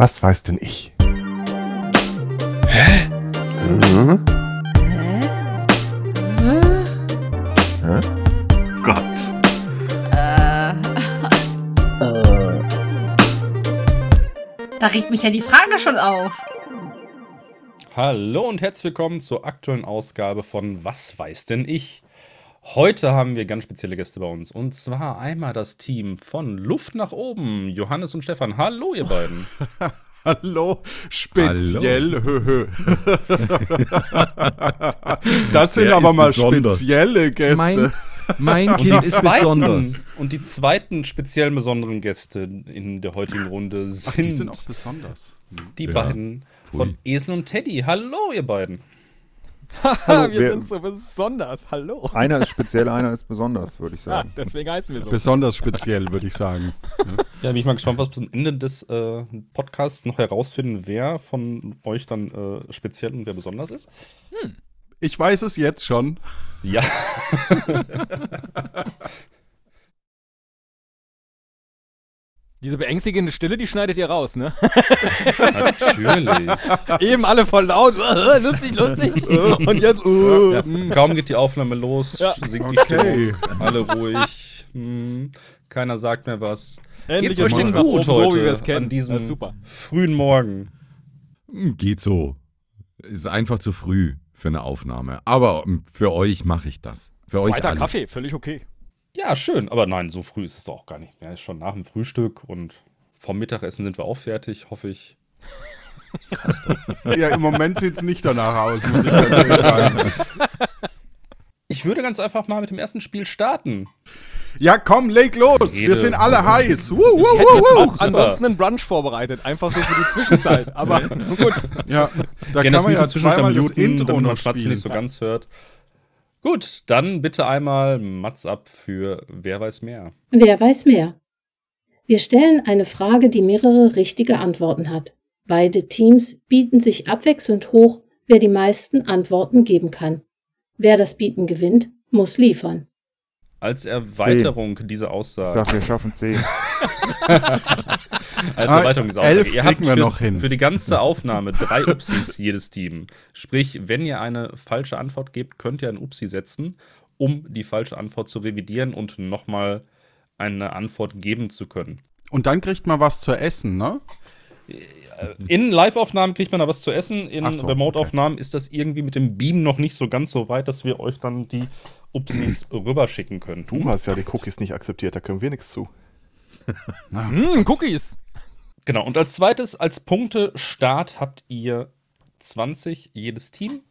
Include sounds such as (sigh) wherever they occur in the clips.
Was weiß denn ich? Hä? Mhm. Hä? Hä? Gott. Äh. Da regt mich ja die Frage schon auf. Hallo und herzlich willkommen zur aktuellen Ausgabe von Was weiß denn ich? Heute haben wir ganz spezielle Gäste bei uns. Und zwar einmal das Team von Luft nach oben. Johannes und Stefan. Hallo, ihr beiden. (laughs) Hallo, speziell. Hö, hö. (laughs) das sind Der aber mal besonders. spezielle Gäste. Mein, mein (laughs) Kind ist besonders. zweiten, und die zweiten speziell besonderen Gäste in der heutigen Runde sind, Ach, die sind auch besonders. die Ja. beiden von Pfui. Esel und Teddy. Hallo, ihr beiden. (laughs) Hallo, wir wer- sind so besonders. Hallo. Einer ist (laughs) speziell, einer ist besonders, würde ich Ja, sagen. deswegen heißen wir so. Besonders speziell, würde ich sagen. (laughs) Ja, bin ich mal gespannt, was bis zum Ende des äh, Podcasts noch herausfinden, wer von euch dann äh, speziell und wer besonders ist. Ich weiß es jetzt schon. Ja. Diese beängstigende Stille, die schneidet ihr raus, ne? Natürlich. (laughs) Eben alle voll laut. lustig, lustig. (laughs) Und jetzt. Uh, Ja, kaum geht die Aufnahme los, Ja. sinkt die Okay. Stimmung. Alle ruhig. Hm, keiner sagt mehr was. Endlich Geht's euch ist denn gut so, so, heute wie wir es kennen. an diesem frühen Morgen? Hm, Geht so. Ist einfach zu früh für eine Aufnahme. Aber ähm, für euch mache ich das. Für euch Zweiter alle. Kaffee, völlig okay. Ja, schön. Aber nein, so früh ist es auch gar nicht mehr. Ist schon nach dem Frühstück und vom Mittagessen sind wir auch fertig, hoffe ich. Ja, im Moment sieht es nicht danach aus, muss ich ganz ehrlich sagen. (laughs) Ich würde ganz einfach mal mit dem ersten Spiel starten. Ja, komm, leg los. Wir Rede. sind alle heiß. Wuh, Ich wuh, hätte jetzt wuh, auch super. ansonsten einen Brunch vorbereitet. Einfach so für die Zwischenzeit. Aber gut. Ja, da Gerne kann man ja zweimal das Intro damit man noch spielen. nicht so ganz hört. Gut, dann bitte einmal Mats ab für Wer weiß mehr. Wer weiß mehr? Wir stellen eine Frage, die mehrere richtige Antworten hat. Beide Teams bieten sich abwechselnd hoch, wer die meisten Antworten geben kann. Wer das Bieten gewinnt, muss liefern. Als Erweiterung dieser Ich Aussage. sag, wir schaffen zehn. (laughs) Als Ah, Erweiterung dieser elf. Ihr habt wir noch hin. für die ganze Aufnahme drei Upsis jedes Team. Sprich, wenn ihr eine falsche Antwort gebt, könnt ihr ein Upsi setzen, um die falsche Antwort zu revidieren und nochmal eine Antwort geben zu können. Und dann kriegt man was zu essen, ne? In Live-Aufnahmen kriegt man da was zu essen. In so, Remote-Aufnahmen ist das irgendwie mit dem Beam noch nicht so ganz so weit, dass wir euch dann die Upsis (clears throat) rüberschicken können. Du hast ja die Cookies nicht akzeptiert, da können wir nichts zu. Hm, Cookies. Genau, und als zweites, als Punkte-Start habt ihr 20 jedes Team.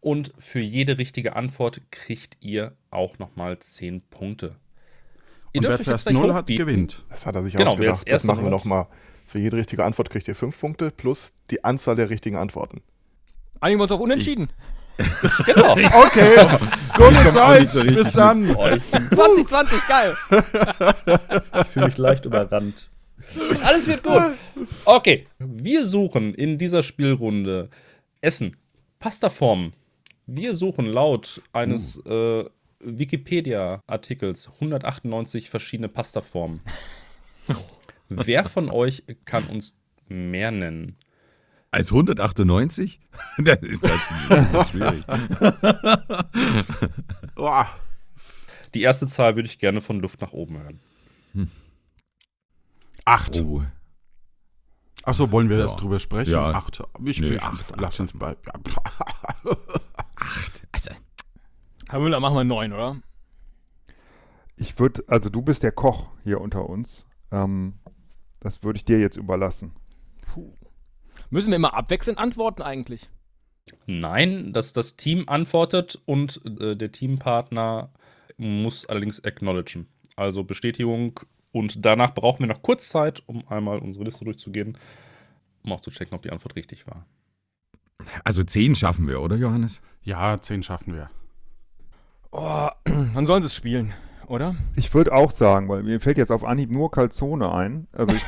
Und für jede richtige Antwort kriegt ihr auch nochmal 10 Punkte. Ihr Und wer dürft euch zuerst jetzt gleich null hat, hochbieten. gewinnt. Das hat er sich Genau, ausgedacht. Das machen wir noch- nochmal. Für jede richtige Antwort kriegt ihr fünf Punkte plus die Anzahl der richtigen Antworten. Einigen wir uns auf unentschieden. Genau. (laughs) Okay, gute auch Zeit. so Bis dann. Oh, ich 2020, geil. fühle mich leicht überrannt. Alles wird gut. Okay, wir suchen in dieser Spielrunde Essen, Pastaformen. Wir suchen laut eines äh, Wikipedia-Artikels 198 verschiedene Pastaformen. (laughs) Wer von euch kann uns mehr nennen? Als 198? (laughs) Das ist, ist schwierig. (laughs) Die erste Zahl würde ich gerne von Luft nach oben hören. Acht. Oh. Achso, wollen wir Ja. das drüber sprechen? Ja. Acht. Ich Nee, will acht, Lass acht. uns bei. Also, Herr Müller, machen wir neun, oder? Ich würde, also du bist der Koch hier unter uns. Ähm, das würde ich dir jetzt überlassen. Müssen wir immer abwechselnd antworten eigentlich? Nein, dass das Team antwortet und äh, der Teampartner muss allerdings acknowledgen. Also Bestätigung und danach brauchen wir noch kurz Zeit, um einmal unsere Liste durchzugehen, um auch zu checken, ob die Antwort richtig war. also 10 schaffen wir, oder Johannes? Ja, zehn schaffen wir. Oh, (clears throat) dann sollen sie es spielen, oder? Ich würde auch sagen, weil mir fällt jetzt auf Anhieb nur Calzone ein. Also ich,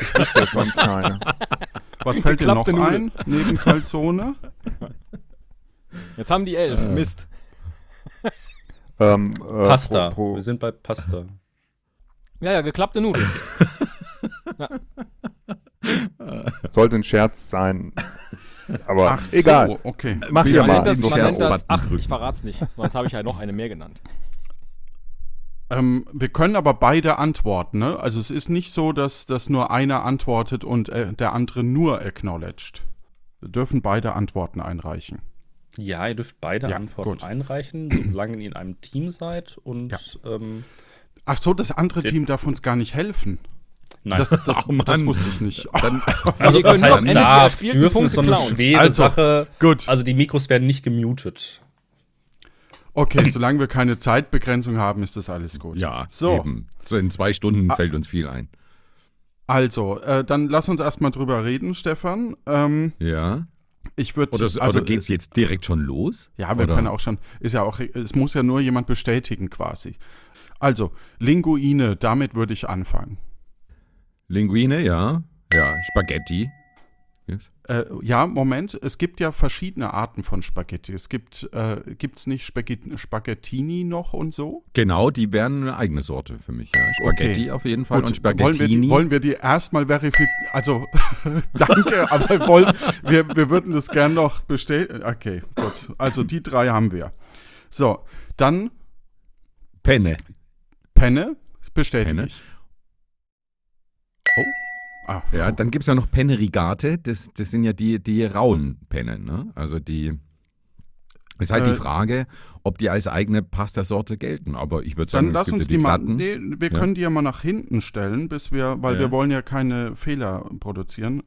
ich wüsste jetzt sonst keine. (laughs) Was fällt dir noch Nudel. ein neben Calzone? Jetzt haben die elf. Äh. Mist. Ähm, äh, Pasta. pro- pro- Wir sind bei Pasta. Ja, ja, geklappte Nudeln. (laughs) sollte ein Scherz sein. Aber Ach egal. so, okay. Mach man mal. das- man nennt das, ach, ich verrat's nicht, sonst habe ich ja noch eine mehr genannt. Ähm, wir können aber beide antworten, ne? Also es ist nicht so, dass, dass nur einer antwortet und äh, der andere nur acknowledged. Wir dürfen beide Antworten einreichen. Ja, ihr dürft beide Ja, Antworten gut. einreichen, solange ihr in einem Team seid und Ja. ähm, Ach so, das andere. Team darf uns gar nicht helfen. nein. Das, das, Ach, (laughs) Mann. das wusste ich nicht. Dann, (laughs) also nur heißt am Ende der darf, dürfen ist so eine schwere Also, Sache. gut. Also die Mikros werden nicht gemutet. Okay, solange wir keine Zeitbegrenzung haben, ist das alles gut. ja, So, eben. So in zwei Stunden fällt uns viel ein. also, äh, dann lass uns erstmal drüber reden, Stefan. Ähm, Ja. ich würde. Oder, also, oder geht's jetzt direkt schon los? Ja, wir oder? können auch schon. Ist ja auch. Es muss ja nur jemand bestätigen, quasi. Also, Linguine, damit würde ich anfangen. Linguine, ja. Ja, Spaghetti. Äh, ja, Moment. Es gibt ja verschiedene Arten von Spaghetti. Es gibt, äh, gibt's nicht Spaghetti, Spaghettini noch und so? Genau, die wären eine eigene Sorte für mich. Ja. Spaghetti Okay. auf jeden Fall und wollen wir, Spaghettini. die, wollen wir die erstmal verifizieren? Also, (laughs) danke, aber wollen, wir, wir würden das gern noch bestätigen. Okay, gut. Also, die drei haben wir. So, dann Penne. Penne, bestätige Penne. ich. Oh. Ah, Ja, dann gibt es ja noch Penne Rigate. Das, das sind ja die, die rauen Pennen. Ne? Also die. Ist halt Äh, die Frage, ob die als eigene Pastasorte gelten. Aber ich würde sagen, Dann lass uns die, die mal. Nee, wir Ja. können die ja mal nach hinten stellen, bis wir, weil Ja. wir wollen ja keine Fehler produzieren.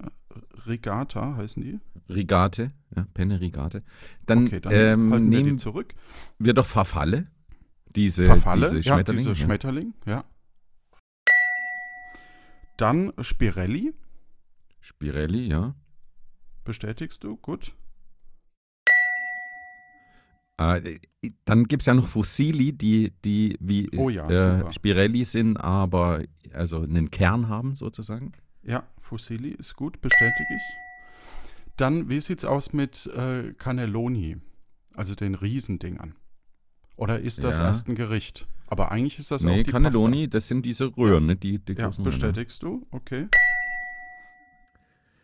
Rigata heißen die. Rigate, ja, Penne Rigate. Dann, Okay, dann ähm, halten wir die nehmen zurück. wir doch Farfalle. Diese, Verfalle, diese ja, Schmetterling. diese ja. Schmetterling, ja. Dann Spirelli, Spirelli, ja. bestätigst du? Gut. Äh, dann gibt es ja noch Fossili, die, die wie Oh ja, äh. Spirelli sind, aber also einen Kern haben sozusagen. Ja, Fusilli ist gut, bestätige ich. Dann, wie sieht's aus mit äh, Cannelloni, also den Riesendingern? Oder ist das Ja. erst ein Gericht? Aber eigentlich ist das auch nee, die Cannelloni, das sind diese Röhren, ne? Die, die Pasta. Ja, großen Röhren, bestätigst du? Okay.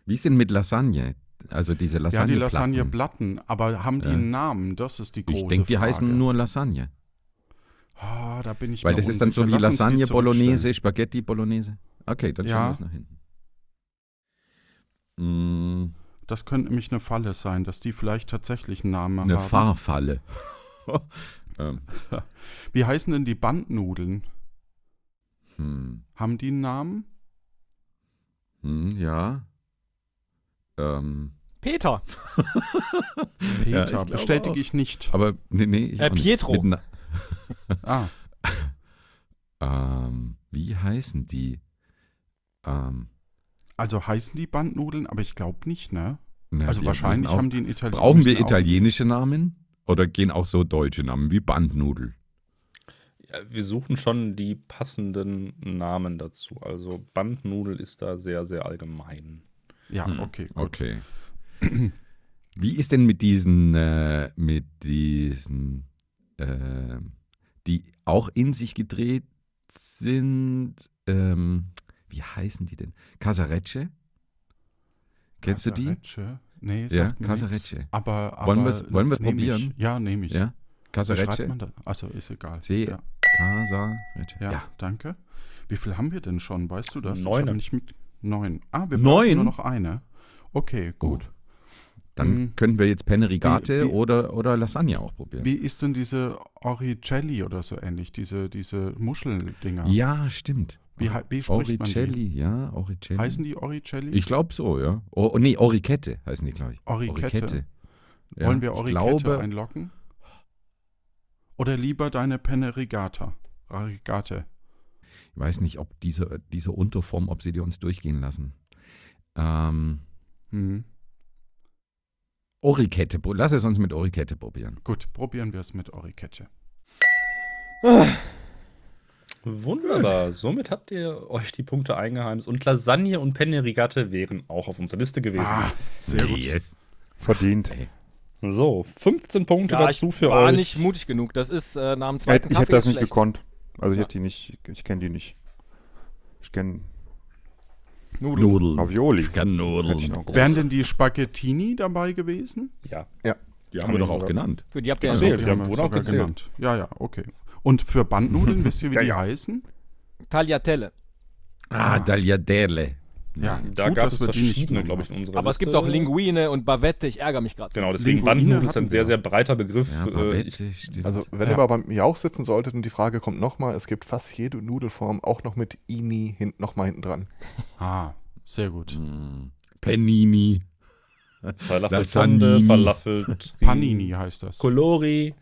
Wie ist denn mit Lasagne? Also diese Ja, Lasagne. die Lasagneplatten, aber haben die Ja. einen Namen? Das ist die große Ich denke, die Frage. heißen nur Lasagne. Ah, da bin ich Weil das ist dann so wie. Lass Lasagne Bolognese. Spaghetti Bolognese. Okay, dann Ja. schauen wir es nach hinten. Mm, Das könnte nämlich eine Falle sein, dass die vielleicht tatsächlich einen Namen eine haben. Fahrfalle. (laughs) ähm, (laughs) Wie heißen denn die Bandnudeln? hm, Haben die einen Namen? hm, ja. Ähm, Peter. (laughs) Peter, glaube bestätige auch. ich nicht. aber nee, nee. Ich Äh. Pietro. Ah, (laughs) ähm, wie heißen die? Ähm, also heißen die Bandnudeln, aber ich glaube nicht, ne? na, Also wahrscheinlich auch, haben die einen italienischen Brauchen wir auch- italienische Namen? Oder gehen auch so deutsche Namen wie Bandnudel? Ja, wir suchen schon die passenden Namen dazu. Also Bandnudel ist da sehr, sehr allgemein. Ja, Hm, okay, gut. Okay. (clears throat) Wie ist denn mit diesen, äh, mit diesen, äh, die auch in sich gedreht sind, ähm, wie heißen die denn? Casarecce? Kennst du die? Nee, Ja, Casarecce. Aber, aber Wollen wir's nehm probieren? Ich. Ja, nehme ich. Ja? Casarecce? man? Achso, ist egal. C- ja. Casarecce. Ja, danke. Wie viel haben wir denn schon? Weißt du das? Hab nicht mit Neun. Ah, wir Neun? brauchen nur noch eine. Okay, gut. Dann Hm. können wir jetzt Penne Rigate Wie- wie- oder, oder Lasagne auch probieren. Wie ist denn diese Oricelli oder so ähnlich? Diese, diese Muscheldinger? Ja, stimmt. Wie, wie spricht man die? Oricelli, ja, Oricelli. Heißen die Oricelli? Ich glaube so, ja. Oh, nee, Orikette heißen die, glaube ich. Orichette. Ja, Wollen wir ich Orichette glaube- einloggen? Oder lieber deine Penne Rigata? Rigate. Ich weiß nicht, ob diese, diese Unterform, ob sie die uns durchgehen lassen. Ähm, Mhm. Orikette, lass es uns mit Orikette probieren. Gut, probieren wir es mit Orichette. Wunderbar. Somit habt ihr euch die Punkte eingeheimst. Und Lasagne und Penne Rigate wären auch auf unserer Liste gewesen. Ah, sehr gut. Yes. Verdient. So, 15 Punkte Ja, dazu ich für war euch. nicht mutig genug. Das ist äh, nach dem Ich, zweiten ich Kaffee hätte das nicht schlecht. gekonnt. Also ich Ja. hätte die nicht, ich kenne die nicht. Ich kenne. Nudeln. Nudeln. Ravioli. Ich kann ich Nudeln. Wären denn die Spaghettini dabei gewesen? Ja. Die haben wir doch auch genannt. Für die habt ihr ja Ach so. noch. die die haben wir wohl auch genannt. Ja, ja, okay. Und für Bandnudeln, (laughs) wisst ihr, wie Ja, die ja. heißen? Tagliatelle. Ah, Tagliatelle. Ja, Da gut, gab es verschiedene, glaube ich, in unserer Aber es Liste. gibt auch Linguine und Bavette. Ich ärgere mich gerade. Genau, deswegen Bandnudeln ist ein sehr, sehr breiter Begriff. Ja, Äh, Bavette, ich. Also, wenn Ja. ihr mal beim Jauch sitzen solltet und die Frage kommt nochmal, es gibt fast jede Nudelform auch noch mit Ini hin, nochmal hinten dran. Ah, sehr gut. Mm. Panini. Falafel. Tonde, Falafel (laughs) Panini heißt das. Colori,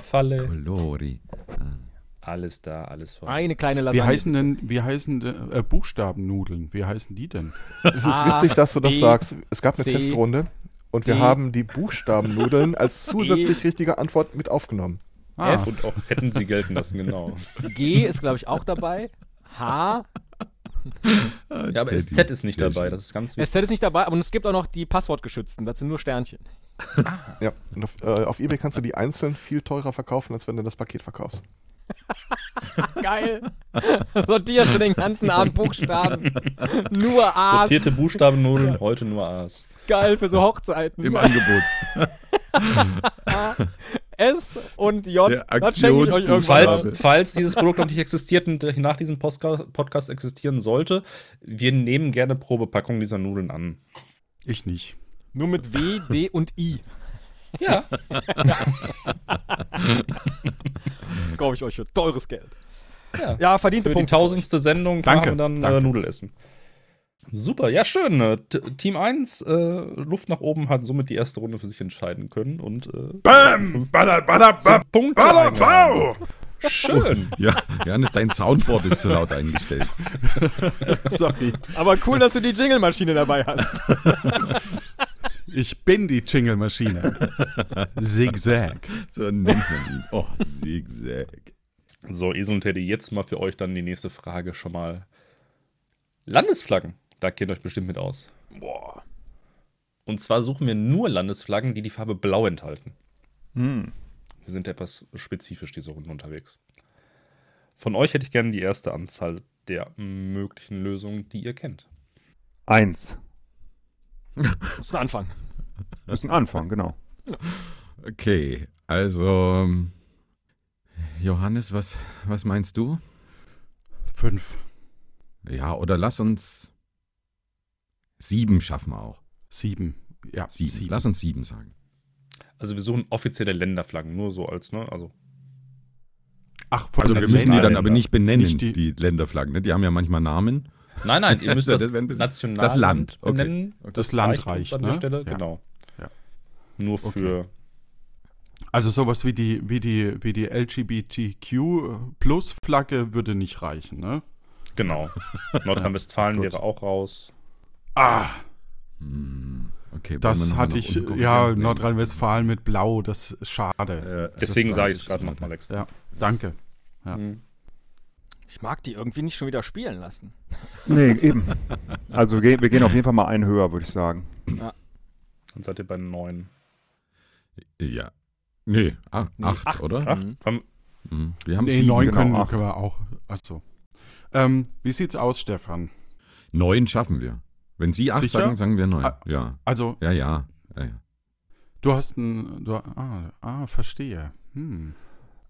Verfalle, Colori. alles da, alles voll. Eine kleine Wie Lasagne. heißen denn, wie heißen denn, äh, Buchstabennudeln? Wie heißen die denn? Es ist A, witzig, dass du das B, sagst. Es gab eine C, Testrunde und wir haben die Buchstabennudeln als (laughs) zusätzlich richtige Antwort mit aufgenommen. Ah, Und auch hätten sie gelten lassen, genau. G ist, glaube ich, auch dabei. H. Ja, aber SZ ist nicht dabei, das ist ganz wichtig. SZ ist nicht dabei, aber es gibt auch noch die Passwortgeschützten. Das sind nur Sternchen. Ja, und auf, äh, auf Ebay kannst du die einzeln viel teurer verkaufen, als wenn du das Paket verkaufst. (laughs) Geil. Sortierst du den ganzen Abend Buchstaben. Nur A's. Sortierte Buchstabennudeln, heute nur A's. Geil für so Hochzeiten. Im Angebot. (laughs) S und J. Der ich euch irgendwann. Falls, falls dieses Produkt noch nicht existiert und nach diesem Podcast existieren sollte, wir nehmen gerne Probepackungen dieser Nudeln an. ich nicht. Nur mit W, D und I. Ja. (laughs) Kaufe ich euch für teures Geld. Ja. Ja, verdiente Für die Punkte. tausendste Sendung Danke, wir dann danke. Äh, Nudelessen. Super, ja schön. äh, T Team 1, äh, Luft nach oben, hat somit die erste Runde für sich entscheiden können und äh, Bam! Bada, bada, bam! Punkte Bada, bau! Schön. Ja, Johannes, dein Soundboard ist zu laut eingestellt. (laughs) Sorry. Aber cool, dass du die Jingle-Maschine dabei hast. (laughs) Ich bin die Jingle-Maschine. Zigzag. So nennt man ihn. Oh, Zigzag. So, Esel und Teddy, jetzt mal für euch dann die nächste Frage schon mal. Landesflaggen, da kennt ihr euch bestimmt mit aus. Boah. Und zwar suchen wir nur Landesflaggen, die die Farbe Blau enthalten. Hm. Wir sind etwas spezifisch diese Runde unterwegs. Von euch hätte ich gerne die erste Anzahl der möglichen Lösungen, die ihr kennt. Eins. (laughs) Das ist ein Anfang. Das ist ein Anfang, genau. (laughs) Okay, also Johannes, was, was meinst du? Fünf. Ja, oder lass uns sieben schaffen wir auch. Sieben. Ja, Sieben. Lass uns sieben sagen. Also wir suchen offizielle Länderflaggen, nur so als, ne? Also Ach, von Also wir müssen die dann aber nicht benennen, Nicht die, die- Länderflaggen. Ne? Die haben ja manchmal Namen. Nein, nein, ihr müsst (laughs) Das das, Nationalland das Land, okay. benennen. Das Land uns reicht, an der ne? Stelle, Ja. genau. Ja. Nur Okay. für Also sowas wie die, wie die, wie die LGBTQ-Plus-Flagge würde nicht reichen, ne? genau. (laughs) Nordrhein-Westfalen wäre auch raus. Ah, Hm, okay, das hatte ich, ja? Nordrhein-Westfalen mit Blau, das ist schade. Äh, Deswegen das sage ich es gerade nochmal extra. Ja, danke. Ja. Mhm. Ich mag die irgendwie nicht schon wieder spielen lassen. Nee, (laughs) eben. Also wir, wir gehen auf jeden Fall mal einen höher, würde ich sagen. Dann seid ihr bei neun. Ja. Nee, ah, Nee, acht, acht. oder? Acht? Mhm. Haben, Mhm. Wir haben Nee, sieben. neun genau, können, acht. können wir auch. Achso. Ähm, wie sieht's aus, Stefan? Neun schaffen wir. Wenn Sie acht Sicher? sagen, sagen wir neun. Ah. Ja, Also, ja, ja. ja, ja. du hast ein. Du, ah, ah, verstehe. Hm.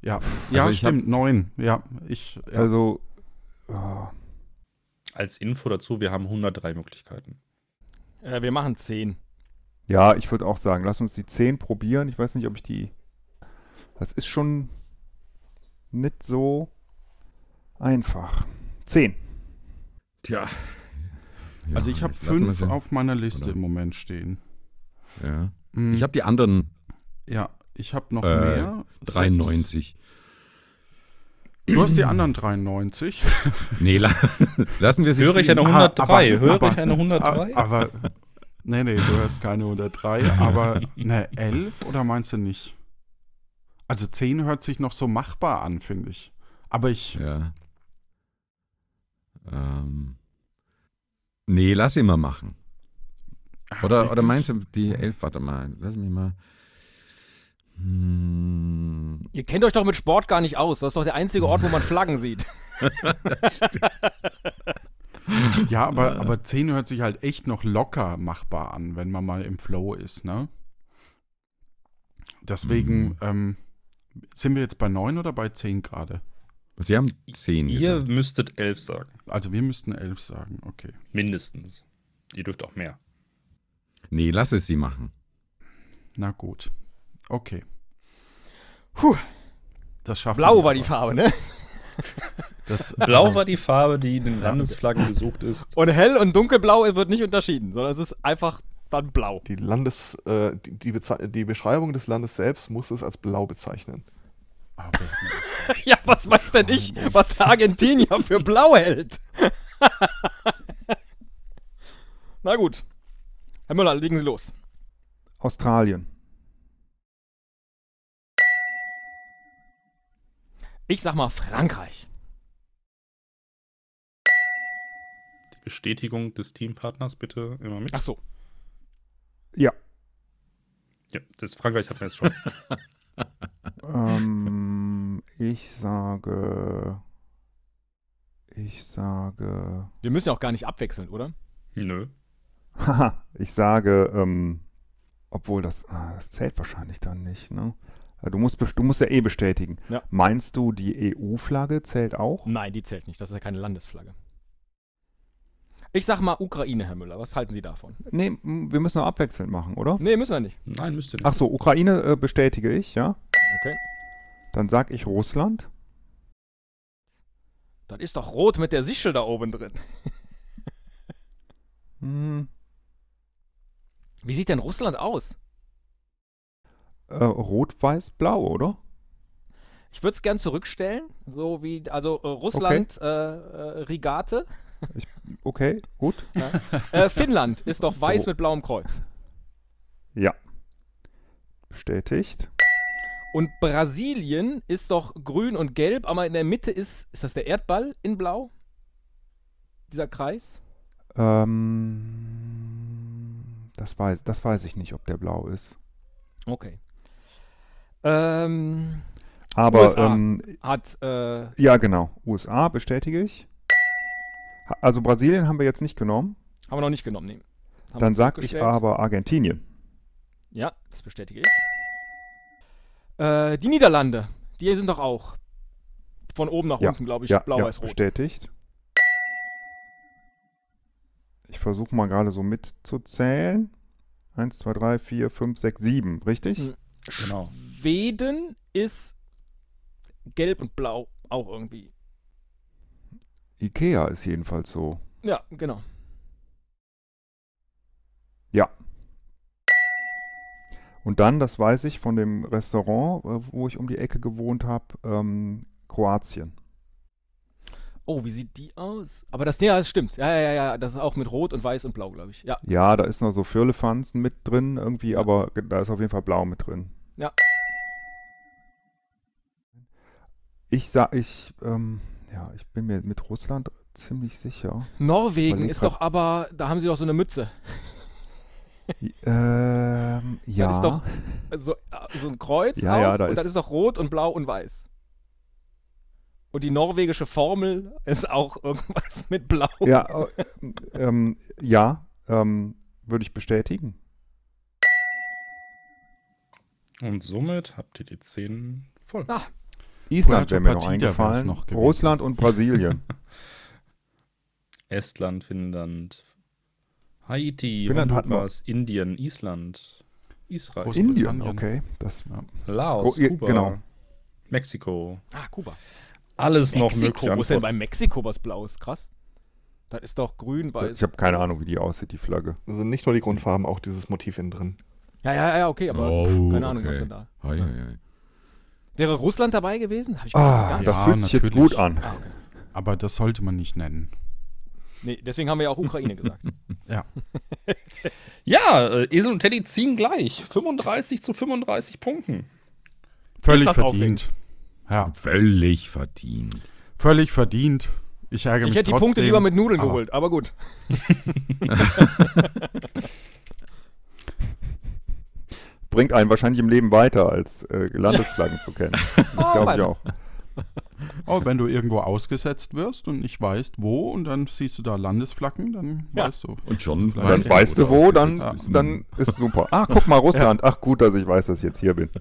Ja, ja ich hab- stimmt, neun. Ja, ich. Ja. Also, ah, als Info dazu, wir haben 103 Möglichkeiten. Äh, wir machen 10. ja, ich würde auch sagen, lass uns die 10 probieren. Ich weiß nicht, ob ich die. Das ist schon nicht so einfach. 10. Tja. also, ich habe jetzt lassen wir fünf sie. auf meiner Liste Oder? im Moment stehen. Ja. Hm, Ich habe die anderen ja, ich habe noch Äh, mehr. Sechs. 93. Du hast die anderen 93. (laughs) Nee, la (laughs) lassen wir sie Höre ich eine Aha, 103? aber- Höre aber- ich eine 103? Aber. Nee, nee, du hast keine 103, (laughs) aber eine 11 oder meinst du nicht? Also 10 hört sich noch so machbar an, finde ich. Aber ich. Ja. Ähm. Nee, lass ihn mal machen. Oder, oder meinst du die 11? Warte mal, lass mich mal. Hm, Ihr kennt euch doch mit Sport gar nicht aus. Das ist doch der einzige Ort, wo man Flaggen sieht. (laughs) (laughs) Ja, aber, aber 10 hört sich halt echt noch locker machbar an, wenn man mal im Flow ist, ne? Deswegen, Mhm. ähm, sind wir jetzt bei 9 oder bei 10 gerade? Sie haben 10 Ihr gesagt. müsstet 11 sagen. Also wir müssten 11 sagen, okay. Mindestens. Ihr dürft auch mehr. Nee, lass es sie machen. Na gut. Okay. Puh. Das schaffen Blau wir war die. Farbe, ne? Das, (laughs) Blau also, war die Farbe, die in den Landesflaggen gesucht ist. Und hell und dunkelblau wird nicht unterschieden, sondern es ist einfach dann blau. Die, Landes, äh, die, die, die Beschreibung des Landes selbst muss es als blau bezeichnen. Ah. (laughs) Ja, was weiß denn ich, was der Argentinier für blau hält? (laughs) Na gut. Herr Müller, legen Sie los. Australien. Ich sag mal Frankreich. Die Bestätigung des Teampartners bitte immer mit. Ach so. Ja. Ja, das Frankreich hatten wir jetzt schon. (laughs) ähm, ich sage. Ich sage. Wir müssen ja auch gar nicht abwechseln, oder? Nö. Haha, ich sage, ähm, obwohl das, ah, das zählt wahrscheinlich dann nicht, ne? Du musst, du musst ja eh bestätigen. Ja. Meinst du, die EU-Flagge zählt auch? Nein, die zählt nicht. Das ist ja keine Landesflagge. Ich sag mal Ukraine, Herr Müller. Was halten Sie davon? Nee, wir müssen auch abwechselnd machen, oder? Nee, müssen wir nicht. Nein, müsst ihr nicht. Ach so, Ukraine äh, bestätige ich, ja? Okay. Dann sag ich Russland. Das ist doch rot mit der Sichel da oben drin. Hm, Wie sieht denn Russland aus? Äh, Rot, Weiß, Blau, oder? Ich würde es gern zurückstellen. So wie, also äh, Russland, äh, äh, Rigate. Okay, gut. (laughs) Äh, Finnland ist doch weiß Oh. mit blauem Kreuz. Ja. Bestätigt. Und Brasilien ist doch grün und gelb, aber in der Mitte ist, ist das der Erdball in blau? Dieser Kreis? Ähm, das, weiß, das weiß ich nicht, ob der blau ist. Okay. Ähm, Aber, USA. ähm, hat, äh, ja, genau. USA bestätige ich. Also Brasilien haben wir jetzt nicht genommen. haben wir noch nicht genommen, nee. Haben Dann wir sag ich aber Argentinien. Ja, das bestätige ich. Äh, die Niederlande, die sind doch auch von oben nach Ja, unten, glaube ich, ja, blau, ja, weiß, rot. bestätigt. Ich versuche mal gerade so mitzuzählen. Eins, zwei, drei, vier, fünf, sechs, sieben, richtig? Hm. Genau. Schweden ist gelb und blau auch irgendwie. Ikea ist jedenfalls so. Ja, genau. Ja. Und dann, das weiß ich von dem Restaurant, äh, wo ich um die Ecke gewohnt habe, ähm, Kroatien. Oh, wie sieht die aus? Aber das, ja, das stimmt. Ja, ja, ja, ja, das ist auch mit Rot und Weiß und Blau, glaube ich. Ja, Ja, da ist noch so Firlefanzen mit drin irgendwie, aber ge- da ist auf jeden Fall Blau mit drin. Ja. Ich sag, ich, ähm, ja, ich bin mir mit Russland ziemlich sicher. Norwegen ist doch aber, da haben sie doch so eine Mütze. ähm, (laughs) ja. Das ist doch so, äh, so ein Kreuz Ja, auch, ja, da und das ist- ist doch Rot und Blau und Weiß. Und die norwegische Formel ist auch irgendwas (laughs) mit Blau. Ja, äh, ähm, ja, ähm, würde ich bestätigen. Und somit habt ihr die 10 voll. Ah, Island wäre mir noch eingefallen. noch. Russland und Brasilien. (laughs) Estland, Finnland, Haiti, Finnland. Honduras, Indien, Island, Israel, Indien, okay. Das, Laos, Oh, Kuba, genau. Mexiko. ah, Kuba. Alles noch Mexiko, mögliche wo ist denn bei Mexiko was Blaues? Krass. Das ist doch grün, weiß. ich habe keine Ahnung, wie die aussieht, die Flagge. Also nicht nur die Grundfarben, auch dieses Motiv innen drin. Ja, ja, ja, okay, aber Oh, keine Ahnung, was okay. denn da. Hei, hei, hei. Wäre Russland dabei gewesen? Ich Ah, das Ja, fühlt sich jetzt gut an. Ah, okay. Aber das sollte man nicht nennen. Nee, deswegen haben wir ja auch Ukraine gesagt. (laughs) Ja. Ja, äh, Esel und Teddy ziehen gleich. 35 zu 35 Punkten. Völlig verdient. Ja, Völlig verdient. völlig verdient. Ich ärgere Ich mich hätte die trotzdem, Punkte lieber mit Nudeln aber- geholt, aber gut. (laughs) (laughs) Bringt einen wahrscheinlich im Leben weiter, als äh, Landesflaggen zu kennen. (laughs) Das Oh, glaube weiß ich auch. Oh, wenn du irgendwo ausgesetzt wirst und nicht weißt, wo, und dann siehst du da Landesflaggen, dann Ja. weißt du. Und schon Dann weißt du wo, dann, bist. dann ist super. Ach, guck mal, Russland. Ach gut, dass ich weiß, dass ich jetzt hier bin. (laughs)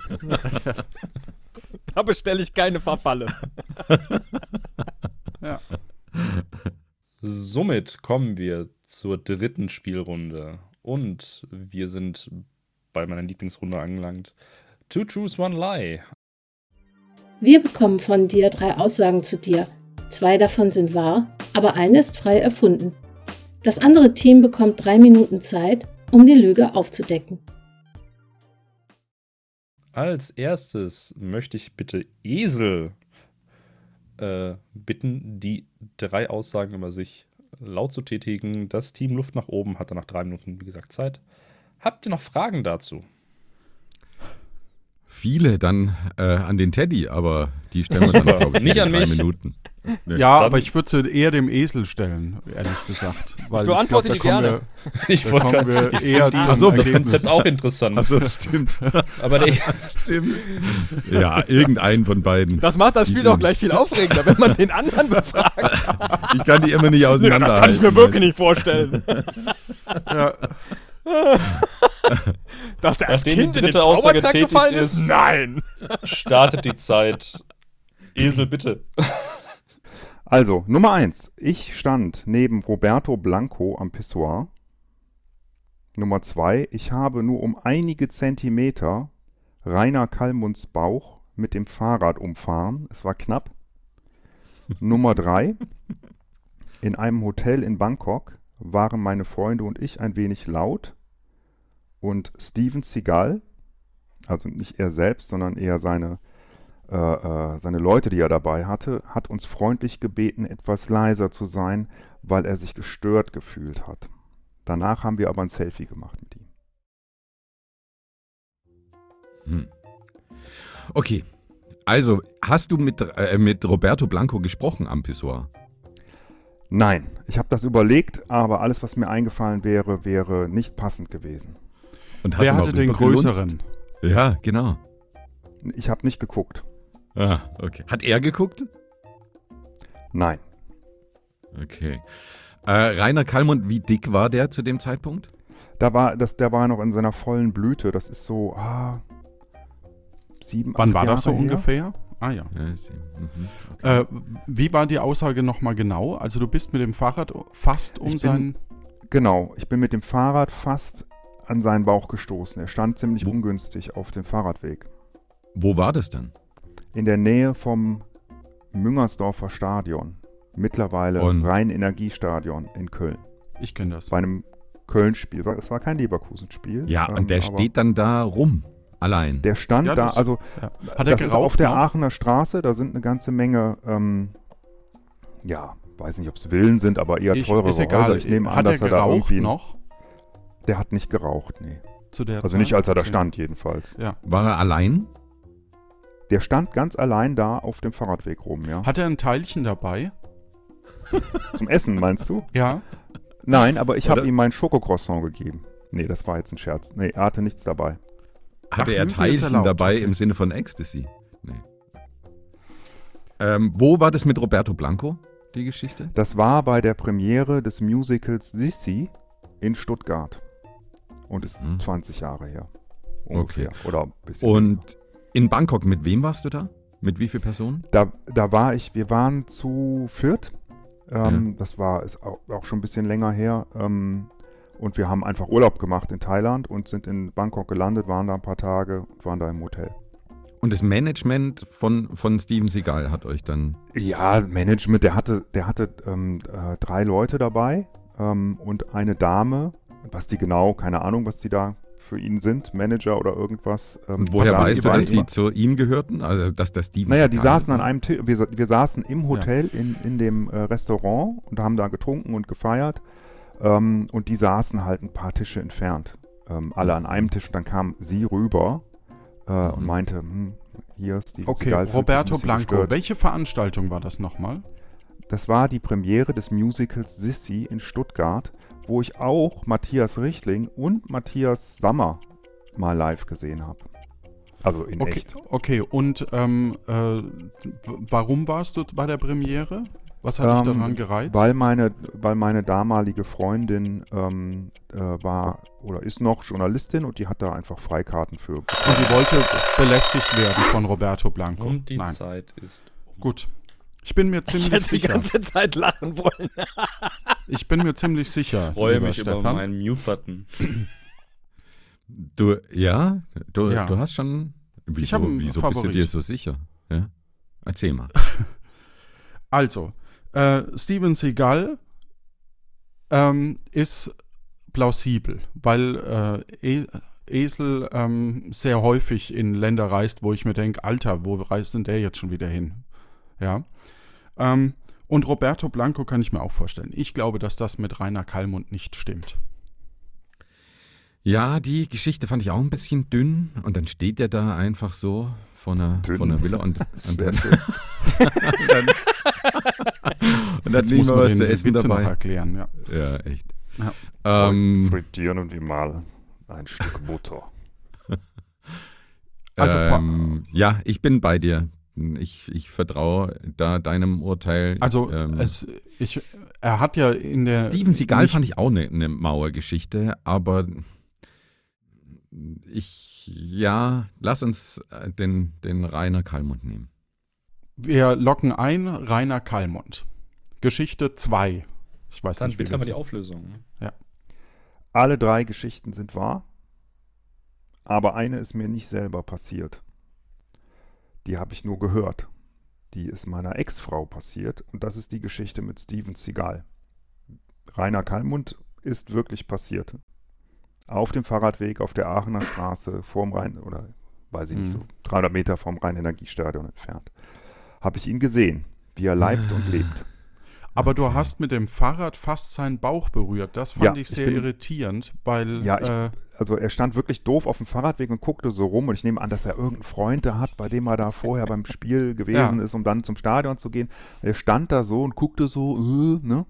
Da bestelle ich keine Verfalle. (laughs) Ja. Somit kommen wir zur dritten Spielrunde. Und wir sind bei meiner Lieblingsrunde angelangt. Two Truths, One Lie. Wir bekommen von dir drei Aussagen zu dir. Zwei davon sind wahr, aber eine ist frei erfunden. Das andere Team bekommt drei Minuten Zeit, um die Lüge aufzudecken. Als erstes möchte ich bitte Esel äh, bitten, die drei Aussagen über sich laut zu tätigen. Das Team Luft nach oben hat dann nach drei Minuten, wie gesagt, Zeit. Habt ihr noch Fragen dazu? Viele dann äh, an den Teddy, aber die stellen wir dann, (laughs) glaube ich, Nicht in an drei mich. Minuten. Nee. Ja, Dann- aber ich würde sie eher dem Esel stellen, ehrlich gesagt. Weil beantworte ich glaub, die gerne. kommen Ich Da wollte wir ich eher find zum das so, das. Konzept auch interessant. Achso, stimmt. (laughs) Aber der, (laughs) stimmt. Ja, irgendeinen von beiden. Das macht das Spiel doch gleich viel aufregender, wenn man den anderen befragt. Ich kann die immer nicht Nee, auseinander. das kann ich mir wirklich nicht vorstellen. Ja, (laughs) Dass der als Nachdem die Kind in den dritte Aussage Zaubertrank tätig gefallen ist? ist- Nein. startet die Zeit. Esel, bitte. Also, Nummer eins. Ich stand neben Roberto Blanco am Pissoir. Nummer zwei. Ich habe nur um einige Zentimeter Rainer Kallmunds Bauch mit dem Fahrrad umfahren. Es war knapp. Nummer drei. In einem Hotel in Bangkok waren meine Freunde und ich ein wenig laut. Und Steven Seagal, also nicht er selbst, sondern eher seine äh, äh, seine Leute, die er dabei hatte, hat uns freundlich gebeten, etwas leiser zu sein, weil er sich gestört gefühlt hat. Danach haben wir aber ein Selfie gemacht mit ihm. Hm. Okay. Also, hast du mit, äh, mit Roberto Blanco gesprochen am Pissoir? Nein, ich habe das überlegt, aber alles, was mir eingefallen wäre, wäre nicht passend gewesen. Und wer hatte den größeren? Ja, genau. Ich habe nicht geguckt. Ah, okay. Hat er geguckt? Nein, Okay. Äh, Rainer Kallmund, wie dick war der zu dem Zeitpunkt? da war, das, der war noch in seiner vollen Blüte. Das ist so ah, sieben, Wann acht war das so Jahre her. ungefähr? Ah ja. Ja. Mhm. Okay. Äh, wie war die Aussage nochmal genau? Also du bist mit dem Fahrrad fast um bin- seinen... Genau, ich bin mit dem Fahrrad fast an seinen Bauch gestoßen. Er stand ziemlich Wo- ungünstig auf dem Fahrradweg. Wo war das dann? in der Nähe vom Müngersdorfer Stadion. Mittlerweile Und- Rhein-Energiestadion in Köln. Ich kenne das. Bei einem Köln-Spiel. Es war kein Leverkusen-Spiel. Ja, ähm, und der steht dann da rum. Allein. Der stand Ja, da, das- also Ja. Hat er das ist geraucht auf der noch? Aachener Straße, da sind eine ganze Menge, ähm, ja, weiß nicht, ob es Villen sind, aber eher Ich, teurere ist egal. Häuser. Ich nehme an, Hat dass er er da irgendwie... noch Der hat nicht geraucht, nee. zu der Also Zeit? nicht, als er da Okay. stand, jedenfalls. Ja. War er allein? Der stand ganz allein da auf dem Fahrradweg rum, ja. Hat er ein Teilchen dabei? Zum Essen, meinst du? Ja. Nein, aber ich habe ihm mein Schokocroissant gegeben. Nee, das war jetzt ein Scherz. Nee, er hatte nichts dabei. Hatte Ach, er Teilchen erlaubt, dabei okay. im Sinne von Ecstasy? Nee. Ähm, wo war das mit Roberto Blanco, die Geschichte? Das war bei der Premiere des Musicals Sissi in Stuttgart. Und ist Hm. 20 Jahre her. Okay. Oder ein bisschen. Und in Bangkok, mit wem warst du da? Mit wie vielen Personen? da, da war ich, wir waren zu viert. Ähm, Das war ist auch, auch schon ein bisschen länger her. Ähm, und wir haben einfach Urlaub gemacht in Thailand und sind in Bangkok gelandet, waren da ein paar Tage und waren da im Hotel. Und das Management von, von Steven Seagal hat euch dann. Ja, Management, der hatte, der hatte ähm, äh, drei Leute dabei ähm, und eine Dame, was die genau, keine Ahnung, was die da für ihn sind, Manager oder irgendwas. Ähm, Und woher weißt du, dass die zu ihm gehörten? Also, dass der Steven Naja, die saßen an einem Tisch, wir, wir saßen im Hotel in, in dem äh, Restaurant und haben da getrunken und gefeiert. Ähm, und die saßen halt ein paar Tische entfernt. Ähm, alle an einem Tisch. Und dann kam sie rüber äh, und Mhm. meinte, hm, hier Okay, Seagal fühlt sich ein Roberto Blanco. gestört. Welche Veranstaltung war das nochmal? Das war die Premiere des Musicals Sissi in Stuttgart, wo ich auch Matthias Richtling und Matthias Sammer mal live gesehen habe. Also in Okay, echt. okay. und ähm, äh, warum warst du bei der Premiere? Was hat dich Ähm, daran gereizt? Weil meine, weil meine damalige Freundin ähm, äh, war oder ist noch Journalistin und die hat da einfach Freikarten für. und die wollte belästigt werden von Roberto Blanco. Und die Nein. Zeit ist. Gut. Ich bin mir Ich ziemlich hätte die sicher. ganze Zeit lachen wollen. Ich bin mir ziemlich sicher. Ich freue mich über Stefan. meinen Mute-Button. Du, ja, du, Ja. du hast schon. Wieso, wieso bist du dir so sicher? Ja? Erzähl mal. (laughs) Also, äh, Steven Seagal ähm, ist plausibel, weil äh, e Esel ähm, sehr häufig in Länder reist, wo ich mir denke, Alter, wo reist denn der jetzt schon wieder hin? Ja. Ähm, und Roberto Blanco kann ich mir auch vorstellen. Ich glaube, dass das mit Rainer Kallmund nicht stimmt. Ja, die Geschichte fand ich auch ein bisschen dünn und dann steht er da einfach so vor einer, vor einer Villa und, (laughs) und dann, (laughs) nehmen muss wir man was den essen Witze noch dabei. erklären. Ja. Ja, echt. Ja. Ähm, Frittieren wir mal ein Stück Butter. (laughs) Also ähm, ja, ich bin bei dir. Ich, ich vertraue da deinem Urteil. Also, ähm, es, ich, er hat ja in der. Steven Seagal fand ich auch eine ne Mauergeschichte, aber ich, ja, lass uns äh, den, den Rainer Kallmund nehmen. Wir locken ein Rainer Kallmund. Geschichte 2. Ich weiß Dann nicht, wie bitte mal die Auflösung. Alle drei Geschichten sind wahr, aber eine ist mir nicht selber passiert. Die habe ich nur gehört. Die ist meiner Ex-Frau passiert und das ist die Geschichte mit Steven Seagal. Rainer Kallmund ist wirklich passiert. Auf dem Fahrradweg auf der Aachener Straße vorm Rhein, oder weiß ich nicht, Mhm. so 300 Meter vom Rhein-Energiestadion entfernt, habe ich ihn gesehen, wie er leibt und lebt. Aber du hast mit dem Fahrrad fast seinen Bauch berührt. Das fand Ja, ich ich sehr bin- irritierend, weil Ja, ich- äh, also er stand wirklich doof auf dem Fahrradweg und guckte so rum und ich nehme an, dass er irgendeinen Freund da hat, bei dem er da vorher beim Spiel (laughs) gewesen Ja. ist, um dann zum Stadion zu gehen. Er stand da so und guckte so, äh, ne?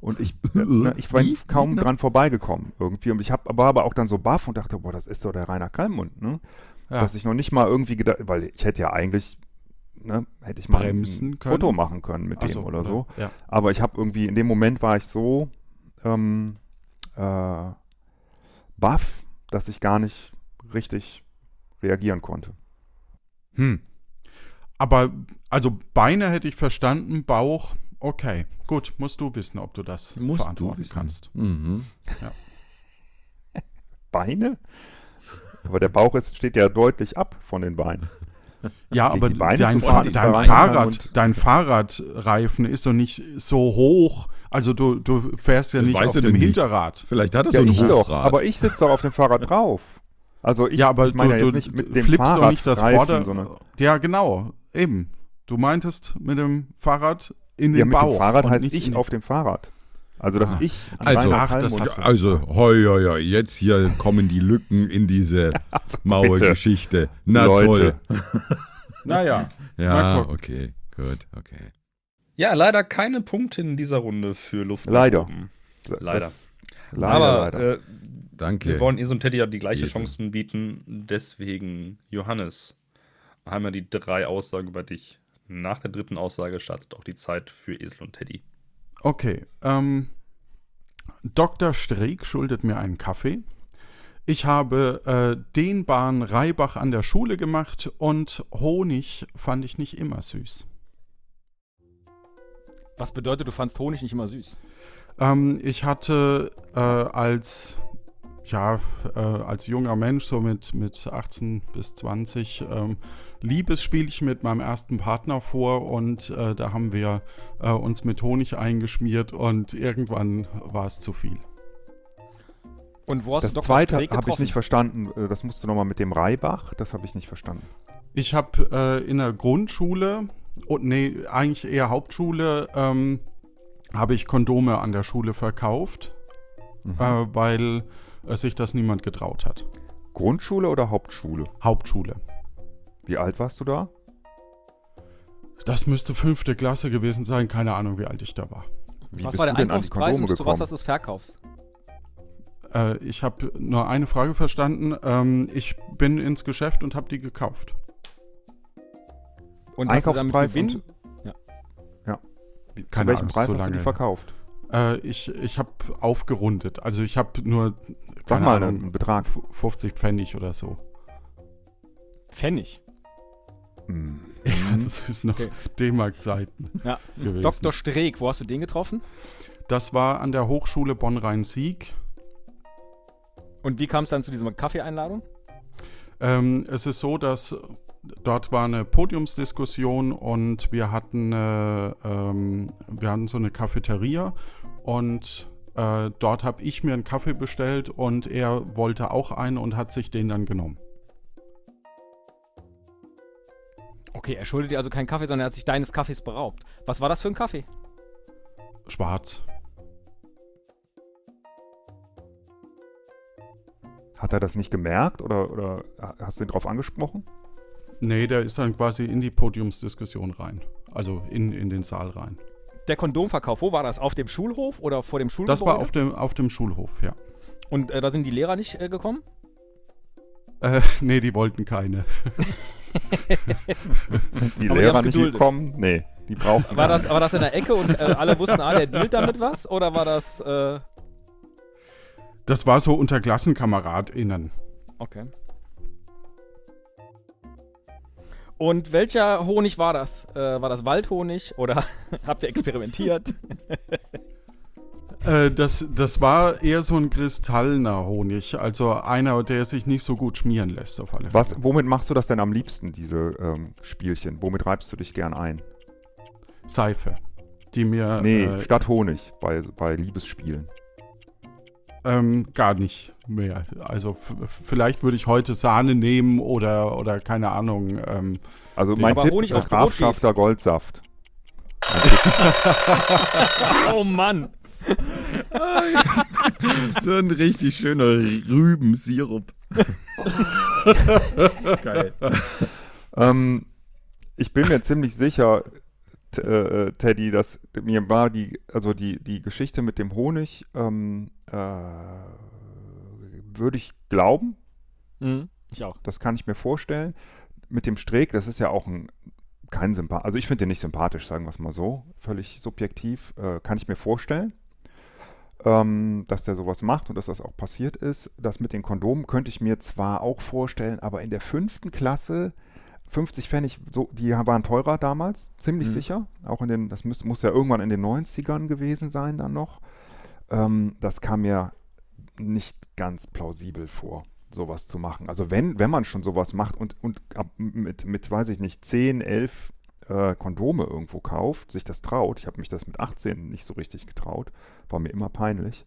Und ich, (laughs) äh, ne, ich war kaum genau? dran vorbeigekommen irgendwie. Und ich hab, war aber auch dann so baff und dachte, boah, das ist doch der Rainer Kallmund, ne? ja, Dass ich noch nicht mal irgendwie gedacht, weil ich hätte ja eigentlich, ne, hätte ich mal Bremsen ein können. Foto machen können mit Ach dem so, oder so. Ja. Aber ich habe irgendwie, in dem Moment war ich so ähm, äh, baff, dass ich gar nicht richtig reagieren konnte. Hm. Aber, also Beine hätte ich verstanden, Bauch, okay. Gut, musst du wissen, ob du das Musst du verantworten wissen. kannst. Mhm. (laughs) Beine? Aber der Bauch ist, steht ja deutlich ab von den Beinen. (laughs) (laughs) Ja, Die- aber dein, Fa dein, Fahrrad, dein Fahrradreifen ist doch nicht so hoch. Also du, du fährst ja Das nicht auf dem. Hinterrad. Vielleicht hat er Ja, so ein ich doch. Hochrad. Aber ich sitze doch auf dem Fahrrad drauf. Also ich, ja, aber ich meine ja du, jetzt du nicht mit dem flippst Fahrrad doch nicht das Vorder... sondern Ja, genau, eben. Du meintest mit dem Fahrrad in den ja, mit Bauch. dem Fahrrad heißt nicht ich auf dem Fahrrad. Also dass Ah. ich an Also, ach, das Kallmund- hast du- also, hoi, hoi, hoi, jetzt hier kommen die Lücken in diese (laughs) Mauergeschichte. Na Leute. toll. (laughs) Naja, Ja, okay, gut, okay. Ja, leider keine Punkte in dieser Runde für Luft. Leider. oben. Das- Leider. leider, Aber leider. Äh, Danke. wir wollen Esel und Teddy ja die gleiche Esel. Chancen bieten. Deswegen, Johannes, haben wir die drei Aussagen über dich. Nach der dritten Aussage startet auch die Zeit für Esel und Teddy. Okay. Ähm, Dr. Streeck schuldet mir einen Kaffee. Ich habe äh, dehnbaren Reibach an der Schule gemacht und Honig fand ich nicht immer süß. Was bedeutet, du fandst Honig nicht immer süß? Ähm, ich hatte äh, als, ja, äh, als junger Mensch, so mit, mit 18 bis 20, ähm, Liebesspielchen mit meinem ersten Partner vor und äh, da haben wir äh, uns mit Honig eingeschmiert und irgendwann war es zu viel. Und wo hast das du Dr. zweite habe ich nicht verstanden. Äh, Das musst du nochmal mit dem Reibach. Das habe ich nicht verstanden. Ich habe äh, in der Grundschule, und nee, eigentlich eher Hauptschule, ähm, habe ich Kondome an der Schule verkauft, Mhm. äh, weil äh, sich das niemand getraut hat. Grundschule oder Hauptschule? Hauptschule. Wie alt warst du da? Das müsste fünfte Klasse gewesen sein, keine Ahnung, wie alt ich da war. Wie was bist war der du denn an die Einkaufspreis und zu was hast du es verkauft? Äh, ich habe nur eine Frage verstanden. Ähm, ich bin ins Geschäft und habe die gekauft. Und Einkaufspreis und wie, zu Keine welchem Angst, Preis so hast du die verkauft? Äh, ich ich habe aufgerundet. Also ich habe nur, Sag mal Ahnung, einen Betrag. f- 50 Pfennig oder so. Pfennig. Hm. Das ist noch Okay. D-Mark-Zeiten Ja. gewesen. Dr. Streeck, wo hast du den getroffen? Das war an der Hochschule Bonn-Rhein-Sieg. Und wie kam es dann zu dieser Kaffeeeinladung? Ähm, es ist so, dass dort war eine Podiumsdiskussion und wir hatten, äh, ähm, wir hatten so eine Cafeteria und äh, dort habe ich mir einen Kaffee bestellt und er wollte auch einen und hat sich den dann genommen. Okay, er schuldet dir also keinen Kaffee, sondern er hat sich deines Kaffees beraubt. Was war das für ein Kaffee? Schwarz. Hat er das nicht gemerkt oder, oder hast du ihn drauf angesprochen? Nee, der ist dann quasi in die Podiumsdiskussion rein. Also in, in den Saal rein. Der Kondomverkauf, wo war das? Auf dem Schulhof oder vor dem Schulgebäude? Das war auf dem, auf dem Schulhof, ja. Und äh, da sind die Lehrer nicht äh, gekommen? Äh, (laughs) nee, die wollten keine. (laughs) Die Aber Lehrer nicht gekommen? Nee, die brauchen War das, war das in der Ecke und äh, alle wussten, ah, der dealt damit was? Oder war das, äh, Das war so unter KlassenkameradInnen. okay. Und welcher Honig war das? Äh, war das Waldhonig oder (laughs) habt ihr experimentiert? (laughs) Äh, das, das war eher so ein kristallener Honig. Also einer, der sich nicht so gut schmieren lässt auf alle Fälle. Was, womit machst du das denn am liebsten, diese ähm, Spielchen? Womit reibst du dich gern ein? Seife. Die mir Nee, äh, statt Honig bei, bei Liebesspielen. ähm, gar nicht mehr. Also vielleicht würde ich heute Sahne nehmen oder, oder keine Ahnung. Ähm, Also mein Tipp, Honig auf Grafschafter Goldsaft. (laughs) oh Mann! (laughs) So ein richtig schöner Rübensirup. (laughs) Geil. Ähm, ich bin mir ziemlich sicher, t- äh, Teddy, dass mir war die, also die, die Geschichte mit dem Honig, ähm, äh, würde ich glauben, Mhm, ich auch. das kann ich mir vorstellen. Mit dem Streeck, das ist ja auch ein, kein Sympath, also ich finde den nicht sympathisch, sagen wir es mal so, völlig subjektiv, äh, kann ich mir vorstellen. Ähm, dass der sowas macht und dass das auch passiert ist. Das mit den Kondomen könnte ich mir zwar auch vorstellen, aber in der fünften Klasse 50 Pfennig, so, die waren teurer damals, ziemlich Mhm. sicher. Auch in den, das muss, muss ja irgendwann in den 90ern gewesen sein dann noch. Ähm, das kam mir nicht ganz plausibel vor, sowas zu machen. Also wenn, wenn man schon sowas macht und, und mit, mit, weiß ich nicht, 10, 11 äh, Kondome irgendwo kauft, sich das traut, ich habe mich das mit 18 nicht so richtig getraut, war mir immer peinlich,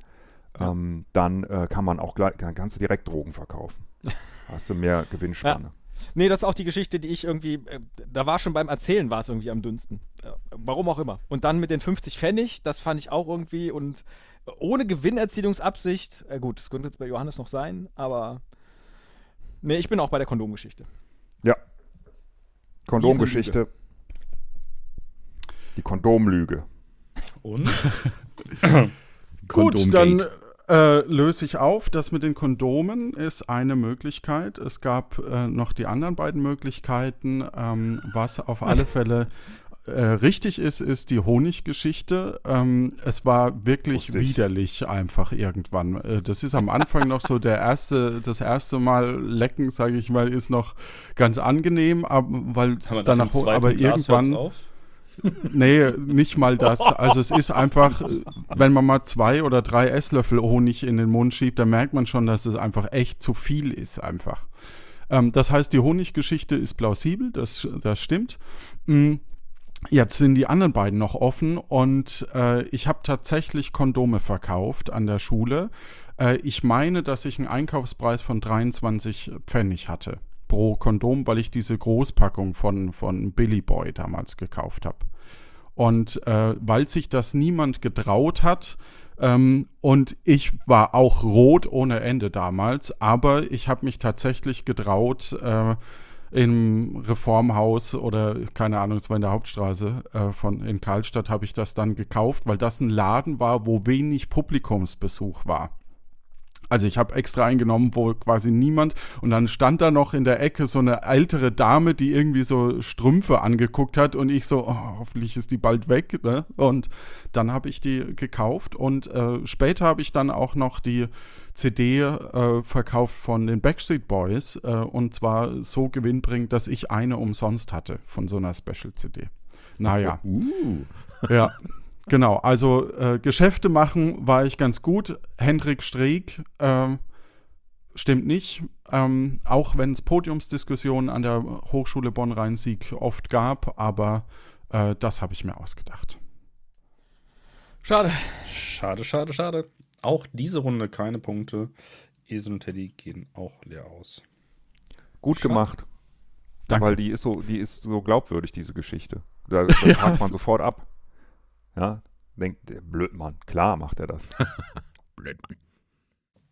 ähm, dann äh, kann man auch gleich, kannst du direkt Drogen verkaufen. (laughs) Hast du mehr Gewinnspanne. Nee, das ist auch die Geschichte, die ich irgendwie, äh, da war schon beim Erzählen war es irgendwie am dünnsten. Äh, warum auch immer. Und dann mit den 50 Pfennig, das fand ich auch irgendwie und ohne Gewinnerzielungsabsicht, äh, gut, das könnte jetzt bei Johannes noch sein, aber nee, ich bin auch bei der Kondomgeschichte. Ja. Kondomgeschichte. Die Kondomlüge. Und? (laughs) Gut, dann äh, löse ich auf. Das mit den Kondomen ist eine Möglichkeit. Es gab äh, noch die anderen beiden Möglichkeiten. Ähm, was auf alle (laughs) Fälle äh, richtig ist, ist die Honiggeschichte. Ähm, es war wirklich ich. widerlich einfach irgendwann. Äh, das ist am Anfang noch so der erste, das erste Mal lecken, sage ich mal, ist noch ganz angenehm, ab- weil es danach, aber irgendwann auf? Nee, nicht mal das. Also es ist einfach, wenn man mal zwei oder drei Esslöffel Honig in den Mund schiebt, dann merkt man schon, dass es einfach echt zu viel ist einfach. Ähm, das heißt, die Honiggeschichte ist plausibel, das, das stimmt. Mm, Jetzt sind die anderen beiden noch offen und äh, ich habe tatsächlich Kondome verkauft an der Schule. Äh, ich meine, dass ich einen Einkaufspreis von 23 Pfennig hatte pro Kondom, weil ich diese Großpackung von, von Billy Boy damals gekauft habe. Und äh, weil sich das niemand getraut hat, ähm, und ich war auch rot ohne Ende damals, aber ich habe mich tatsächlich getraut, äh, im Reformhaus oder keine Ahnung, es war in der Hauptstraße äh, von in Karlstadt, habe ich das dann gekauft, weil das ein Laden war, wo wenig Publikumsbesuch war. Also ich habe extra eingenommen, wo quasi niemand und dann stand da noch in der Ecke so eine ältere Dame, die irgendwie so Strümpfe angeguckt hat und ich so, oh, hoffentlich ist die bald weg. Ne? Und dann habe ich die gekauft und äh, später habe ich dann auch noch die CD äh, verkauft von den Backstreet Boys äh, und zwar so gewinnbringend, dass ich eine umsonst hatte von so einer Special CD. Naja. Uh. Ja, genau. Also äh, Geschäfte machen war ich ganz gut. Hendrik Streeck ähm, stimmt nicht. Ähm, auch wenn es Podiumsdiskussionen an der Hochschule Bonn-Rhein-Sieg oft gab, aber äh, das habe ich mir ausgedacht. Schade. Schade, schade, schade. Auch diese Runde keine Punkte. Esel und Teddy gehen auch leer aus. Gut Schade. gemacht. Danke. Weil die ist so, die ist so glaubwürdig, diese Geschichte. Da, (laughs) das hakt man sofort ab. Ja, denkt, der Blödmann, klar macht er das. (laughs) Blöd, Mann.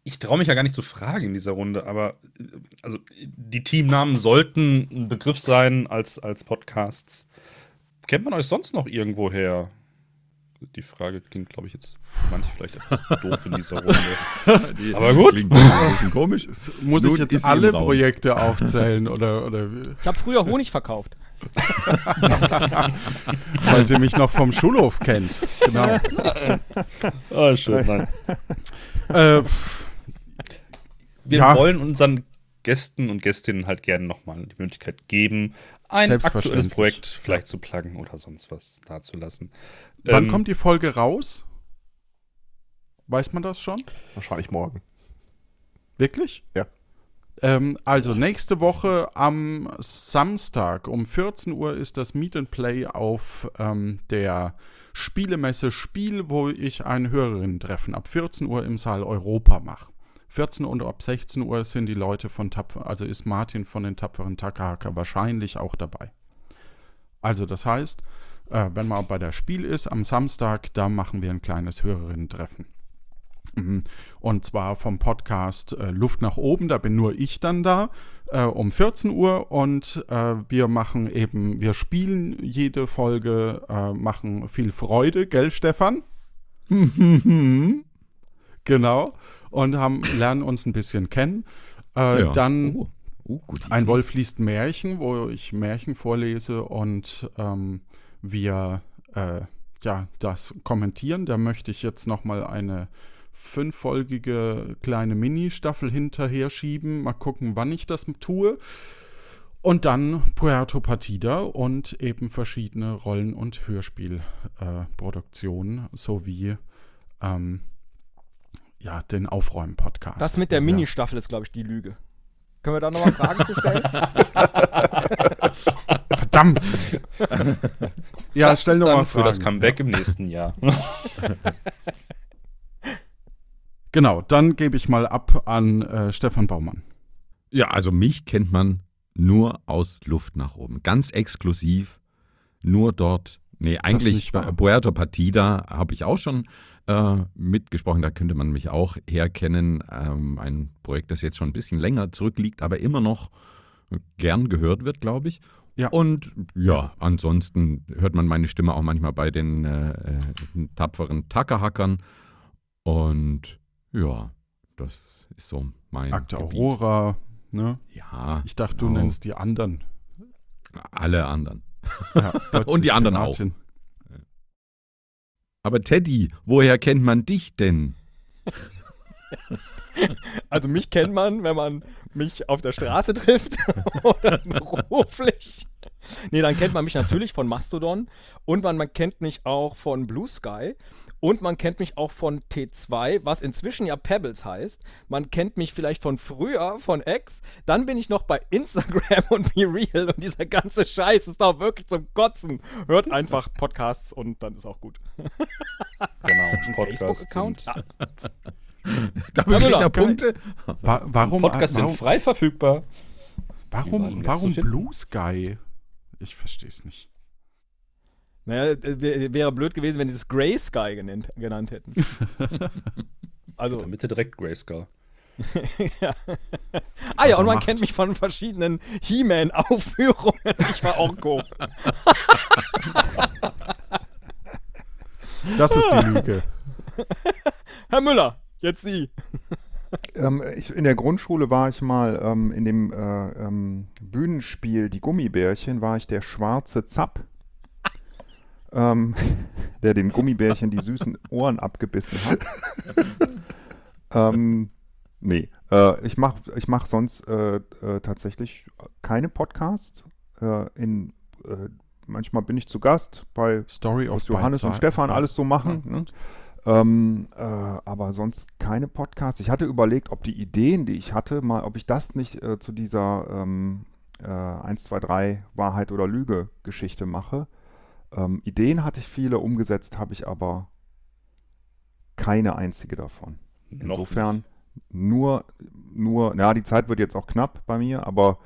Ich traue mich ja gar nicht zu fragen in dieser Runde, aber äh, also die Teamnamen sollten ein Begriff sein als, als Podcasts. Kennt man euch sonst noch irgendwo her? Die Frage klingt, glaube ich, jetzt für manche vielleicht etwas (laughs) doof in dieser Runde. (laughs) Die Aber gut. Klingt ein bisschen komisch. Muss Nun ich jetzt alle. Projekte aufzählen oder, oder? Ich habe früher Honig verkauft. (laughs) weil sie mich noch vom Schulhof kennt. Genau. Ah, schön, nein. äh, Wir Ja. wollen unseren Gästen und Gästinnen halt gerne nochmal die Möglichkeit geben, ein aktuelles. Projekt vielleicht zu pluggen oder sonst was dazulassen. wann Ähm, kommt die Folge raus? Weiß man das schon? Wahrscheinlich morgen. Wirklich? Ja. Ähm, also nächste Woche am Samstag um 14 Uhr ist das Meet and Play auf ähm, der Spielemesse Spiel, wo ich ein Hörerinnen-Treffen ab 14 Uhr im Saal Europa mache. 14 und ab 16 Uhr sind die Leute von Tapfer, also ist Martin von den tapferen Takahaka wahrscheinlich auch dabei. Also das heißt, äh, wenn man bei der Spiel ist am Samstag, da machen wir ein kleines Hörerinnen-Treffen. Mhm. Und zwar vom Podcast äh, Luft nach oben, da bin nur ich dann da, äh, um 14 Uhr und äh, wir machen eben, wir spielen jede Folge, äh, machen viel Freude, gell Stefan? (laughs) genau. Und haben, lernen uns ein bisschen kennen. Äh, Ja. Dann Oh, oh, ein Wolf liest Märchen, wo ich Märchen vorlese und ähm, wir äh, ja das kommentieren. Da möchte ich jetzt noch mal eine fünffolgige kleine Mini-Staffel hinterher schieben. Mal gucken, wann ich das tue. Und dann Puerto Partida und eben verschiedene Rollen- und Hörspielproduktionen äh, sowie ähm, ja, den Aufräumen-Podcast. Das mit der Ja. Mini-Staffel ist, glaube ich, die Lüge. Können wir da nochmal Fragen zu stellen? (laughs) Verdammt! (laughs) ja, das stell ist noch dann mal für Fragen. das Comeback im nächsten Jahr. (laughs) Genau, dann gebe ich mal ab an äh, Stefan Baumann. Ja, also mich kennt man nur aus Luft nach oben. Ganz exklusiv. Nur dort. Nee, eigentlich Puerto Partida habe ich auch schon äh, mitgesprochen. Da könnte man mich auch herkennen. Ähm, ein Projekt, das jetzt schon ein bisschen länger zurückliegt, aber immer noch gern gehört wird, glaube ich. Ja. Und ja, ansonsten hört man meine Stimme auch manchmal bei den äh, äh, tapferen Tackerhackern. Und ja, das ist so mein Akte Gebiet. Aurora, ne? Ja, Ich dachte, du genau. nennst die anderen. alle anderen. Ja, (laughs) Und die anderen auch. Martin. Aber Teddy, woher kennt man dich denn? (laughs) Also mich kennt man, wenn man mich auf der Straße trifft (laughs) oder beruflich. Nee, dann kennt man mich natürlich von Mastodon und man, man kennt mich auch von Blue Sky und man kennt mich auch von T2, was inzwischen ja Pebbles heißt. Man kennt mich vielleicht von früher, von X. Dann bin ich noch bei Instagram (laughs) und Be Real und dieser ganze Scheiß ist doch wirklich zum Kotzen. Hört einfach Podcasts und dann ist auch gut. (laughs) genau, Facebook-Account? Ah, Dafür Ja, kriegt er Punkte. Wa warum, Podcasts sind frei verfügbar. Warum, warum. Blue Sky? Ich verstehe es nicht. Naja, äh, wär- wäre blöd gewesen, wenn die es Grey Sky genannt, genannt hätten. In (laughs) also, der Mitte direkt Grayskull. (laughs) ja. Ah ja, und man Macht. kennt mich von verschiedenen He-Man-Aufführungen. Ich war auch (laughs) go. Das ist die Lüge. Herr Müller, jetzt Sie. Ähm, ich, in der Grundschule war ich mal ähm, in dem äh, ähm, Bühnenspiel Die Gummibärchen, war ich der schwarze Zapp, ähm, (laughs) der den Gummibärchen die süßen Ohren abgebissen hat. ähm, nee, äh, ich mache ich mach sonst äh, äh, tatsächlich keine Podcasts. Äh, in, äh, manchmal bin ich zu Gast bei Story of Johannes und Stefan alles so machen. Ne? Ähm, äh, aber sonst keine Podcasts. Ich hatte überlegt, ob die Ideen, die ich hatte, mal, ob ich das nicht äh, zu dieser ähm, äh, 1, 2, 3 Wahrheit oder Lüge Geschichte mache. Ähm, Ideen hatte ich viele, umgesetzt habe ich aber keine einzige davon. Insofern nur, nur, ja, die Zeit wird jetzt auch knapp bei mir, aber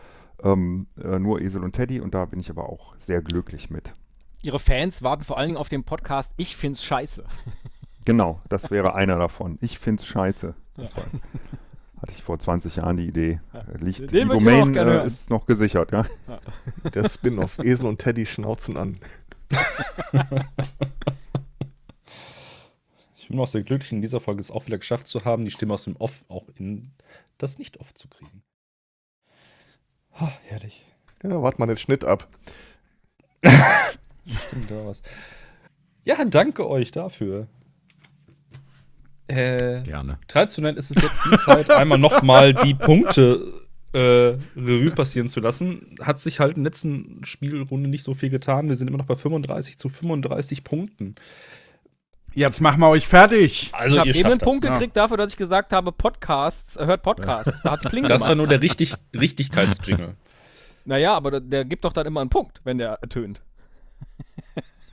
ähm, äh, nur Esel und Teddy und da bin ich aber auch sehr glücklich mit. Ihre Fans warten vor allen Dingen auf den Podcast Ich find's scheiße. (laughs) Genau, das wäre einer davon. Ich find's scheiße. Das war, hatte ich vor 20 Jahren die Idee. Äh, Liegt, Den die Domain gerne äh, hören. ist noch gesichert, ja. Der Spin-off Esel und Teddy schnauzen an. (laughs) Ich bin auch sehr glücklich, in dieser Folge es auch wieder geschafft zu haben, die Stimme aus dem Off auch in das Nicht-Off zu kriegen. Ha, herrlich. Ja, wart mal den Schnitt ab. (laughs) Stimmt, da was. Ja, danke euch dafür. Äh, Gerne. traditionell ist es jetzt die Zeit, einmal nochmal die Punkte äh, Revue passieren zu lassen. Hat sich halt in der letzten Spielrunde nicht so viel getan. Wir sind immer noch bei 35 zu 35 Punkten. Jetzt machen wir euch fertig. Also ich habe eben einen das. Punkt ja. gekriegt dafür, dass ich gesagt habe, Podcasts, äh, hört Podcasts. Da hat's Kling Das war gemacht. nur der Richtig Richtigkeitsjingle. (laughs) Naja, aber der, der gibt doch dann immer einen Punkt, wenn der ertönt.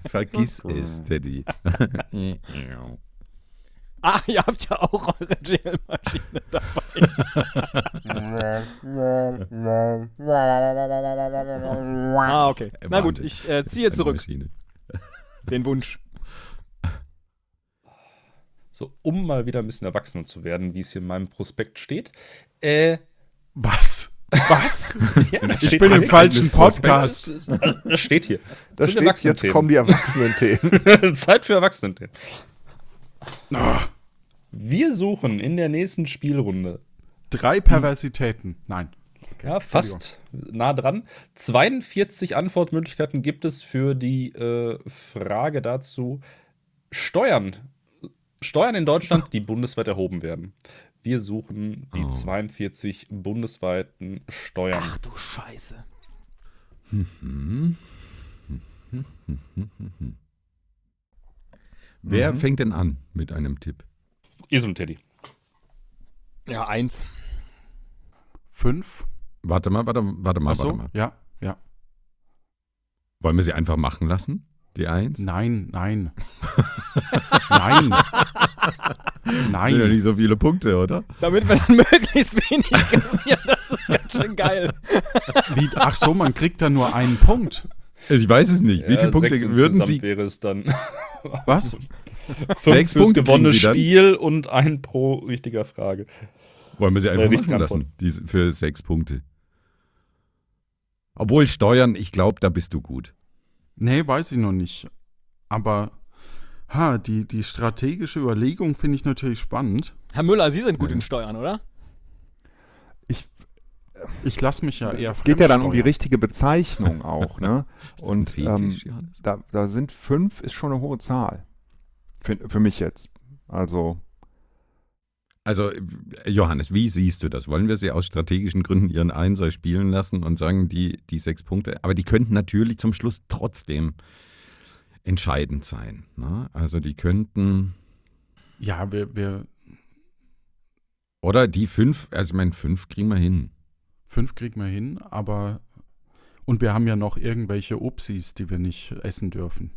Vergiss es, Teddy. (laughs) (laughs) Ah, (laughs) ihr habt ja auch eure Jingle-Maschine dabei. (laughs) ah, okay. Na gut, ich äh, ziehe zurück den Wunsch. (laughs) So, um mal wieder ein bisschen erwachsener zu werden, wie es hier in meinem Prospekt steht. Äh, Was? Was? ja, das Ich bin im falschen. Podcast. Das, das steht hier. Da Zu den steht, jetzt Erwachsenen-Themen. kommen die Erwachsenen-Themen. Zeit für Erwachsene. Ah, Wir suchen in der nächsten Spielrunde, drei Perversitäten. Nein. ja, fast nah dran, 42 Antwortmöglichkeiten gibt es für die äh, Frage dazu, Steuern. Steuern in Deutschland, die bundesweit erhoben werden. Wir suchen die Oh. 42 bundesweiten Steuern. Ach du Scheiße. Hm. Wer Mhm. fängt denn an mit einem Tipp? Esel und Teddy. Ja, eins. Fünf. Warte mal, warte, warte mal, Achso, warte mal. ja, ja. Wollen wir sie einfach machen lassen? Die Eins? Nein, nein. (laughs) nein. Sind ja Nein. nicht so viele Punkte, oder? Damit wir dann (laughs) möglichst wenig kassieren, das ist ganz schön geil. Wie, ach so, man kriegt da nur einen Punkt. Ich weiß es nicht. Wie Ja, viele Punkte würden Sie? wäre es dann. Was? (laughs) Sechs fürs Punkte gewonnene kriegen Sie dann? Spiel und ein pro richtiger Frage. Wollen wir sie einfach richtige machen lassen? Diese, für sechs Punkte. Obwohl Steuern, ich glaube, da bist du gut. Nee, weiß ich noch nicht. Aber ha, die, die strategische Überlegung finde ich natürlich spannend. Herr Müller, Sie sind gut Ja. in Steuern, oder? Ich, Ich lasse mich ja eher es geht ja dann um die richtige Bezeichnung auch, (laughs) ne? Und ähm, Fetisch, Johannes? da, da sind fünf ist schon eine hohe Zahl. Für, für mich jetzt. Also, Also, Johannes, wie siehst du das? Wollen wir sie aus strategischen Gründen ihren Einser spielen lassen und sagen, die, die sechs Punkte? Aber die könnten natürlich zum Schluss trotzdem entscheidend sein. Ne? Also, die könnten, Ja, wir, wir oder die fünf, also, ich meine, fünf kriegen wir hin. fünf kriegen wir hin, aber und wir haben ja noch irgendwelche Upsis, die wir nicht essen dürfen.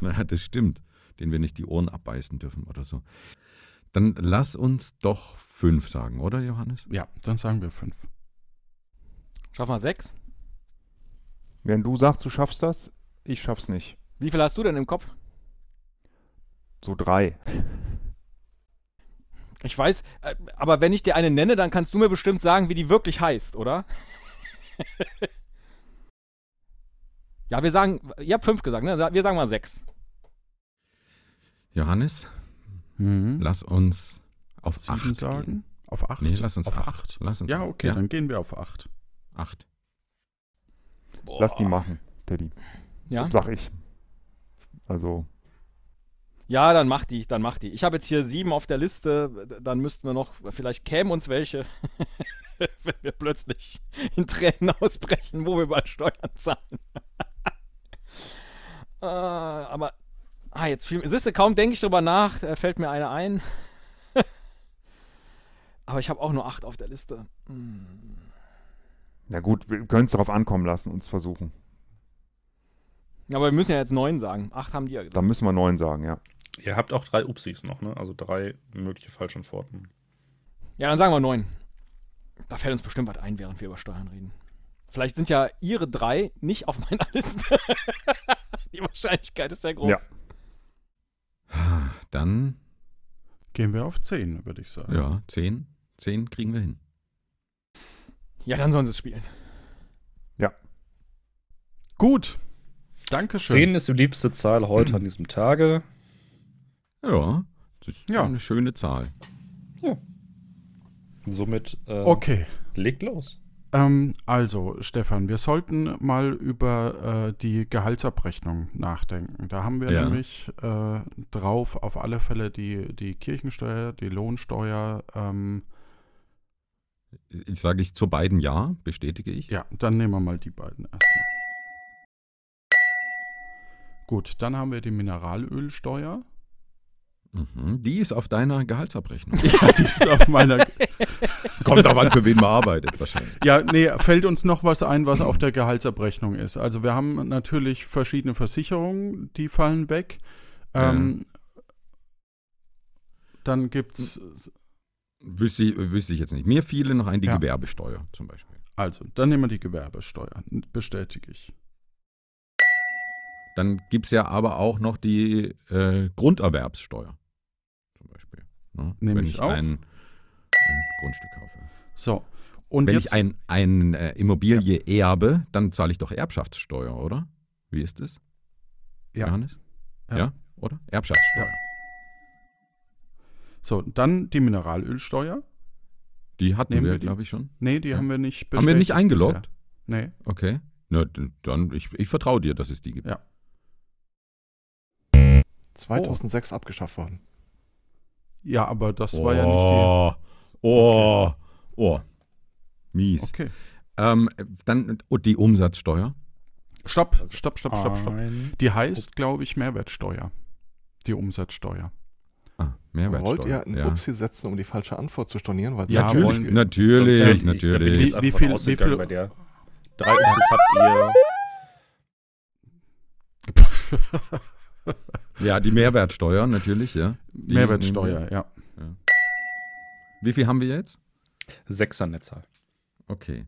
Ja, das stimmt. Den wir nicht die Ohren abbeißen dürfen oder so. Dann lass uns doch fünf sagen, oder, Johannes? Ja, dann sagen wir fünf. Schaffen wir sechs? wenn du sagst, du schaffst das, ich schaff's nicht. Wie viel hast du denn im Kopf? So drei. Ich weiß, äh, aber wenn ich dir eine nenne, dann kannst du mir bestimmt sagen, wie die wirklich heißt, oder? (laughs) ja, wir sagen, ihr habt fünf gesagt, ne? Wir sagen mal sechs. Johannes, Mhm. lass uns auf Sieben acht sagen. gehen. Auf 8? Nee, lass uns auf acht. 8. Lass uns Ja, acht. okay, Ja. dann gehen wir auf 8. Acht. Lass die machen, Teddy. Ja? Sag ich. Also, Ja, dann mach die, dann mach die. Ich habe jetzt hier sieben auf der Liste, dann müssten wir noch, vielleicht kämen uns welche, (laughs) wenn wir plötzlich in Tränen ausbrechen, wo wir bald Steuern zahlen. (laughs) äh, aber, ah, jetzt fiel, siehst du, kaum denke ich drüber nach, da fällt mir eine ein. (laughs) aber ich habe auch nur acht auf der Liste. Hm. na gut, wir können es darauf ankommen lassen, uns versuchen. Aber wir müssen ja jetzt neun sagen. Acht haben die ja gesagt. Dann müssen wir neun sagen, ja. Ihr habt auch drei Upsis noch, ne? Also drei mögliche Falschantworten. Ja, dann sagen wir neun. Da fällt uns bestimmt was ein, während wir über Steuern reden. Vielleicht sind ja ihre drei nicht auf meiner (laughs) Liste. Die Wahrscheinlichkeit ist sehr groß. Ja. Dann, Gehen wir auf 10, würde ich sagen. ja, zehn. Zehn kriegen wir hin. Ja, dann sollen sie es spielen. Gut. Dankeschön. Zehn ist die liebste Zahl heute an diesem Tage. Ja, das ist Ja. eine schöne Zahl. Somit äh, Okay. legt los. Ähm, also, Stefan, wir sollten mal über äh, die Gehaltsabrechnung nachdenken. Da haben wir Ja. nämlich äh, drauf auf alle Fälle die, die Kirchensteuer, die Lohnsteuer. Ähm, Ich sage ich zu beiden ja, bestätige ich. ja, dann nehmen wir mal die beiden erstmal. Gut, dann haben wir die Mineralölsteuer. Mhm. Die ist auf deiner Gehaltsabrechnung. (laughs) Ja, die ist auf meiner. (laughs) (laughs) Kommt auch an, für wen man arbeitet, wahrscheinlich. Ja, nee, fällt uns noch was ein, was auf der Gehaltsabrechnung ist. Also wir haben natürlich verschiedene Versicherungen, die fallen weg. Ähm, Dann gibt es, Wüsste ich, wüsste ich jetzt nicht. Mir fiele noch ein die Ja. Gewerbesteuer zum Beispiel. also, dann nehmen wir die Gewerbesteuer. Bestätige ich. Dann gibt es ja aber auch noch die äh, Grunderwerbssteuer zum Beispiel. Ne? Nehme Wenn ich ich auch. ein, ein Grundstück kaufe. So. Und Wenn jetzt, ich ein, ein äh, Immobilie erbe, dann zahle ich doch Erbschaftssteuer, oder? Wie ist es? Ja. Johannes? Ja. Ja. oder? Erbschaftssteuer. so, dann die Mineralölsteuer. Die hatten Nehmen wir, wir die? glaube ich, schon. Nee, die Ja. haben wir nicht Haben wir nicht bestätigt eingeloggt? bisher. Nee. Okay. Na, dann, ich, ich vertraue dir, dass es die gibt. Ja. 2006 abgeschafft worden. Ja, aber das war ja nicht Oh, oh, oh. Mies. Okay. Ähm, dann und die Umsatzsteuer. Stopp, stopp, stopp, stopp, stopp. Die heißt, glaube ich, Mehrwertsteuer. Die Umsatzsteuer. Ah, Mehrwertsteuer. Wollt ihr einen ja. Upsi setzen, um die falsche Antwort zu stornieren? Weil Ja, sonst- wollen natürlich, natürlich, ich- natürlich. Wie- wie viel- wie viel- bei der drei Upsis habt ihr. (laughs) Ja, die Mehrwertsteuer natürlich, ja. Die Mehrwertsteuer, ja. Wie viel haben wir jetzt? Sechser Netzzahl. Okay.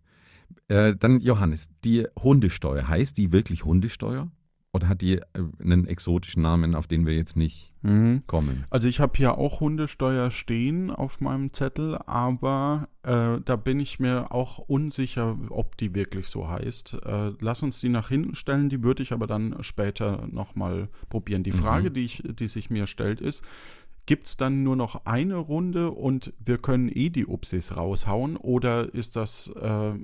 Äh, dann Johannes, die Hundesteuer, heißt die wirklich Hundesteuer? Oder hat die äh, einen exotischen Namen, auf den wir jetzt nicht Mhm. kommen? Also ich habe hier auch Hundesteuer stehen auf meinem Zettel, aber äh, da bin ich mir auch unsicher, ob die wirklich so heißt. Äh, lass uns die nach hinten stellen, die würde ich aber dann später nochmal probieren. Die Mhm. Frage, die, ich, die sich mir stellt, ist, gibt es dann nur noch eine Runde und wir können eh die Upsis raushauen oder ist das, äh,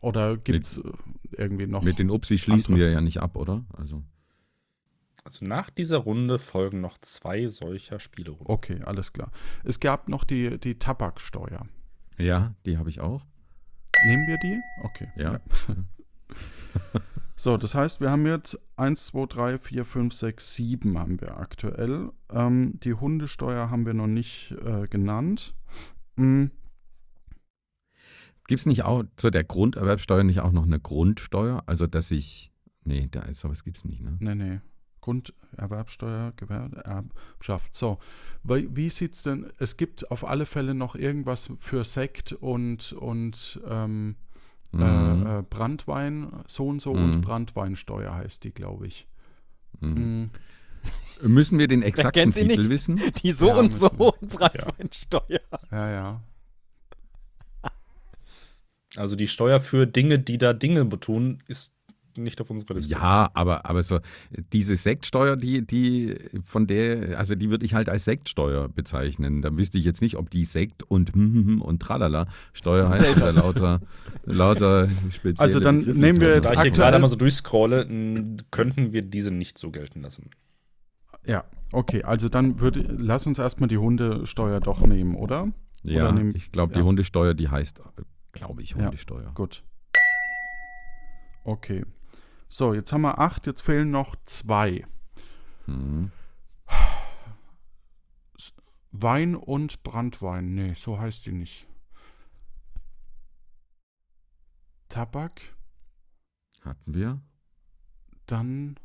oder gibt es irgendwie noch... Mit den Upsi schließen andere. wir ja nicht ab, oder? Also, Also nach dieser Runde folgen noch zwei solcher Spielerunden. Okay, alles klar. Es gab noch die, die Tabaksteuer. ja, die habe ich auch. Nehmen wir die? Okay. Ja. (laughs) So, das heißt, wir haben jetzt 1, 2, 3, 4, 5, 6, 7 haben wir aktuell. Ähm, die Hundesteuer haben wir noch nicht äh, genannt. Mm, Gibt es nicht auch zu der Grunderwerbsteuer nicht auch noch eine Grundsteuer? Also, dass ich. Nee, da ist sowas gibt es nicht, ne? nee, nee. Grunderwerbsteuer, Gewerbeerbschaft. So, wie, wie sieht es denn? Es gibt auf alle Fälle noch irgendwas für Sekt und, und ähm, Mhm. äh, äh, Brandwein, so und so Mhm. und Brandweinsteuer heißt die, glaube ich. Mhm. Mm, Müssen wir den (laughs) exakten Titel nicht? wissen? Die so Ja, und so wir. und Brandweinsteuer. ja, ja. Also die Steuer für Dinge, die da Dinge betun, ist nicht auf unserer Liste. Ja, aber, aber so, diese Sektsteuer, die, die, von der, also die würde ich halt als Sektsteuer bezeichnen. Da wüsste ich jetzt nicht, ob die Sekt und hm, hm, hm und tralala Steuer heißt oder lauter, lauter spezielle Also dann Begriffe. nehmen wir jetzt Da ich hier gerade mal so durchscrolle, könnten wir diese nicht so gelten lassen. Ja, okay, also dann würde, lass uns erstmal die Hundesteuer doch nehmen, oder? Ja, Oder nehmen- ich glaube, die ja. Hundesteuer, die heißt, glaube ich, Ja. Hundesteuer. Gut. Okay. So, jetzt haben wir acht, jetzt fehlen noch zwei. Mhm. Wein und Brandwein. Nee, so heißt die nicht. Tabak, Hatten wir? dann.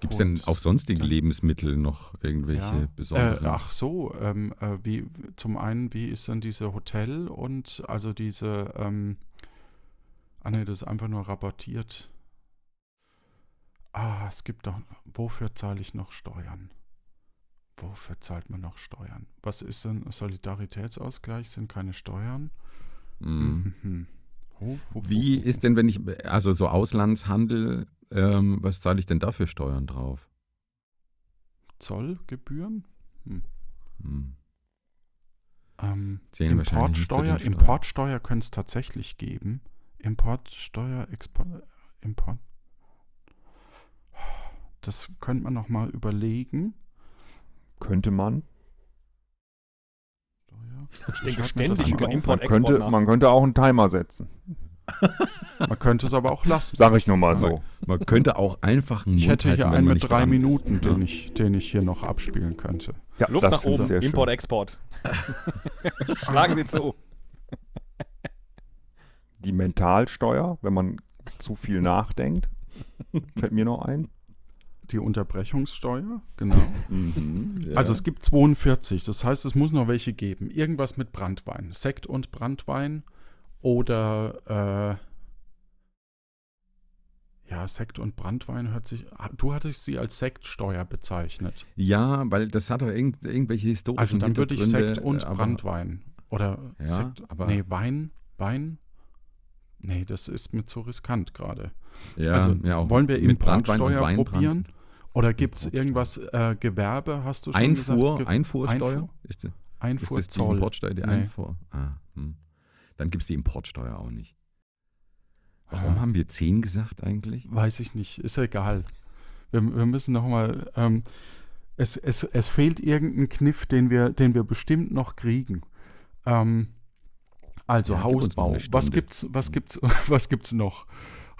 Gibt es denn auf sonstige Lebensmittel noch irgendwelche Ja. Äh, besonderen? ach so, ähm, äh, wie, zum einen, wie ist denn diese Hotel und also diese, ähm, ah ne, das ist einfach nur rabattiert. Ah, es gibt doch, wofür zahle ich noch Steuern? Wofür zahlt man noch Steuern? Was ist denn Solidaritätsausgleich? Sind keine Steuern? Mhm. Mhm. Ho, ho, ho, Wie ist denn, wenn ich, also so Auslandshandel, ähm, was zahle ich denn da für Steuern drauf? Zollgebühren? Hm. Ähm, zu den Importsteuer. Importsteuer könnte es tatsächlich geben. Importsteuer, Export, Import. Das könnte man noch mal überlegen. Könnte man. Ich denke schreib mir das ständig über. Import, Man Export könnte, nach. man könnte auch einen Timer setzen. (laughs) Man könnte es aber auch lassen. Sag ich nur mal so. Man könnte auch einfach einen Ich Mund hätte hier halten, wenn einen mit drei ist, Minuten, den ich, den ich hier noch abspielen könnte. Ja, Luft nach oben, sehr schön. Import, Export. (laughs) Schlagen Sie zu. Die Mentalsteuer, wenn man zu viel nachdenkt, fällt mir noch ein. Die Unterbrechungssteuer, genau. (laughs) Mhm, ja. Also es gibt 42, das heißt, es muss noch welche geben. Irgendwas mit Brandwein. Sekt und Brandwein oder äh, ja, Sekt und Brandwein hört sich. ah, Du hattest sie als Sektsteuer bezeichnet. ja, weil das hat doch irgend, irgendwelche historischen Also dann würde ich Sekt und aber- Brandwein. Oder Ja, Sekt. aber- nee, Wein. Wein. Nee, das ist mir zu riskant gerade. Ja, also ja, wollen wir Wein dran. probieren? Oder gibt es irgendwas, äh, Gewerbe, hast du schon Einfuhr, gesagt? Ge- Einfuhrsteuer? Einfuhr? Ist, die- ist Einfuhr, das die. Importsteuer, die Nee. Einfuhr? Ah, hm. Dann gibt es die Importsteuer auch nicht. Warum Ah. haben wir 10 gesagt eigentlich? Weiß ich nicht, ist ja egal. Wir, wir müssen nochmal, ähm, es, es, es fehlt irgendein Kniff, den wir, den wir bestimmt noch kriegen. Ähm, also Ja, gib Hausbau. eine Was gibt's, was gibt's, (laughs) was gibt's noch?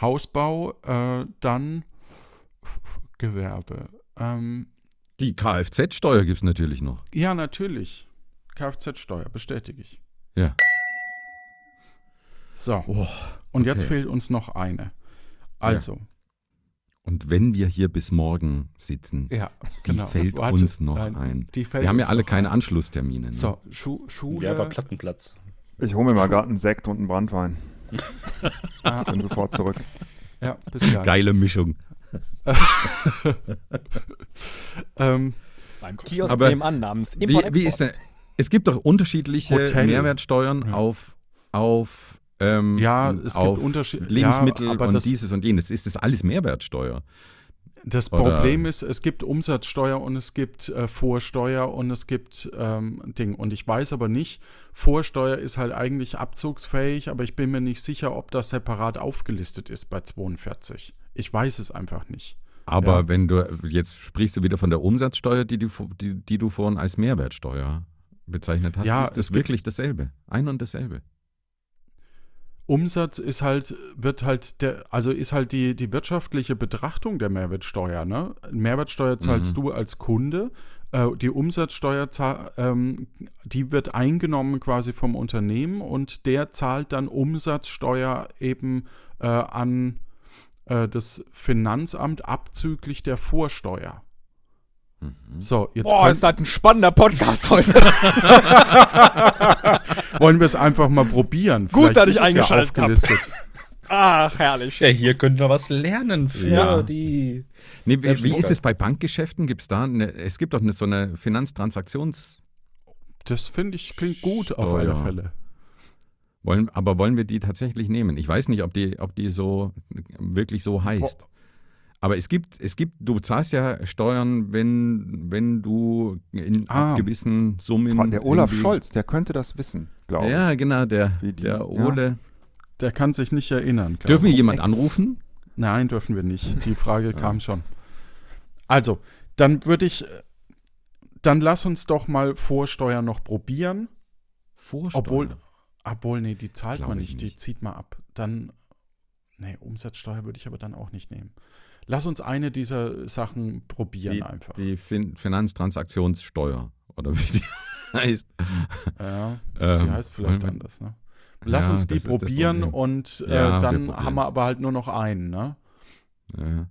Hausbau, äh, dann Gewerbe. Ähm, Die Kfz-Steuer gibt es natürlich noch. ja, natürlich. Kfz-Steuer, bestätige ich. Ja. So. Oh, Und jetzt okay. fehlt uns noch eine. Also, Und wenn wir hier bis morgen sitzen, ja, die genau. fällt Warte, uns noch nein, ein. Die fällt Wir haben ja alle keine ein. Anschlusstermine. Ne? So, Schu Schule. Ja, aber Plattenplatz. Ich hole mir mal gerade einen Sekt und einen Brandwein. Ah, (laughs) Bin sofort zurück. ja, bis gleich. Geile Mischung. Ähm, Beim Kiosk Aber nebenan namens Wie, Import, wie ist denn, es gibt doch unterschiedliche Hotel. Mehrwertsteuern Ja. auf, auf, ähm, Ja, es gibt Unterschied- Lebensmittel ja, aber und das- dieses und jenes. Ist das alles Mehrwertsteuer? das Oder- Problem ist, es gibt Umsatzsteuer und es gibt äh, Vorsteuer und es gibt ähm, Ding. Und ich weiß aber nicht, Vorsteuer ist halt eigentlich abzugsfähig, aber ich bin mir nicht sicher, ob das separat aufgelistet ist bei 42. Ich weiß es einfach nicht. Aber Ja. wenn du, jetzt sprichst du wieder von der Umsatzsteuer, die du, vo- die, die du vorhin als Mehrwertsteuer bezeichnet hast. Ja, ist das wirklich dasselbe? Ein und dasselbe. Umsatz ist halt, wird halt der, also ist halt die, die wirtschaftliche Betrachtung der Mehrwertsteuer, ne? Mehrwertsteuer zahlst Mhm. du als Kunde. Äh, die Umsatzsteuer, ähm, die wird eingenommen quasi vom Unternehmen und der zahlt dann Umsatzsteuer eben äh, an äh, das Finanzamt abzüglich der Vorsteuer. Mhm. So, jetzt Boah, ist das ein spannender Podcast heute. (laughs) wollen wir es einfach mal probieren. Gut, Vielleicht dass ich eingeschaltet hab. aufgelistet. (laughs) Ach, herrlich. Ja, hier könnten wir was lernen für Ja. die. Nee, wie, wie ist es bei Bankgeschäften? Gibt's da eine, es gibt doch eine, so eine Finanztransaktions- Das finde ich klingt gut auf alle Fälle. Wollen, aber wollen wir die tatsächlich nehmen? Ich weiß nicht, ob die, ob die so wirklich so heißt. Aber es gibt, es gibt, du zahlst ja Steuern, wenn, wenn du in Ah. gewissen Summen. Der Olaf Scholz, der könnte das wissen, glaube ich. Ja, genau, der, die- der ja. Ole. Der kann sich nicht erinnern. Dürfen wir ich. jemand anrufen? Nein, dürfen wir nicht. Die Frage (laughs) kam schon. Also, dann würde ich, dann lass uns doch mal Vorsteuer noch probieren. Vorsteuer. Obwohl, obwohl, nee, die zahlt Glaub man ich nicht, die nicht. zieht man ab. Dann, nee, Umsatzsteuer würde ich aber dann auch nicht nehmen. Lass uns eine dieser Sachen probieren die, einfach. die fin Finanztransaktionssteuer oder wie die (laughs) heißt. ja, die Ähm, heißt vielleicht wir- anders, ne? Lass Ja, uns die probieren und äh, Ja, wir dann probieren's. haben wir aber halt nur noch einen, ne? Ja.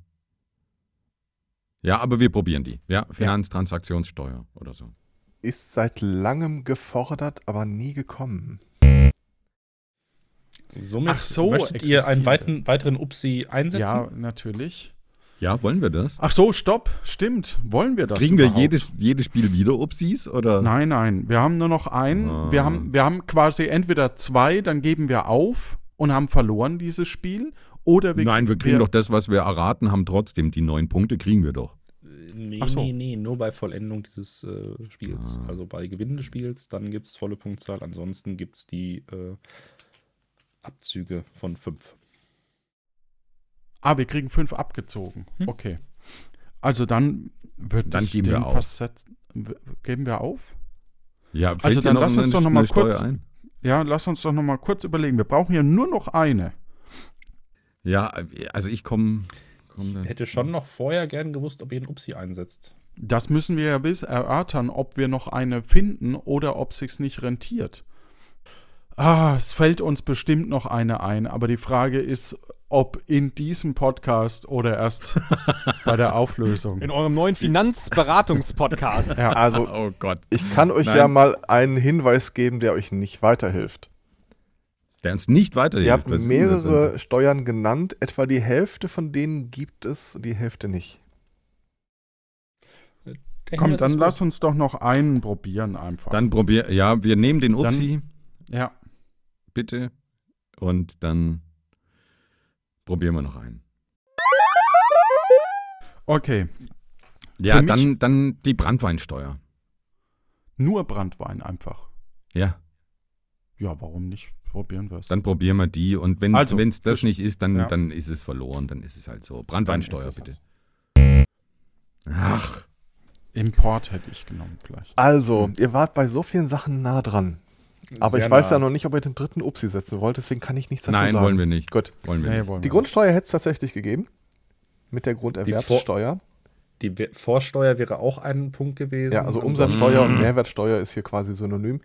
ja, aber wir probieren die. Ja, Finanztransaktionssteuer oder so. Ist seit langem gefordert, aber nie gekommen. Somit Ach so, möchtet ihr einen existiert. weiteren, Upsi einsetzen? Ja, natürlich. Ja, wollen wir das? Ach so, stopp, stimmt. Wollen wir das Kriegen wir überhaupt? jedes, jedes Spiel wieder Upsis? Oder? Nein, nein, wir haben nur noch einen. Ah. Wir, haben, wir haben quasi entweder zwei, dann geben wir auf und haben verloren dieses Spiel. Oder wir, Nein, wir kriegen doch das, was wir erraten haben, trotzdem. Die neun Punkte kriegen wir doch. Nee, Ach so. nee, nee, nur bei Vollendung dieses äh, Spiels. Ah. Also bei Gewinn des Spiels, dann gibt es volle Punktzahl, ansonsten gibt es die äh, Abzüge von fünf. Ah, wir kriegen fünf abgezogen. Hm. Okay. Also dann wird Dann geben wir den auf. W- Geben wir auf? Ja, Also dann lass uns doch noch mal kurz- Ein? Ja, lass uns doch noch mal kurz überlegen. Wir brauchen ja nur noch eine. Ja, also ich komme. Komm. Hätte schon noch vorher gern gewusst, ob ihr einen Upsi einsetzt. Das müssen wir ja wiss- erörtern, ob wir noch eine finden oder ob sich's nicht rentiert. Ah, es fällt uns bestimmt noch eine ein, aber die Frage ist, ob in diesem Podcast oder erst (laughs) bei der Auflösung. In eurem neuen Finanzberatungspodcast. (laughs) Ja, Also, Oh Gott. ich kann euch Nein. ja mal einen Hinweis geben, der euch nicht weiterhilft. Der uns nicht weiterhilft. Ihr habt mehrere? Steuern genannt, etwa die Hälfte von denen gibt es und die Hälfte nicht. Der komm, dann lass uns doch noch einen probieren einfach. Dann probier. Ja, wir nehmen den Upsi, ja, bitte. Und dann probieren wir noch einen. okay. Ja, dann, dann die Brandweinsteuer. Nur Brandwein einfach. Ja, Ja, warum nicht? Probieren wir es. dann probieren wir die. Und wenn Also, es das nicht ist, dann, ja. dann ist es verloren. Dann ist es halt so. Brandweinsteuer, bitte. halt Ach, Import hätte ich genommen vielleicht. Also, ihr wart bei so vielen Sachen nah dran. Aber ich weiß nah. ja noch nicht, ob ihr den dritten Upsi setzen wollt, deswegen kann ich nichts dazu nein, sagen. wollen wir nicht. Gut. Wollen wir Nee, nicht. wollen Die wir Grundsteuer hätte es tatsächlich gegeben. Mit der Grunderwerbssteuer. Die We- Vorsteuer wäre auch ein Punkt gewesen. Ja, also Umsatzsteuer und Mhm. Mehrwertsteuer ist hier quasi synonym.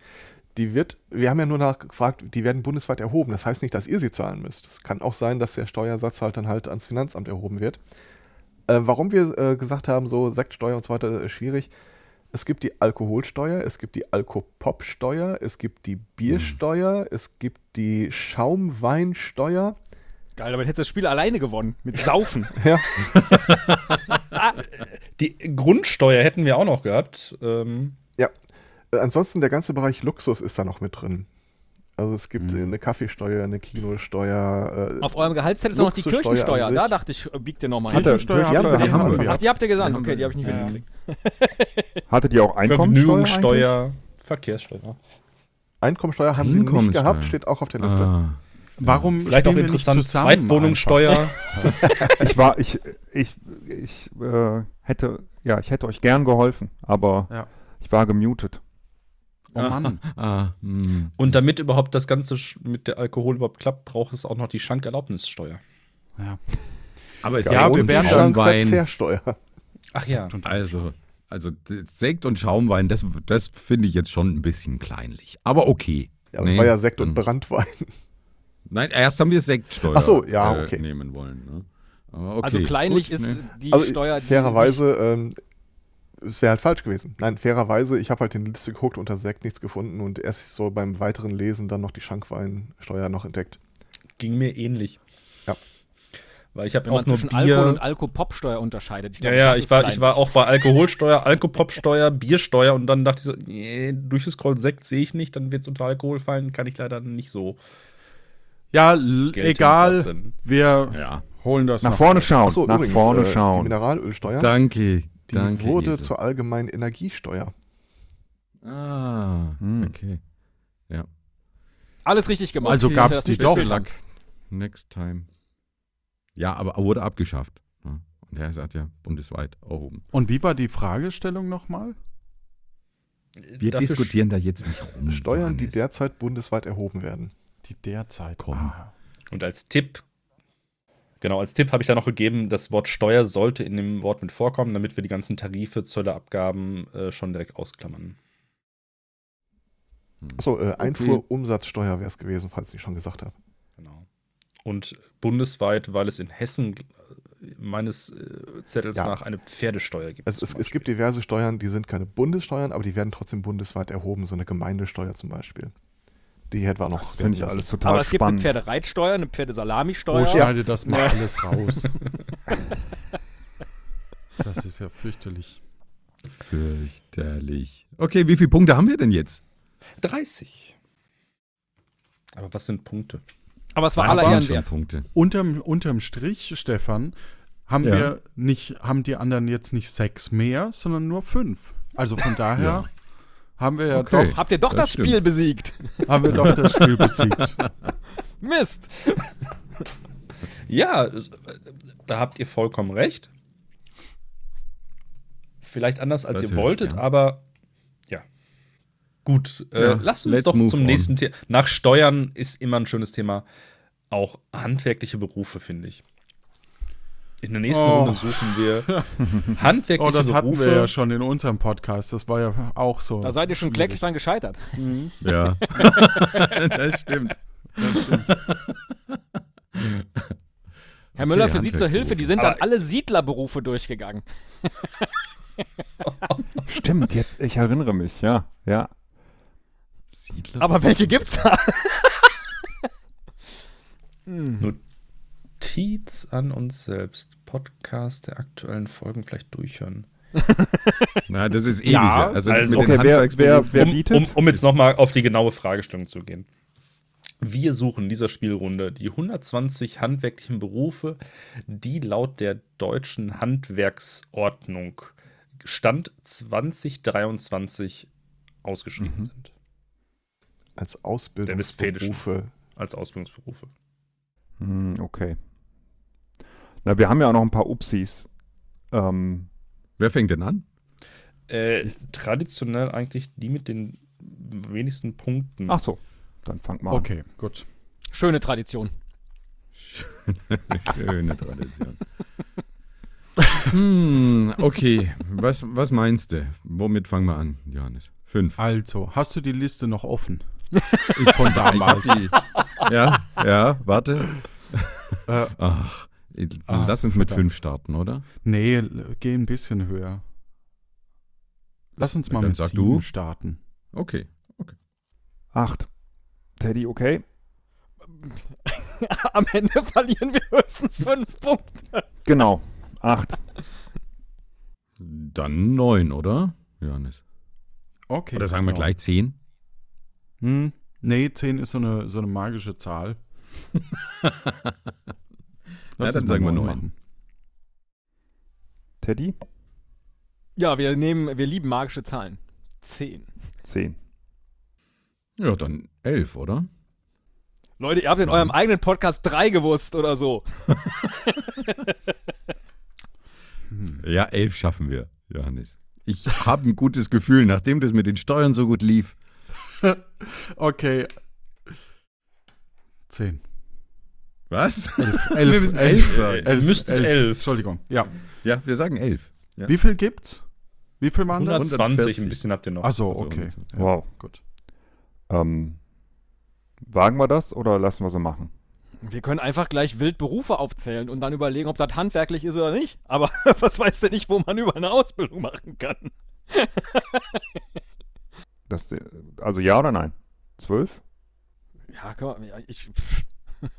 Die wird, wir haben ja nur nachgefragt, die werden bundesweit erhoben. Das heißt nicht, dass ihr sie zahlen müsst. Es kann auch sein, dass der Steuersatz halt dann halt ans Finanzamt erhoben wird. Äh, warum wir äh, gesagt haben, so Sektsteuer und so weiter ist schwierig. Es gibt die Alkoholsteuer, es gibt die Alkopop-Steuer, es gibt die Biersteuer, es gibt die Schaumweinsteuer. Geil, damit hättest du das Spiel alleine gewonnen. Mit Saufen. (laughs) Ja, (laughs) Die Grundsteuer hätten wir auch noch gehabt. Ähm, Äh, Ansonsten der ganze Bereich Luxus ist da noch mit drin. Also es gibt Mhm. eine Kaffeesteuer, eine Kinosteuer. Äh, Auf eurem Gehaltszettel ist noch die Kirchensteuer. Da dachte ich, äh, biegt ihr nochmal hin. Kirchensteuer die ja. Anfang. Ach, die habt ihr gesagt. Die Okay, die habe ich nicht Ja. mitgekriegt. (laughs) Hattet ihr auch Einkommensteuer eigentlich? Vergnügungssteuer, Verkehrssteuer. Einkommensteuer haben sie nicht gehabt, steht auch auf der Liste. Ah, Warum Vielleicht auch spielen wir nicht interessant, Zweitwohnungssteuer. (laughs) Ich war, ich, ich, ich äh, hätte, ja, ich hätte euch gern geholfen, aber Ja. ich war gemutet. Oh Mann. (laughs) ah, hm. Und damit überhaupt das Ganze mit der Alkohol überhaupt klappt, braucht es auch noch die Schankerlaubnissteuer. Ja. Aber es Ja, wir werden dann Schaumwein. Ach ja. Also, also Sekt und Schaumwein, das, das finde ich jetzt schon ein bisschen kleinlich. Aber okay. Ja, aber das Nee, war ja Sekt und Brandwein. (laughs) Nein, erst haben wir Sektsteuer Ach so, ja, äh, okay. nehmen wollen. Ne? Aber okay. Also kleinlich Gut, ist ne? die Also Steuer, die fairerweise, ähm, es wäre halt falsch gewesen. Nein, fairerweise, ich habe halt in die Liste geguckt, unter Sekt nichts gefunden und erst so beim weiteren Lesen dann noch die Schankweinsteuer noch entdeckt. Ging mir ähnlich. Ja. Weil ich habe nur zwischen Bier. Alkohol und Alkopopsteuer unterscheidet. Ich ja, glaub, ja, das ich war, ich war auch bei Alkoholsteuer, Alkopopsteuer, (laughs) Biersteuer und dann dachte ich so, nee, durchgescrollt Sekt sehe ich nicht, dann wird es unter Alkohol fallen, kann ich leider nicht so. Ja, egal. Wir Ja. holen das Nach noch. vorne schauen, Achso, nach übrigens, vorne äh, die schauen. Mineralölsteuer, Danke. die danke, wurde Esel. zur allgemeinen Energiesteuer. Ah, Hm. okay. Alles richtig gemacht. Also Dass gab es die doch. Next time. Ja, aber wurde abgeschafft. Ja. Und er sagt ja bundesweit erhoben. Und wie war die Fragestellung nochmal? Wir Dafür diskutieren da jetzt nicht rum. Steuern, die derzeit bundesweit erhoben werden. Die derzeit. Komm. Ah. Und als Tipp, genau, als Tipp habe ich da noch gegeben, das Wort Steuer sollte in dem Wort mit vorkommen, damit wir die ganzen Tarife, Zölle, Abgaben äh, schon direkt ausklammern. Achso, äh, Einfuhrumsatzsteuer wäre es gewesen, falls ich schon gesagt habe. Genau. Und bundesweit, weil es in Hessen äh, meines äh, Zettels Ja. nach eine Pferdesteuer gibt. Es, zum es, es gibt diverse Steuern, die sind keine Bundessteuern, aber die werden trotzdem bundesweit erhoben, so eine Gemeindesteuer zum Beispiel. Die hätten wir noch. Das finde ich alles lassen. total Aber es gibt eine spannend. Pferdereitsteuer, eine Oh, Pferdesalamisteuer. schneide das mal alles raus. (laughs) das ist ja fürchterlich. Fürchterlich. Okay, wie viele Punkte haben wir denn jetzt? 30. Aber was sind Punkte? Aber es war Was aller waren Ehren wert. Punkte. Unterm, unterm Strich, Stefan, haben Ja. wir nicht, haben die anderen jetzt nicht sechs mehr, sondern nur fünf. Also von (laughs) daher Ja. haben wir ja Okay. Habt ihr doch Das das. Spiel besiegt? doch, (laughs) haben wir doch das Spiel besiegt. (laughs) Mist. Ja, da habt ihr vollkommen recht. Vielleicht anders als Das ihr wolltet, aber. Gut, äh, Ja, lasst uns doch zum on. nächsten Thema. Nach Steuern ist immer ein schönes Thema. Auch handwerkliche Berufe, finde ich. In der nächsten Oh. Runde suchen wir (laughs) handwerkliche Oh, das hatten Berufe. wir ja schon in unserem Podcast. Das war ja auch so. Da seid ihr schon kläglich dran gescheitert. Ja. (laughs) (laughs) das stimmt. Herr Müller, Okay, für Sie zur Hilfe, die sind Aber- dann alle Siedlerberufe durchgegangen. Stimmt, jetzt, ich erinnere mich, ja, ja. Siedler. Aber welche gibt's da? (laughs) Notiz an uns selbst. Podcast der aktuellen Folgen vielleicht durchhören. (laughs) Na, das ist ewig. Ja, also, also- mit den Okay, wer, Handwerksberufen- wer, wer um, bietet? Um, um jetzt nochmal auf die genaue Fragestellung zu gehen. Wir suchen in dieser Spielrunde die 120 handwerklichen Berufe, die laut der deutschen Handwerksordnung Stand 2023 ausgeschrieben Mhm. sind Als. Ausbildungsberufe. als Ausbildungsberufe. Hm, okay. Na, wir haben ja auch noch ein paar Upsis. Ähm, Wer fängt denn an? Äh, ist traditionell eigentlich die mit den wenigsten Punkten. ach so, dann fangt mal an. Okay, gut. Schöne Tradition. (laughs) Schöne Tradition. hm, okay, was, was meinst du? Womit fangen wir an, Johannes? Fünf. Also, hast du die Liste noch offen? Ich von (laughs) damals. Die, ja, ja, warte. Äh, Ach, Ah, lass uns mit verdammt. fünf starten, oder? nee, geh ein bisschen höher. Lass uns mal Dann mit sag sieben du. starten. Okay. Acht. Teddy, okay? (laughs) Am Ende verlieren wir höchstens fünf Punkte. Genau. Acht. Dann neun, oder? Johannes. Okay. Oder sagen wir genau. gleich zehn? Hm, nee, 10 ist so eine, so eine magische Zahl. (laughs) Lass dann uns mal sagen wir neun neun. machen. Teddy? Ja, wir nehmen, wir lieben magische Zahlen. Zehn. Zehn. Ja, dann elf, oder? Leute, ihr habt in eurem eigenen Podcast drei gewusst oder so. (laughs) Ja, elf schaffen wir, Johannes. Ich habe ein gutes Gefühl, nachdem das mit den Steuern so gut lief. (laughs) Okay. 10. Was? (laughs) Elf. Wir müssen elf sagen. Ihr müsstet elf. Entschuldigung. Ja. Ja, wir sagen elf. Ja. Wie viel gibt's? Wie viel waren das? 120, 140. ein bisschen habt ihr noch. Achso, Also, okay. ja. Wow. Gut. Ähm, wagen wir das oder lassen wir sie machen? Wir können einfach gleich wild Berufe aufzählen und dann überlegen, ob das handwerklich ist oder nicht. Aber (laughs) was weiß denn nicht, wo man über eine Ausbildung machen kann? Das, also ja oder nein? Zwölf? Ja, komm, ja, ich. (laughs)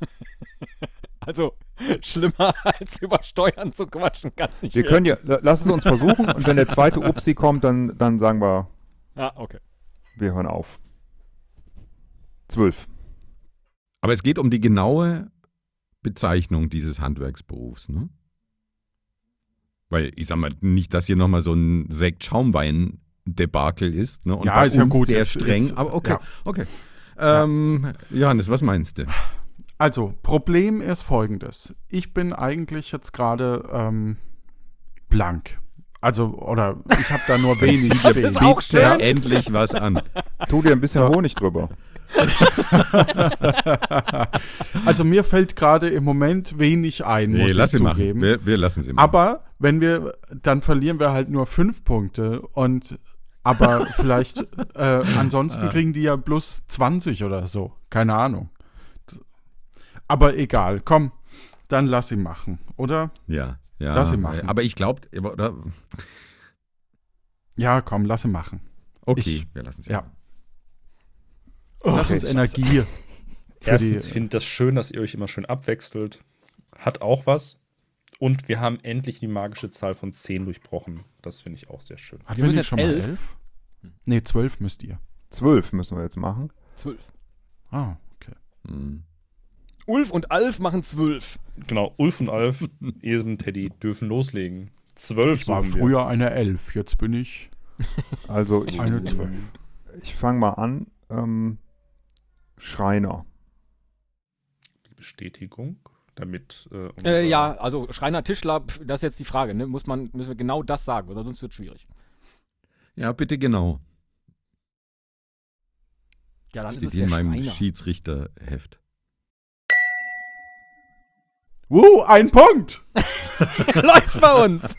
Also, Schlimmer (laughs) als über Steuern zu quatschen, kann's nicht Wir können ja, la- lass es uns versuchen und wenn der zweite Upsi kommt, dann, dann sagen wir, Ah, okay. wir hören auf. Zwölf. Aber es geht um die genaue Bezeichnung dieses Handwerksberufs, ne? Weil, ich sag mal, nicht, dass hier nochmal so ein Sekt-Schaumwein-Debakel ist, ne? Und Ja, bei ist ja uns gut, sehr jetzt- streng, jetzt- aber okay, ja. okay. Ähm, Johannes, was meinst du? Also, Problem ist folgendes. Ich bin eigentlich jetzt gerade ähm, blank. Also, oder ich habe da nur (laughs) wenig. Das ist wenig. auch schön. endlich was an. (laughs) Tu dir ein bisschen Honig drüber. (laughs) also, mir fällt gerade im Moment wenig ein, Nee, muss lass ich sie machen. zugeben. Wir, wir lassen sie machen. Aber wenn wir, dann verlieren wir halt nur fünf Punkte und aber vielleicht (laughs) äh, ansonsten kriegen die ja bloß 20 oder so. Keine Ahnung. Aber egal, komm, dann lass sie machen, oder? ja, ja. Lass sie machen. Aber ich glaube, oder? Ja, komm, lass sie machen. Okay, Ich- wir lassen sie Ja. machen. Lass uns Energie. (laughs) Erstens die, finde ich das schön, dass ihr euch immer schön abwechselt. Hat auch was. Und wir haben endlich die magische Zahl von 10 durchbrochen. Das finde ich auch sehr schön. hatten Wir jetzt schon mal elf. elf? Nee, zwölf müsst ihr. Zwölf müssen wir jetzt machen. Zwölf. Ah, okay. Hm. Ulf und Alf machen zwölf. Genau, Ulf und Alf, (laughs) Esen, Teddy dürfen loslegen. 12 Ich war sagen wir. früher eine Elf, jetzt bin ich (laughs) Also ich, eine Zwölf. ich fange mal an. Ähm, Schreiner. Die Bestätigung, damit. Äh, unser- Äh, ja, also Schreiner, Tischler, pf, das ist jetzt die Frage. Ne? Muss man, müssen wir genau das sagen, oder sonst wird es schwierig. Ja, bitte genau. Ja, dann ist Steht es hier der in meinem Schreiner. Schiedsrichterheft. Wuh, ein Punkt! (laughs) (laughs) Läuft bei uns.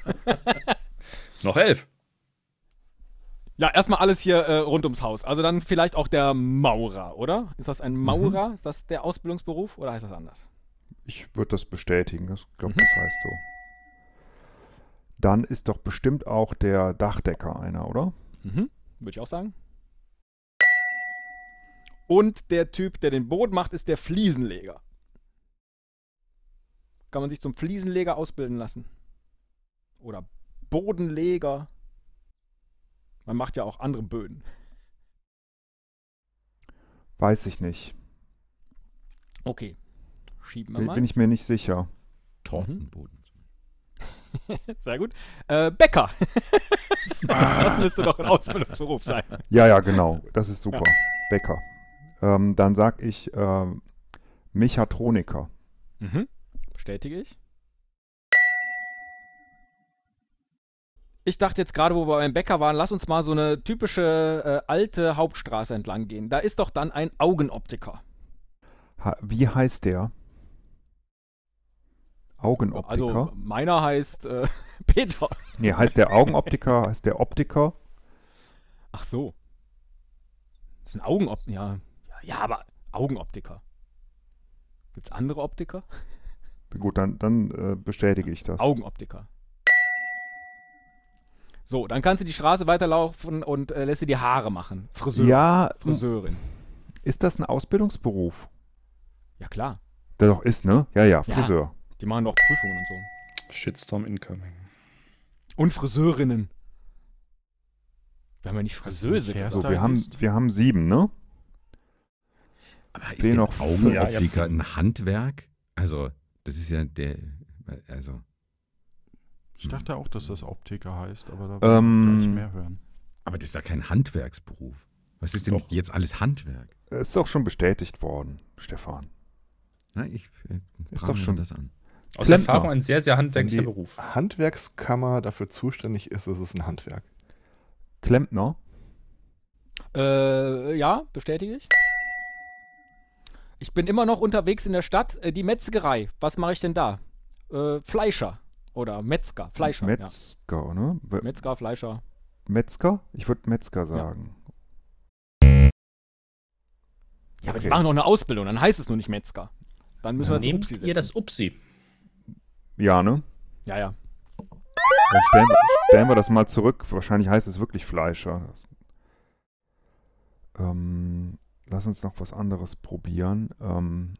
(laughs) Noch 11. Ja, erstmal alles hier äh, rund ums Haus. Also dann vielleicht auch der Maurer, oder? Ist das ein Maurer? Ist das der Ausbildungsberuf oder heißt das anders? Ich würde das bestätigen. Ich glaube, Mhm. das heißt so. Dann ist doch bestimmt auch der Dachdecker einer, oder? Mhm. Würde ich auch sagen. Und der Typ, der den Boden macht, ist der Fliesenleger. Kann man sich zum Fliesenleger ausbilden lassen? Oder Bodenleger? Man macht ja auch andere Böden. Weiß ich nicht. Okay. Schieben wir Bin, mal. bin ich mir nicht sicher. Tortenboden. (laughs) Sehr gut. Äh, Bäcker. (laughs) das müsste doch ein Ausbildungsberuf sein. Ja, ja, genau. Das ist super. Bäcker. Ähm, dann sag ich ähm, Mechatroniker. Mhm. Bestätige ich. Ich dachte jetzt gerade, wo wir beim Bäcker waren, lass uns mal so eine typische äh, alte Hauptstraße entlang gehen. Da ist doch dann ein Augenoptiker. Ha wie heißt der? Augenoptiker? Also meiner heißt äh, (laughs) Peter. nee, heißt der Augenoptiker? heißt der Optiker? Ach so. Das ist ein Augenoptiker. Ja. ja, aber Augenoptiker. Gibt es andere Optiker? Gut, dann, dann äh, bestätige ich das. Augenoptiker. So, dann kannst du die Straße weiterlaufen und äh, lässt dir die Haare machen. Friseur. ja, Friseurin. ist das ein Ausbildungsberuf? Ja, klar. Der doch ist, ne? Ja, ja, Ja. Die machen doch Prüfungen und so. Shitstorm incoming. Und Friseurinnen. Wir haben ja nicht Friseuse gesagt. So, wir haben, wir haben sieben, ne? Aber ist denn noch? Ja, Augenoptiker ihr ein Handwerk? Also, das ist ja der, also, Ich dachte auch, dass das Optiker heißt, aber da will Ähm, ich gleich mehr hören. aber das ist ja kein Handwerksberuf. Was ist denn Doch. jetzt alles Handwerk? Ist doch schon bestätigt worden, Stefan. Na, ich äh, Ist doch schon- das an. Aus Klempner. Erfahrung ein sehr, sehr Wenn handwerklicher die Beruf. Handwerkskammer dafür zuständig ist, ist es ein Handwerk. Klempner? Äh, ja, bestätige ich. Ich bin immer noch unterwegs in der Stadt. Äh, die Metzgerei. Was mache ich denn da? Äh, Fleischer. Oder Metzger. Fleischer. ja. Metzger, ne? We- Metzger, Fleischer. Metzger? Ich würde Metzger sagen. Ja, aber Okay. die machen noch eine Ausbildung. Dann heißt es nur nicht Metzger. Dann müssen wir jetzt Nehmt Upsi ihr das Upsi? Ja, ne? Ja, ja. Dann stellen, wir- stellen wir das mal zurück. Wahrscheinlich heißt es wirklich Fleischer. Ähm, lass uns noch was anderes probieren. Ähm,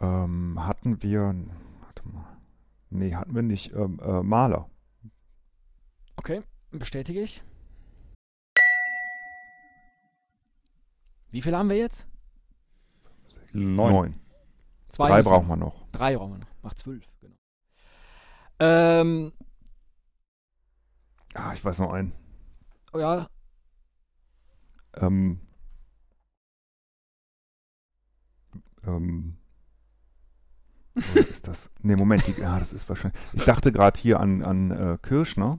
Ähm, hatten wir. Warte mal. Nee, hatten wir nicht. Ähm, äh, Maler. Okay, bestätige ich. Wie viel haben wir jetzt? Neun. Neun. Zwei Drei müssen brauchen wir noch. Drei brauchen wir noch. Macht zwölf, genau. Ähm, Ah, ich weiß noch einen. oh ja, Ähm, ähm, wo ist das? (laughs) Nee, Moment, die, ja, das ist wahrscheinlich. Ich dachte gerade hier an, an äh, Kirschner,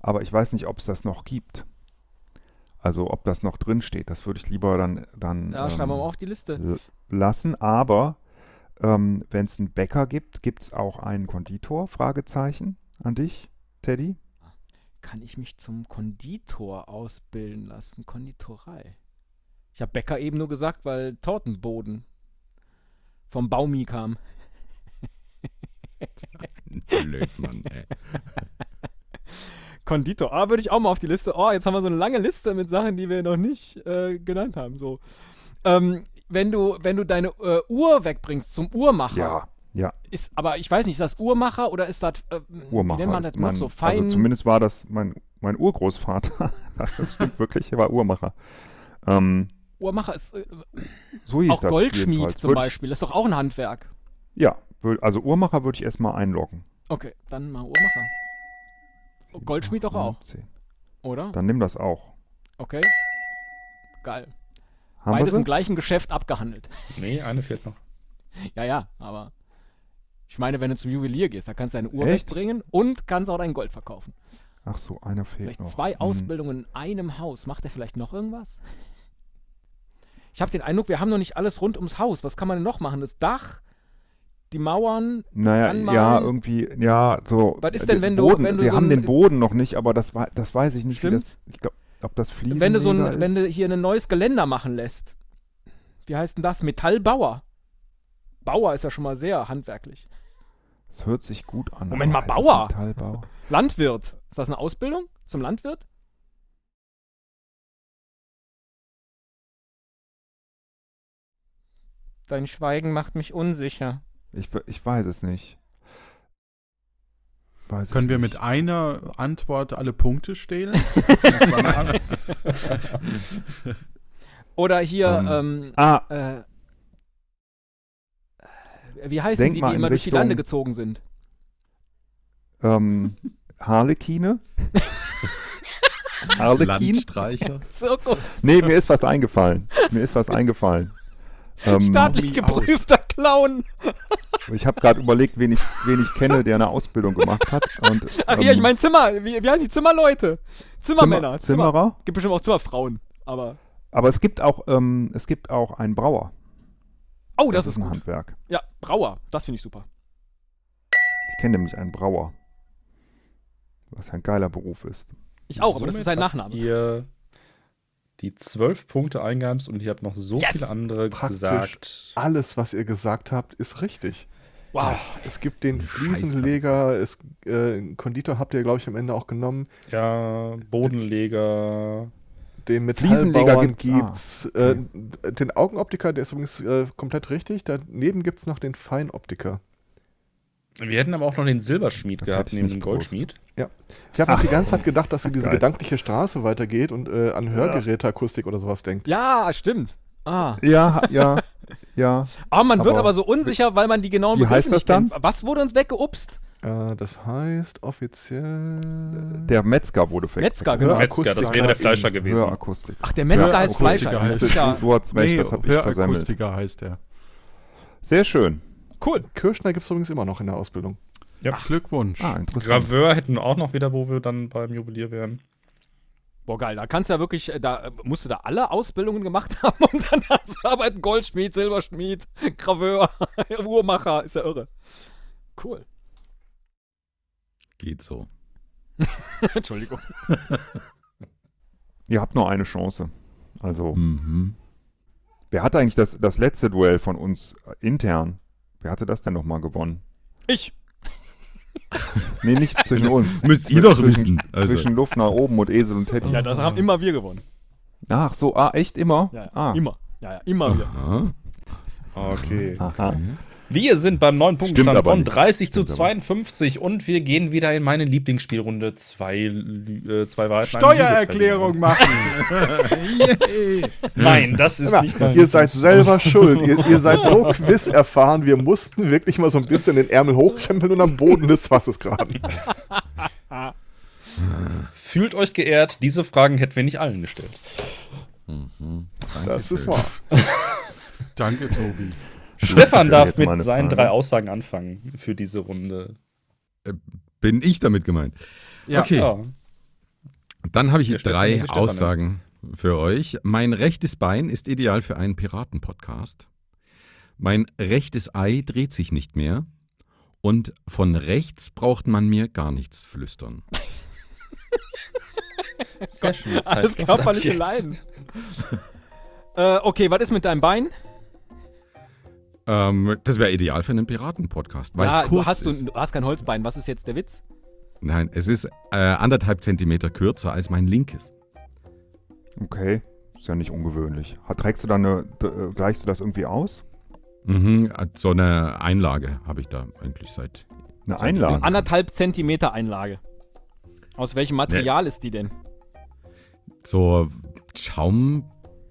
aber ich weiß nicht, ob es das noch gibt. Also ob das noch drin steht. Das würde ich lieber dann, dann ja schreiben wir ähm, mal auf die Liste. lassen. Aber ähm, wenn es einen Bäcker gibt, gibt es auch einen Konditor? Fragezeichen an dich, Teddy. Kann ich mich zum Konditor ausbilden lassen? Konditorei. Ich habe Bäcker eben nur gesagt, weil Tortenboden vom Baumi kam. (laughs) Blöd, Mann, ey. (laughs) Konditor. Ah, würde ich auch mal auf die Liste. Oh, jetzt haben wir so eine lange Liste mit Sachen, die wir noch nicht äh, genannt haben. So. Ähm, wenn du, wenn du deine äh, Uhr wegbringst zum Uhrmacher, Ja, ja. ist, aber ich weiß nicht, ist das Uhrmacher oder ist das, äh, Uhrmacher nennt man das mein, so fein? Also zumindest war das mein, mein Urgroßvater. (laughs) das stimmt (laughs) wirklich, er war Uhrmacher. Ähm, Uhrmacher ist äh, so hieß auch das Goldschmied zum Würd- Beispiel, ist doch auch ein Handwerk. Ja, also Uhrmacher würde ich erstmal einloggen. Okay, dann mal Uhrmacher. Goldschmied doch auch, 19. oder? Dann nimm das auch. Okay. Geil. Haben Beides wir im gleichen Geschäft abgehandelt. (laughs) Nee, eine fehlt noch. Ja, ja, aber ich meine, wenn du zum Juwelier gehst, da kannst du deine Uhr Echt? wegbringen und kannst auch dein Gold verkaufen. Ach so, einer fehlt Vielleicht noch. zwei Hm. Ausbildungen in einem Haus. Macht er vielleicht noch irgendwas? Ich habe den Eindruck, wir haben noch nicht alles rund ums Haus. Was kann man denn noch machen? Das Dach, die Mauern. Naja, anmalen. ja, irgendwie, ja, so. Was ist äh, denn, den wenn du- Boden, wenn du Wir so haben den Boden noch nicht, aber das, das weiß ich nicht. Wie Stimmt. das, ich glaube, ob das Fliesenleger Wenn du so ein, ist. wenn du hier ein neues Geländer machen lässt. Wie heißt denn das? Metallbauer. Bauer ist ja schon mal sehr handwerklich. Das hört sich gut an. Moment mal, Bauer? Metallbau? Landwirt. Ist das eine Ausbildung zum Landwirt? Dein Schweigen macht mich unsicher. Ich, ich weiß es nicht. Weiß Können wir nicht. mit einer Antwort alle Punkte stehlen? (laughs) Oder hier, Ähm, ähm, Ah, äh, wie heißen die, die immer durch die Richtung- Lande gezogen sind? ähm, Harlekine? (laughs) Harlekin? Landstreicher. (laughs) Zirkus. Nee, mir ist was eingefallen. Mir ist was eingefallen. Ähm, Staatlich geprüfter Clown. ich habe gerade überlegt, wen ich, wen ich kenne, der eine Ausbildung gemacht hat. Und, Ach hier, ähm, ich meine Zimmer, wie, wie heißen die Zimmerleute? Zimmermänner. Zimmer, Zimmerer. Gibt bestimmt auch Zimmerfrauen, aber. Aber es gibt auch, ähm, es gibt auch einen Brauer. Oh, das, ist ein gut. Handwerk. Ja, Brauer, das finde ich super. Ich kenne nämlich einen Brauer. Was ein geiler Beruf ist. Ich auch, aber das ist sein Nachname. Ihr die zwölf Punkte eingeheimst und ihr habt noch so Yes! viele andere Praktisch gesagt. Alles, was ihr gesagt habt, ist richtig. Wow. Es gibt den Fliesenleger, es, äh, Konditor habt ihr, glaube ich, am Ende auch genommen. Ja, Bodenleger. Den Fliesenleger Metallbauern gibt's, gibt's. Äh, Den Augenoptiker, der ist übrigens äh, komplett richtig. Daneben gibt es noch den Feinoptiker. Wir hätten aber auch noch den Silberschmied Das gehabt neben dem Goldschmied. Ich habe (laughs) noch die ganze Zeit gedacht, dass sie diese Geil. gedankliche Straße weitergeht und äh, an Hörgeräteakustik oder sowas denkt. Ja, stimmt. Ah. Ja, ja, ja. Aber man wird Aber- aber so unsicher, weil man die genauen Wie Begriffe heißt das nicht dann? kennt. Was wurde uns weggeupst? Äh, das heißt offiziell. Der Metzger wurde weg. Metzger, genau. Metzger, das wäre der Fleischer gewesen. Hörakustik. Ach, der Metzger Ja, heißt Fleischer. Das heißt ja Du hast recht, das habe ich versemmelt. Hörakustiker heißt der. Sehr schön. Cool. Kirschner gibt es übrigens immer noch in der Ausbildung. Glückwunsch. Ah, interessant. Graveur hätten wir auch noch wieder, wo wir dann beim Juwelier wären. Boah, geil. Da kannst du ja wirklich, äh, da äh, musst du da alle Ausbildungen gemacht (laughs) haben, um dann da zu arbeiten. Goldschmied, Silberschmied, (laughs) Graveur, (laughs) Uhrmacher. Ist ja irre. Cool. Geht so. Entschuldigung. Ihr habt nur eine Chance. Also, Mhm. wer hat eigentlich das, das letzte Duell von uns äh, intern? Wer hatte das denn nochmal gewonnen? Ich. (laughs) Nee, nicht zwischen (laughs) uns. Müsst ihr doch zwischen, wissen. Also, Zwischen Luft nach oben und Esel und Teddy. Ja, das haben immer wir gewonnen. Ach so, ah, echt immer? Ja, ja. Ah, Immer. Ja, ja, immer. Aha. Okay. Aha. Wir sind beim neuen Punktstand aber von nicht. 30 zu Stimmt aber. 52 und wir gehen wieder in meine Lieblingsspielrunde. Zwei, äh, zwei Wahrheiten. Steuererklärung machen. (laughs) Nein, das ist nicht mein ihr seid selber schuld. Ihr, ihr seid so (laughs) quiz erfahren. Wir mussten wirklich mal so ein bisschen den Ärmel hochkrempeln und am Boden des Fasses graben. Fühlt euch geehrt, diese Fragen hätten wir nicht allen gestellt. Das ist wahr. (laughs) Danke, Tobi. Stefan darf mit seinen Frage. drei Aussagen anfangen für diese Runde. Bin ich damit gemeint? Ja. okay, Ja. dann habe ich Der Stefan drei Stefan. Aussagen für euch. Mein rechtes Bein ist ideal für einen Piraten-Podcast. Mein rechtes Ei dreht sich nicht mehr. Und von rechts braucht man mir gar nichts flüstern. (laughs) Sehr schön. Alles körperliche. Leiden. äh, okay, was ist mit deinem Bein? Ähm, das wäre ideal für einen Piraten-Podcast, weil ja, es kurz hast du, ist. du hast kein Holzbein. Was ist jetzt der Witz? Nein, es ist äh, anderthalb Zentimeter kürzer als mein linkes. Okay, ist ja nicht ungewöhnlich. Trägst du da eine, äh, gleichst du das irgendwie aus? Mhm, so eine Einlage habe ich da eigentlich seit. Eine Seit Einlage? Anderthalb Zentimeter Einlage. Aus welchem Material ist die denn? So Schaum,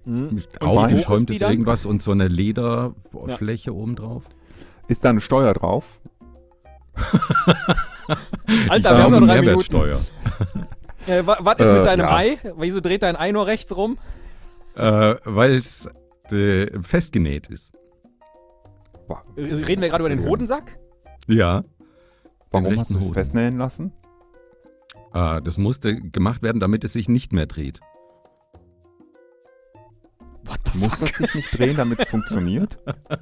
Hm? Ist aufgeschäumtes irgendwas und so eine Lederfläche obendrauf. Ist da eine Steuer drauf? (laughs) Alter, Ich wir haben noch drei Minuten. Mehrwertsteuer. Äh, wa- was ist Äh, mit deinem ja. Ei? Wieso dreht dein Ei nur rechts rum? Äh, weil es äh, festgenäht ist. Boah, Reden wir gerade über den Hodensack? Ja. Warum hast du es festnähen lassen? Äh, das musste gemacht werden, damit es sich nicht mehr dreht. What the Muss das sich nicht drehen, damit es funktioniert?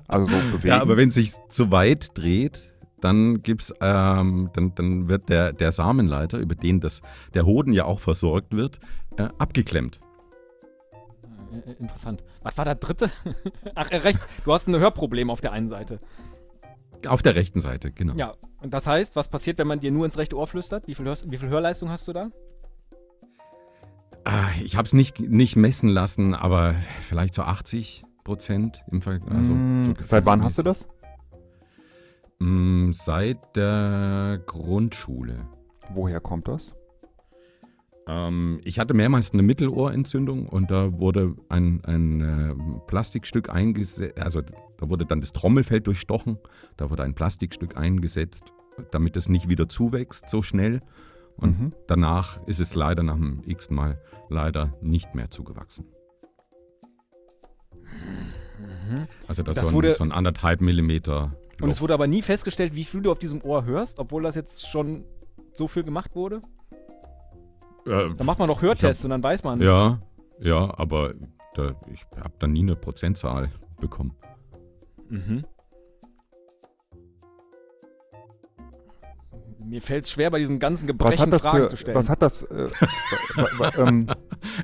Also so bewegen? Ja, aber wenn es sich zu weit dreht, dann gibt's, ähm, dann, dann wird der, der Samenleiter, über den das, der Hoden ja auch versorgt wird, äh, abgeklemmt. Äh, äh, Interessant. Was war der dritte? (laughs) Ach, äh, rechts. Du hast ein Hörproblem auf der einen Seite. Auf der rechten Seite, genau. Ja. Und das heißt, was passiert, wenn man dir nur ins rechte Ohr flüstert? Wie viel, Hörst wie viel Hörleistung hast du da? Ah, ich habe es nicht, nicht messen lassen, aber vielleicht so 80 Prozent im Fall. Also Mm, so Seit wann hast du das? Mm, Seit der Grundschule. Woher kommt das? Ähm, ich hatte mehrmals eine Mittelohrentzündung und da wurde ein, ein äh, Plastikstück eingesetzt, also da wurde dann das Trommelfell durchstochen, da wurde ein Plastikstück eingesetzt, damit es nicht wieder zuwächst so schnell. Und Mhm. danach ist es leider nach dem x Mal leider nicht mehr zugewachsen. Also das, Das so, ein, so ein anderthalb Millimeter. Und es Loch. wurde aber nie festgestellt, wie viel du auf diesem Ohr hörst, obwohl das jetzt schon so viel gemacht wurde? Äh, Da macht man doch Hörtests und dann weiß man. Ja, ja, aber da, ich habe da nie eine Prozentzahl bekommen. Mhm. Mir fällt es schwer, bei diesen ganzen Was Gebrechen hat das Fragen für, zu stellen. was hat das, äh, (laughs) ähm,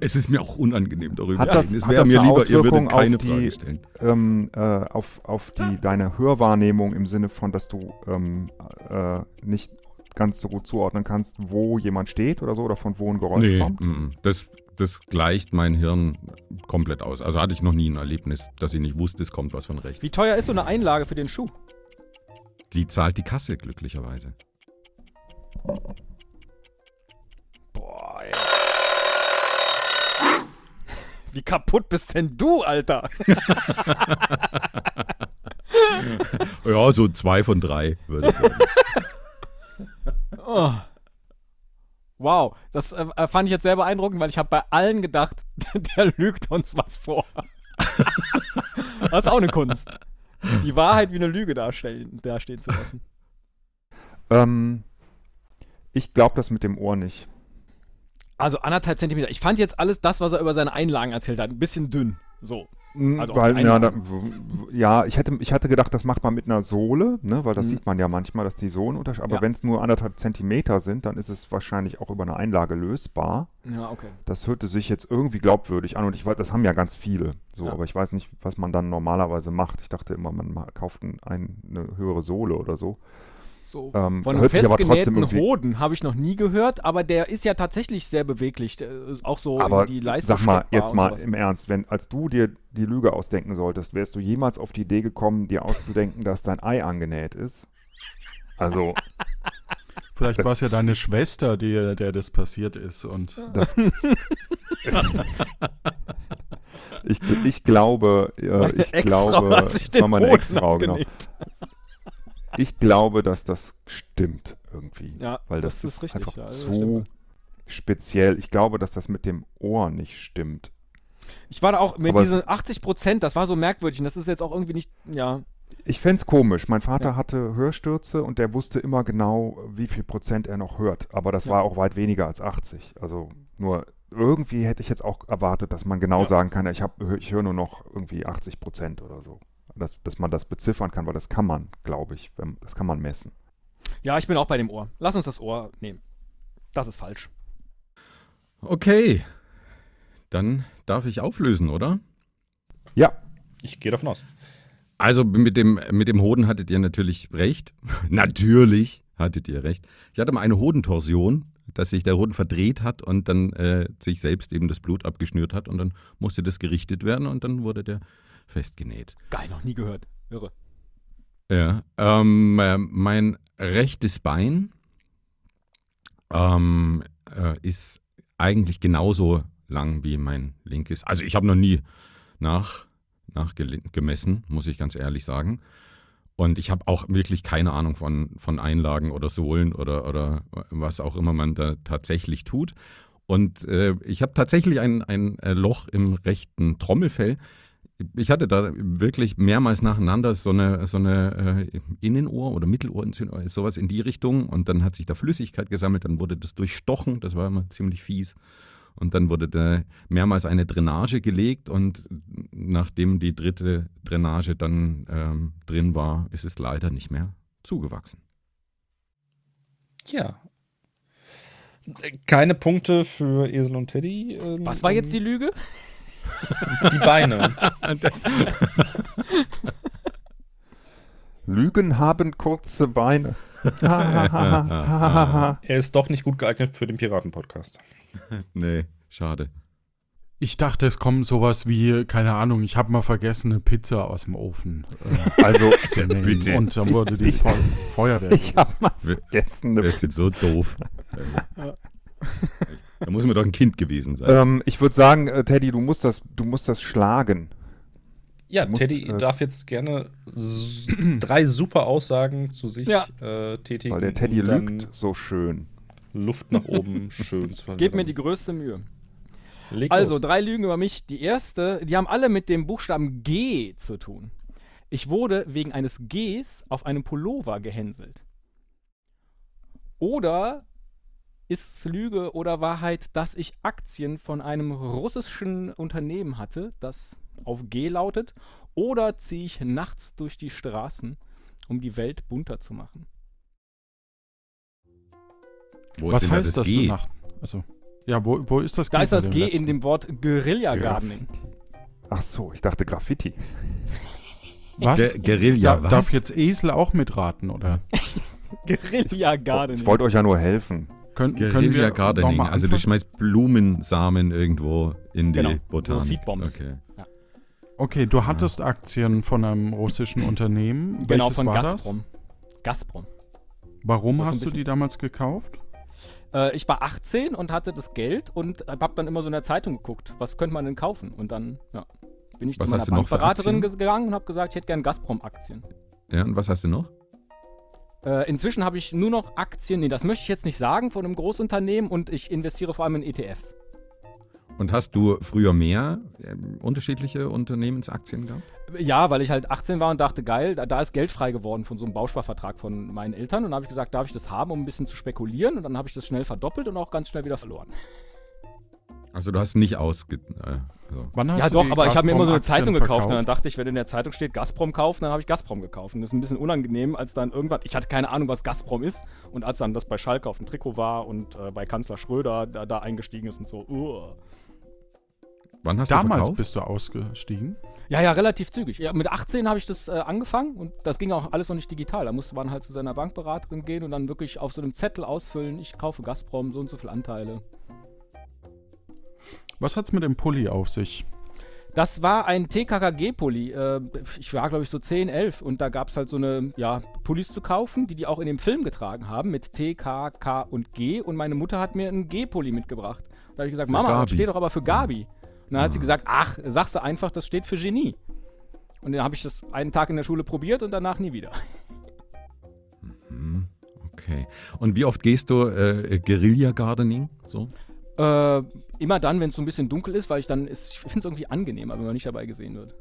Es ist mir auch unangenehm darüber Hat zu reden. Es wäre mir lieber, ihr würdet Auswirkung keine auf die- Frage stellen. ähm, äh, auf, auf die, deine Hörwahrnehmung im Sinne von, dass du ähm, äh, nicht ganz so gut zuordnen kannst, wo jemand steht oder so oder von wo ein Geräusch Nee, kommt? mm, das, das gleicht mein Hirn komplett aus. Also hatte ich noch nie ein Erlebnis, dass ich nicht wusste, es kommt was von rechts. Wie teuer ist so eine Einlage für den Schuh? Die zahlt die Kasse glücklicherweise. Boah, ey. (laughs) Wie kaputt bist denn du, Alter? (laughs) Ja, so zwei von drei würde ich sagen. (laughs) Oh. Wow, das äh, fand ich jetzt sehr beeindruckend, weil ich habe bei allen gedacht, der lügt uns was vor. das ist auch eine Kunst. Die Wahrheit wie eine Lüge darstellen, dastehen zu lassen. Ähm, ich glaube das mit dem Ohr nicht. Also anderthalb Zentimeter. Ich fand jetzt alles das, was er über seine Einlagen erzählt hat, ein bisschen dünn. So. Mm, Also weil, ja, da, ja, ich hätte, ich hatte gedacht, das macht man mit einer Sohle, ne, weil das Mhm. sieht man ja manchmal, dass die Sohlen unterschiedlich Aber Ja. wenn es nur anderthalb Zentimeter sind, dann ist es wahrscheinlich auch über eine Einlage lösbar. Ja, okay. Das hörte sich jetzt irgendwie glaubwürdig an und ich weiß, das haben ja ganz viele. So, Ja. aber ich weiß nicht, was man dann normalerweise macht. Ich dachte immer, man ma- kauft ein, eine höhere Sohle oder so. So, Ähm, von einem hört festgenähten Hoden habe ich noch nie gehört, aber der ist ja tatsächlich sehr beweglich. äh, Auch so Aber in die Leistung. sag mal, jetzt mal sowas. im Ernst, wenn als du dir die Lüge ausdenken solltest, wärst du jemals auf die Idee gekommen, dir auszudenken, dass dein Ei angenäht ist? Also, (laughs) Vielleicht war es ja deine Schwester, die, der das passiert ist. Und (laughs) das, ich, ich glaube, äh, ich (laughs) glaube, das war meine Ex-Frau, genau. Ich glaube, dass das stimmt irgendwie. Ja, weil das das, ist richtig, einfach ja, das zu stimmt. speziell. Ich glaube, dass das mit dem Ohr nicht stimmt. Ich war da auch mit Aber diesen 80 Prozent, das war so merkwürdig und das ist jetzt auch irgendwie nicht, ja. Ich fände es komisch. Mein Vater Ja. hatte Hörstürze und der wusste immer genau, wie viel Prozent er noch hört. Aber das Ja. war auch weit weniger als 80. Also nur irgendwie hätte ich jetzt auch erwartet, dass man genau sagen kann, ich, hab- ich höre nur noch irgendwie 80 Prozent oder so. Dass, dass man das beziffern kann, weil das kann man, glaube ich. Wenn, das kann man messen. Ja, ich bin auch bei dem Ohr. Lass uns das Ohr nehmen. Das ist falsch. Okay. Dann darf ich auflösen, oder? Ja, Ich gehe davon aus. Also mit dem, mit dem Hoden hattet ihr natürlich recht. (laughs) natürlich hattet ihr recht. Ich hatte mal eine Hodentorsion, dass sich der Hoden verdreht hat und dann äh, sich selbst eben das Blut abgeschnürt hat und dann musste das gerichtet werden und dann wurde der festgenäht. Geil, noch nie gehört. Irre. Ja, ähm, äh, mein rechtes Bein ähm, äh, ist eigentlich genauso lang wie mein linkes. Also ich habe noch nie nach, nachgemessen, muss ich ganz ehrlich sagen. Und ich habe auch wirklich keine Ahnung von, von Einlagen oder Sohlen oder, oder was auch immer man da tatsächlich tut. Und äh, ich habe tatsächlich ein, ein äh, Loch im rechten Trommelfell. Ich hatte da wirklich mehrmals nacheinander so eine, so eine äh, Innenohr- oder Mittelohrentzündung, sowas in die Richtung. Und dann hat sich da Flüssigkeit gesammelt, dann wurde das durchstochen, das war immer ziemlich fies. Und dann wurde da mehrmals eine Drainage gelegt und nachdem die dritte Drainage dann ähm, drin war, ist es leider nicht mehr zugewachsen. Ja. Keine Punkte für Esel und Teddy. ähm, Was war jetzt die Lüge? Die Beine? Lügen haben kurze Beine. er ist doch nicht gut geeignet für den Piraten-Podcast. (laughs) Nee, schade. ich dachte, es kommt sowas wie, keine Ahnung, ich habe mal vergessen, eine Pizza aus dem Ofen äh, Also, (laughs) zu nehmen. Bitte. Und dann wurde die Ich- Feu Feuerwehr. ich habe mal vergessen. Eine ist jetzt so doof? Da muss man doch ein Kind gewesen sein. ähm, ich würde sagen, äh, Teddy, du musst das, du musst das schlagen. Ja, musst, Teddy äh, darf jetzt gerne (clears throat) drei super Aussagen zu sich Ja. äh, tätigen. Weil der Teddy lügt so schön. Luft nach oben (laughs) schön zu Gebt mir die größte Mühe. Leg Also, los. drei Lügen über mich. Die erste, die haben alle mit dem Buchstaben G zu tun. Ich wurde wegen eines Gs auf einem Pullover gehänselt. Oder ist es Lüge oder Wahrheit, dass ich Aktien von einem russischen Unternehmen hatte, das auf G lautet? Oder ziehe ich nachts durch die Straßen, um die Welt bunter zu machen? Wo ist Was denn da heißt das, G? du nach? Also, ja, wo, wo ist das Da ist das G letzten? in dem Wort Guerilla Gardening. Ach so, ich dachte Graffiti. (laughs) Was? Ge- Guerilla, Da- was? Darf jetzt Esel auch mitraten, oder? (laughs) Guerilla Gardening. Ich wollte euch ja nur helfen. Können, können wir Gardening. Also du schmeißt Blumensamen irgendwo in die Genau, so Botanik. Seedbombs. Okay. Okay, du hattest Aktien von einem russischen Unternehmen. Genau, Welches von war Gazprom. Gazprom. Das? Warum Das ist ein hast du die damals gekauft? Äh, ich war 18 und hatte das Geld und hab dann immer so in der Zeitung geguckt, was könnte man denn kaufen? Und dann ja, bin ich Was zu meiner Bankberaterin gegangen und habe gesagt, ich hätte gern Gazprom-Aktien. Ja, und was hast du noch? Äh, inzwischen habe ich nur noch Aktien, nee, das möchte ich jetzt nicht sagen, von einem Großunternehmen und ich investiere vor allem in ETFs. Und hast du früher mehr ähm, unterschiedliche Unternehmensaktien gehabt? Ja, weil ich halt 18 war und dachte, geil, da, da ist Geld frei geworden von so einem Bausparvertrag von meinen Eltern. Und dann habe ich gesagt, darf ich das haben, um ein bisschen zu spekulieren? Und dann habe ich das schnell verdoppelt und auch ganz schnell wieder verloren. Also du hast nicht ausge... Äh, also. Wann hast ja, du doch, aber ich habe mir immer so eine Gazprom-Aktien Zeitung gekauft. Und verkauft? dann dachte ich, wenn in der Zeitung steht Gazprom kaufen, dann habe ich Gazprom gekauft. Und das ist ein bisschen unangenehm, als dann irgendwann, ich hatte keine Ahnung, was Gazprom ist. Und als dann das bei Schalke auf dem Trikot war und äh, bei Kanzler Schröder da, da eingestiegen ist und so, uh. Wann hast du Damals verkauft? bist du ausgestiegen. Ja, ja, relativ zügig. Ja, mit 18 habe ich das äh, angefangen und das ging auch alles noch nicht digital. Da musste man halt zu seiner Bankberaterin gehen und dann wirklich auf so einem Zettel ausfüllen, ich kaufe Gazprom, so und so viele Anteile. Was hat's mit dem Pulli auf sich? Das war ein TKKG-Pulli. Äh, ich war, glaube ich, so 10, 11 und da gab es halt so eine, ja, Pullis zu kaufen, die die auch in dem Film getragen haben mit T, K, K und G und meine Mutter hat mir einen G-Pulli mitgebracht. Da habe ich gesagt, Für Mama, das steht doch aber für Gabi. Und dann hat sie gesagt, ach, sagst du einfach, das steht für Genie. Und dann habe ich das einen Tag in der Schule probiert und danach nie wieder. Hm, okay. Und wie oft gehst du äh, Guerilla Gardening? So? Äh, immer dann, wenn es so ein bisschen dunkel ist, weil ich dann, ist, ich finde es irgendwie angenehmer, wenn man nicht dabei gesehen wird.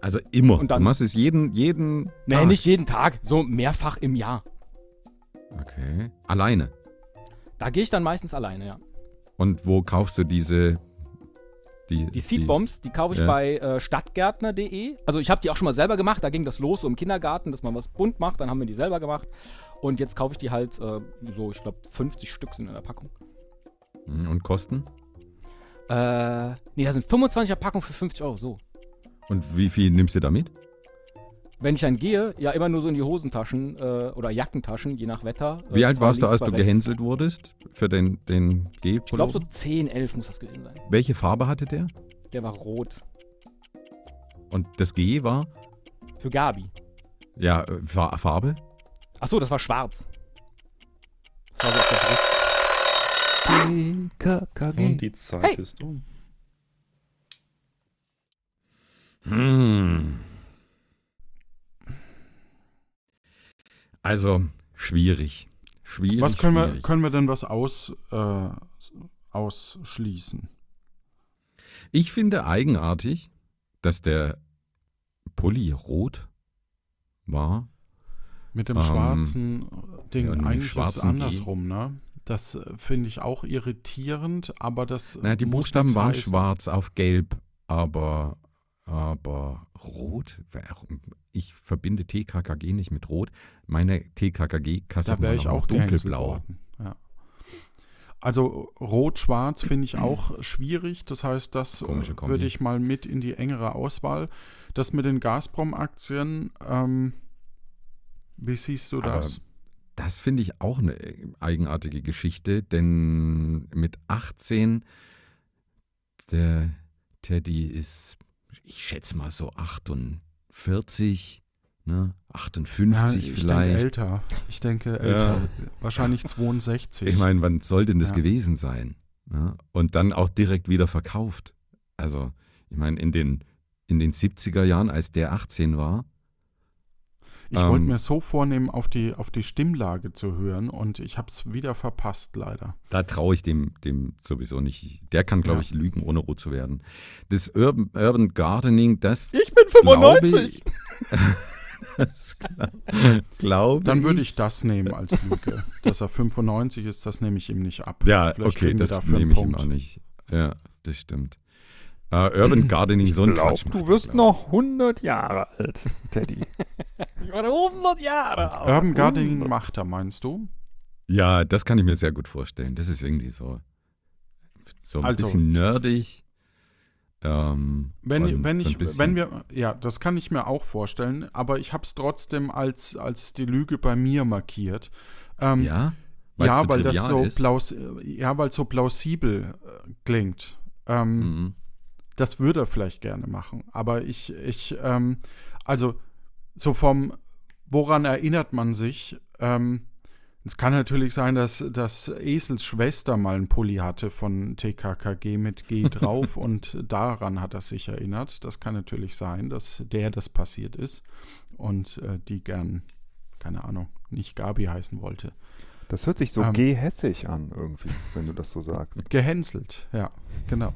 Also immer. Und dann- du machst es jeden, jeden. Nee, Tag. nicht jeden Tag, so mehrfach im Jahr. Okay. Alleine. Da gehe ich dann meistens alleine, ja. Und wo kaufst du diese. Die, Die Seedbombs, die kaufe ich Ja. bei äh, stadtgärtner.de. Also ich habe die auch schon mal selber gemacht, da ging das los so im Kindergarten, dass man was bunt macht, dann haben wir die selber gemacht. Und jetzt kaufe ich die halt äh, so, ich glaube 50 Stück sind in der Packung. Hm, Und Kosten? Äh, nee, da sind 25er Packung für 50 Euro, so. Und wie viel nimmst du da mit? Wenn ich dann gehe, ja immer nur so in die Hosentaschen äh, oder Jackentaschen, je nach Wetter. Äh, Wie alt warst du, als du gehänselt wurdest für den, den g Ich glaube so 10, 11 muss das gewesen sein. Welche Farbe hatte der? Der war rot. Und das G war? Für Gabi. Ja, äh, Fa- Farbe? Achso, das war schwarz. Das war so auf der Brust. TKKG. Und die Zeit Hey. ist um. Hm. Also, schwierig. Schwierig. Was können wir, schwierig. können wir denn was aus, äh, ausschließen? Ich finde eigenartig, dass der Pulli rot war. Mit dem Ähm, schwarzen Ding. ja, Eigentlich ist es G. andersrum, ne? Das äh, finde ich auch irritierend, aber das. Naja, die Buchstaben waren heißen. schwarz auf gelb, aber, aber rot? Ich verbinde TKKG nicht mit rot. Meine TKKG-Kasse Da wäre ich auch dunkelblau. Ja. Also rot-schwarz finde ich auch schwierig. Das heißt, das äh, würde ich mal mit in die engere Auswahl. Das mit den Gazprom-Aktien, ähm, wie siehst du Aber das? Finde ich auch eine eigenartige Geschichte, denn mit 18, der Teddy ist, ich schätze mal so 48, ne? 58 ich denke vielleicht. älter. Ich denke älter. Wahrscheinlich 62. Ich meine, wann soll denn das Ja. gewesen sein? Ne? Und dann auch direkt wieder verkauft. Also, ich meine, in den, in den 70er Jahren, als der 18 war, Ich wollte Ähm, mir so vornehmen, auf die, auf die Stimmlage zu hören und ich habe es wieder verpasst, leider. Da traue ich dem, dem sowieso nicht. Der kann, glaube Ja. ich, lügen, ohne rot zu werden. Das Urban, Urban Gardening, das. Ich bin glaube Ich, (laughs) das glaube Dann würde ich das nehmen als Lüge. Dass er 95 ist, das nehme ich ihm nicht ab. Ja, Vielleicht okay, das dafür nehme ich ihm auch nicht. Ja, das stimmt. Äh, Urban Gardening, so ein Glaub, Quatsch. du wirst glaub noch 100 Jahre alt, Teddy. (laughs) Ich war 100 Jahre alt. Urban Gardening macht er, meinst du? Ja, das kann ich mir sehr gut vorstellen. Das ist irgendwie so, so ein Also- bisschen nerdig. Ähm, Wenn, wenn, so ein ich, bisschen- wenn wir, ja, das kann ich mir auch vorstellen, aber ich habe es trotzdem als, als die Lüge bei mir markiert. Ähm, Ja, ja, so weil das so ist? plaus ja, weil es so plausibel äh, klingt. Ähm, Mhm. Das würde er vielleicht gerne machen. Aber ich, ich, ähm, also so vom, woran erinnert man sich? Ähm, es kann natürlich sein, dass, dass Esels Schwester mal einen Pulli hatte von TKKG mit G (laughs) drauf und daran hat er sich erinnert. Das kann natürlich sein, dass der das passiert ist und äh, die gern, keine Ahnung, nicht Gabi heißen wollte. Das hört sich so Ähm. gehässig an irgendwie, wenn du das so sagst. Gehänselt, ja, genau.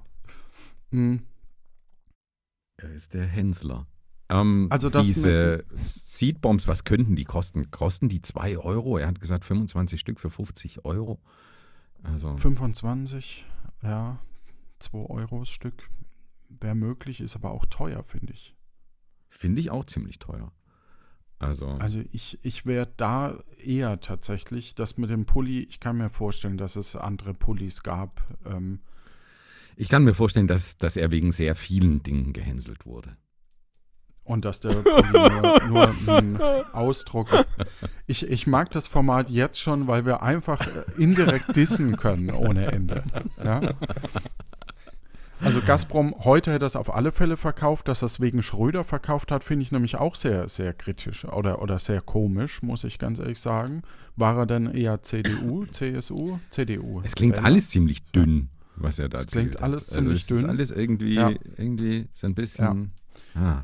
Mm. Er ist der Hänsler. Ähm, Also das diese Seedbombs, was könnten die kosten? Kosten die 2 Euro? Er hat gesagt 25 Stück für 50 Euro. Also 25, ja, 2 Euro das Stück. Wäre möglich, ist aber auch teuer, finde ich. finde ich auch ziemlich teuer. Also, Also ich, ich wäre da eher tatsächlich, das mit dem Pulli, ich kann mir vorstellen, dass es andere Pullis gab. Ähm, Ich kann mir vorstellen, dass, dass er wegen sehr vielen Dingen gehänselt wurde. Und dass der nur, nur ein Ausdruck. Ich, ich mag das Format jetzt schon, weil wir einfach äh, indirekt dissen können ohne Ende. Ja? Also Gazprom heute hätte das auf alle Fälle verkauft, dass das wegen Schröder verkauft hat, finde ich nämlich auch sehr, sehr kritisch oder, oder sehr komisch, muss ich ganz ehrlich sagen. War er denn eher CDU, CSU, CDU? Es klingt alles ziemlich dünn, was er da Es klingt erzählt hat. alles also ziemlich es dünn. Ist alles irgendwie, Ja. irgendwie so ein bisschen. Ah.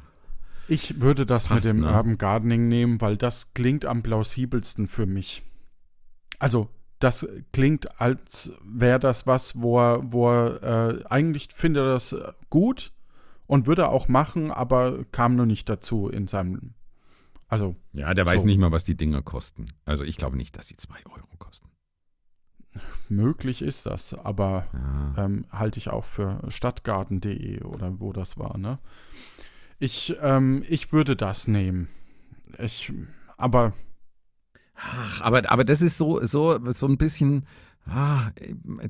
Ich würde das Passt, mit dem ne? Urban Gardening nehmen, weil das klingt am plausibelsten für mich. Also, das klingt, als wäre das was, wo er, wo er äh, eigentlich findet er das äh, gut und würde auch machen, aber kam nur nicht dazu in seinem. Also, Ja, der weiß So. nicht mal, was die Dinger kosten. Also ich glaube nicht, dass sie 2 Euro kosten. Möglich ist das, aber Ja. ähm, halte ich auch für stadtgarten.de oder wo das war, ne? Ich, ähm, ich würde das nehmen. Ich, aber Ach, aber, aber das ist so, so, so ein bisschen. Ah,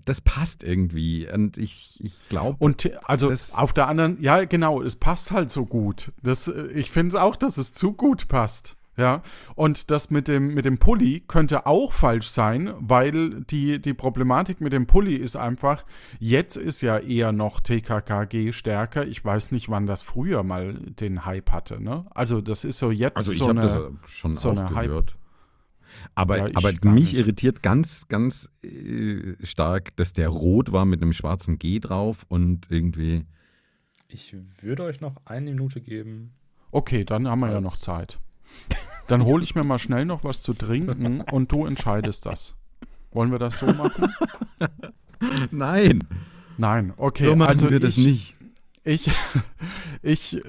das passt irgendwie. Und ich, ich glaube. Und also auf der anderen, ja genau, es passt halt so gut. Das, äh, ich finde es auch, dass es zu gut passt. Ja, und das mit dem, mit dem Pulli könnte auch falsch sein, weil die, die Problematik mit dem Pulli ist einfach, jetzt ist ja eher noch TKKG stärker. Ich weiß nicht, wann das früher mal den Hype hatte. Ne? Also das ist so jetzt Also ich so habe eine, das schon so eine Hype- gehört. Aber, Ja, aber mich nicht. irritiert ganz, ganz äh, stark, dass der rot war mit einem schwarzen G drauf und irgendwie. Ich würde euch noch eine Minute geben. Okay, dann haben wir ja noch Zeit. Dann hole ich mir mal schnell noch was zu trinken und du entscheidest das. Wollen wir das so machen? (laughs) Nein, Nein, okay. so machen also wir das ich, nicht. Ich, (laughs) ich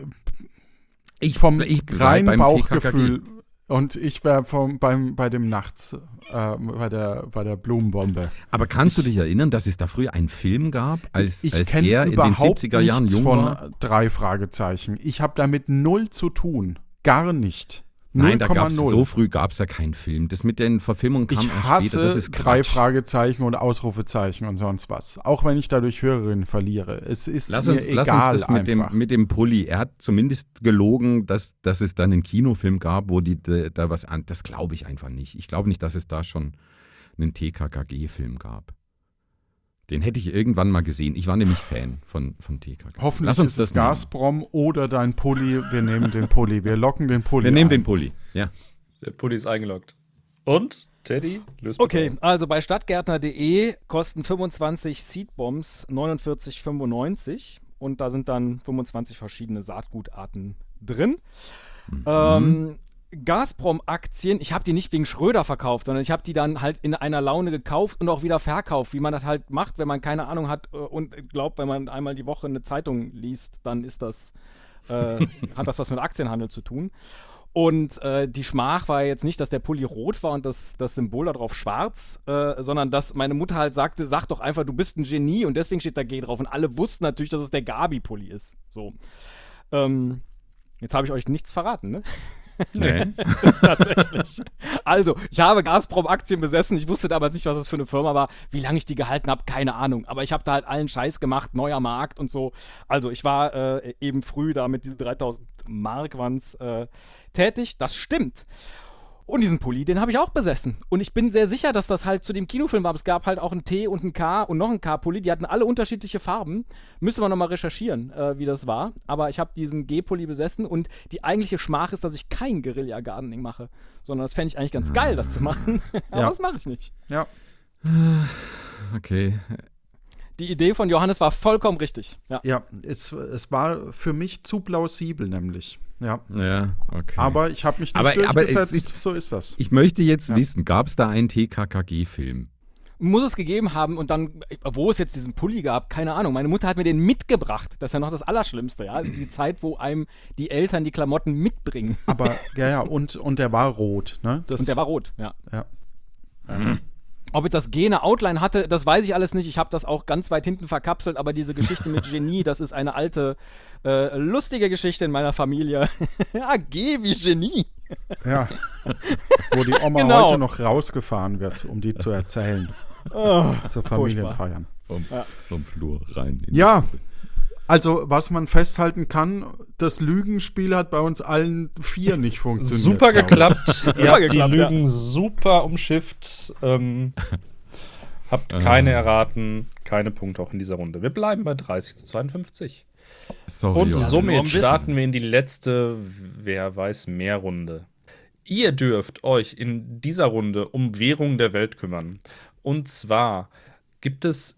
Ich, vom ich reinen Bauchgefühl und ich wäre vom beim bei dem Nachts äh, bei der bei der Blumenbombe. Aber kannst du dich erinnern, dass es da früher einen Film gab, als, Ich als kenne er in den überhaupt 70er Jahren nichts jung von war? drei Fragezeichen. Ich habe damit null zu tun, gar nicht. Nein, da gab's 0,0. so früh gab es da keinen Film. Das mit den Verfilmungen kam Ich hasse später. Das ist drei Quatsch. Fragezeichen und Ausrufezeichen und sonst was. Auch wenn ich dadurch Hörerinnen verliere. Es ist Lass mir uns, egal lass uns das mit dem, mit dem Pulli. Er hat zumindest gelogen, dass, dass es dann einen Kinofilm gab, wo die da, da was an. Das glaube ich einfach nicht. Ich glaube nicht, dass es da schon einen TKKG-Film gab. Den hätte ich irgendwann mal gesehen. Ich war nämlich Fan von, von TKKG. Hoffentlich Lass uns ist das es Gazprom oder dein Pulli. Wir nehmen den Pulli. Wir locken den Pulli. Wir nehmen ein. den Pulli. Ja. Der Pulli ist eingeloggt. Und, Teddy, löst Okay, also bei stadtgärtner.de kosten 25 Seedbombs 49,95 und da sind dann 25 verschiedene Saatgutarten drin. Ähm, Gazprom-Aktien, ich habe die nicht wegen Schröder verkauft, sondern ich habe die dann halt in einer Laune gekauft und auch wieder verkauft, wie man das halt macht, wenn man keine Ahnung hat äh, und glaubt, wenn man einmal die Woche eine Zeitung liest, dann ist das, äh, (laughs) hat das was mit Aktienhandel zu tun. Und äh, die Schmach war jetzt nicht, dass der Pulli rot war und das, das Symbol darauf schwarz, äh, sondern dass meine Mutter halt sagte, sag doch einfach, du bist ein Genie und deswegen steht da G drauf. Und alle wussten natürlich, dass es der Gabi-Pulli ist. So. Ähm, jetzt habe ich euch nichts verraten, ne? Nee. (laughs) Tatsächlich. Also, ich habe Gazprom-Aktien besessen. Ich wusste damals nicht, was das für eine Firma war. Wie lange ich die gehalten habe, keine Ahnung. Aber ich habe da halt allen Scheiß gemacht, neuer Markt und so. Also, ich war äh, eben früh da mit diesen 3000 Mark äh, tätig. Das stimmt. Und diesen Pulli, den habe ich auch besessen. Und ich bin sehr sicher, dass das halt zu dem Kinofilm war. Es gab halt auch einen T und einen K und noch einen K-Pulli. Die hatten alle unterschiedliche Farben. Müsste man nochmal recherchieren, äh, wie das war. Aber ich habe diesen G-Pulli besessen und die eigentliche Schmach ist, dass ich kein Guerilla-Gardening mache. Sondern das fände ich eigentlich ganz geil, das zu (laughs) machen. (laughs) Aber Ja. das mache ich nicht. Ja. Okay. Die Idee von Johannes war vollkommen richtig. Ja. Ja, es, es war für mich zu plausibel, nämlich. Ja. Ja, okay. Aber ich habe mich nicht Aber- aber es durchgesetzt. ist- so ist das. ich möchte jetzt Ja. wissen, gab es da einen TKKG-Film? Muss es gegeben haben und dann, wo es jetzt diesen Pulli gab, keine Ahnung. Meine Mutter hat mir den mitgebracht. Das ist ja noch das Allerschlimmste, ja. Die Zeit, wo einem die Eltern die Klamotten mitbringen. Aber ja, ja, und, und der war rot, ne? Das, Und der war rot, ja. ja. Ob ich das G eine Outline hatte, das weiß ich alles nicht. Ich habe das auch ganz weit hinten verkapselt, aber diese Geschichte mit (laughs) Genie, das ist eine alte, äh, lustige Geschichte in meiner Familie. (laughs) ja, G wie Genie. ja. Wo die Oma Genau. heute noch rausgefahren wird, um die zu erzählen. Oh, Zur. Familienfeiern. vom, Ja. vom Flur rein. in die Ja. Also, was man festhalten kann, das Lügenspiel hat bei uns allen vier nicht funktioniert. Super geklappt. (laughs) Habt geklappt, die ja. Lügen super umschifft. Ähm, habt keine erraten, keine Punkte auch in dieser Runde. Wir bleiben bei 30 zu 52. Sorry, Und somit starten wir in die letzte, wer weiß mehr Runde. Ihr dürft euch in dieser Runde um Währung der Welt kümmern. Und zwar gibt es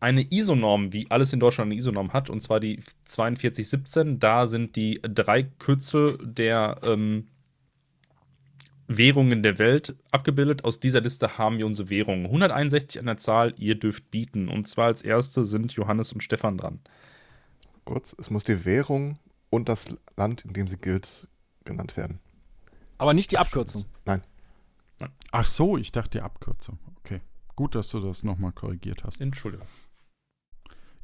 eine ISO-Norm, wie alles in Deutschland eine ISO-Norm hat, und zwar die 4217. Da sind die drei Kürzel der ähm, Währungen der Welt abgebildet. Aus dieser Liste haben wir unsere Währungen. 161 an der Zahl, ihr dürft bieten. Und zwar als erste sind Johannes und Stefan dran. Kurz, es muss die Währung und das Land, in dem sie gilt, genannt werden. Aber nicht die Abkürzung. Nein. Ach so, ich dachte die Abkürzung. Okay. Gut, dass du das nochmal korrigiert hast. Entschuldigung.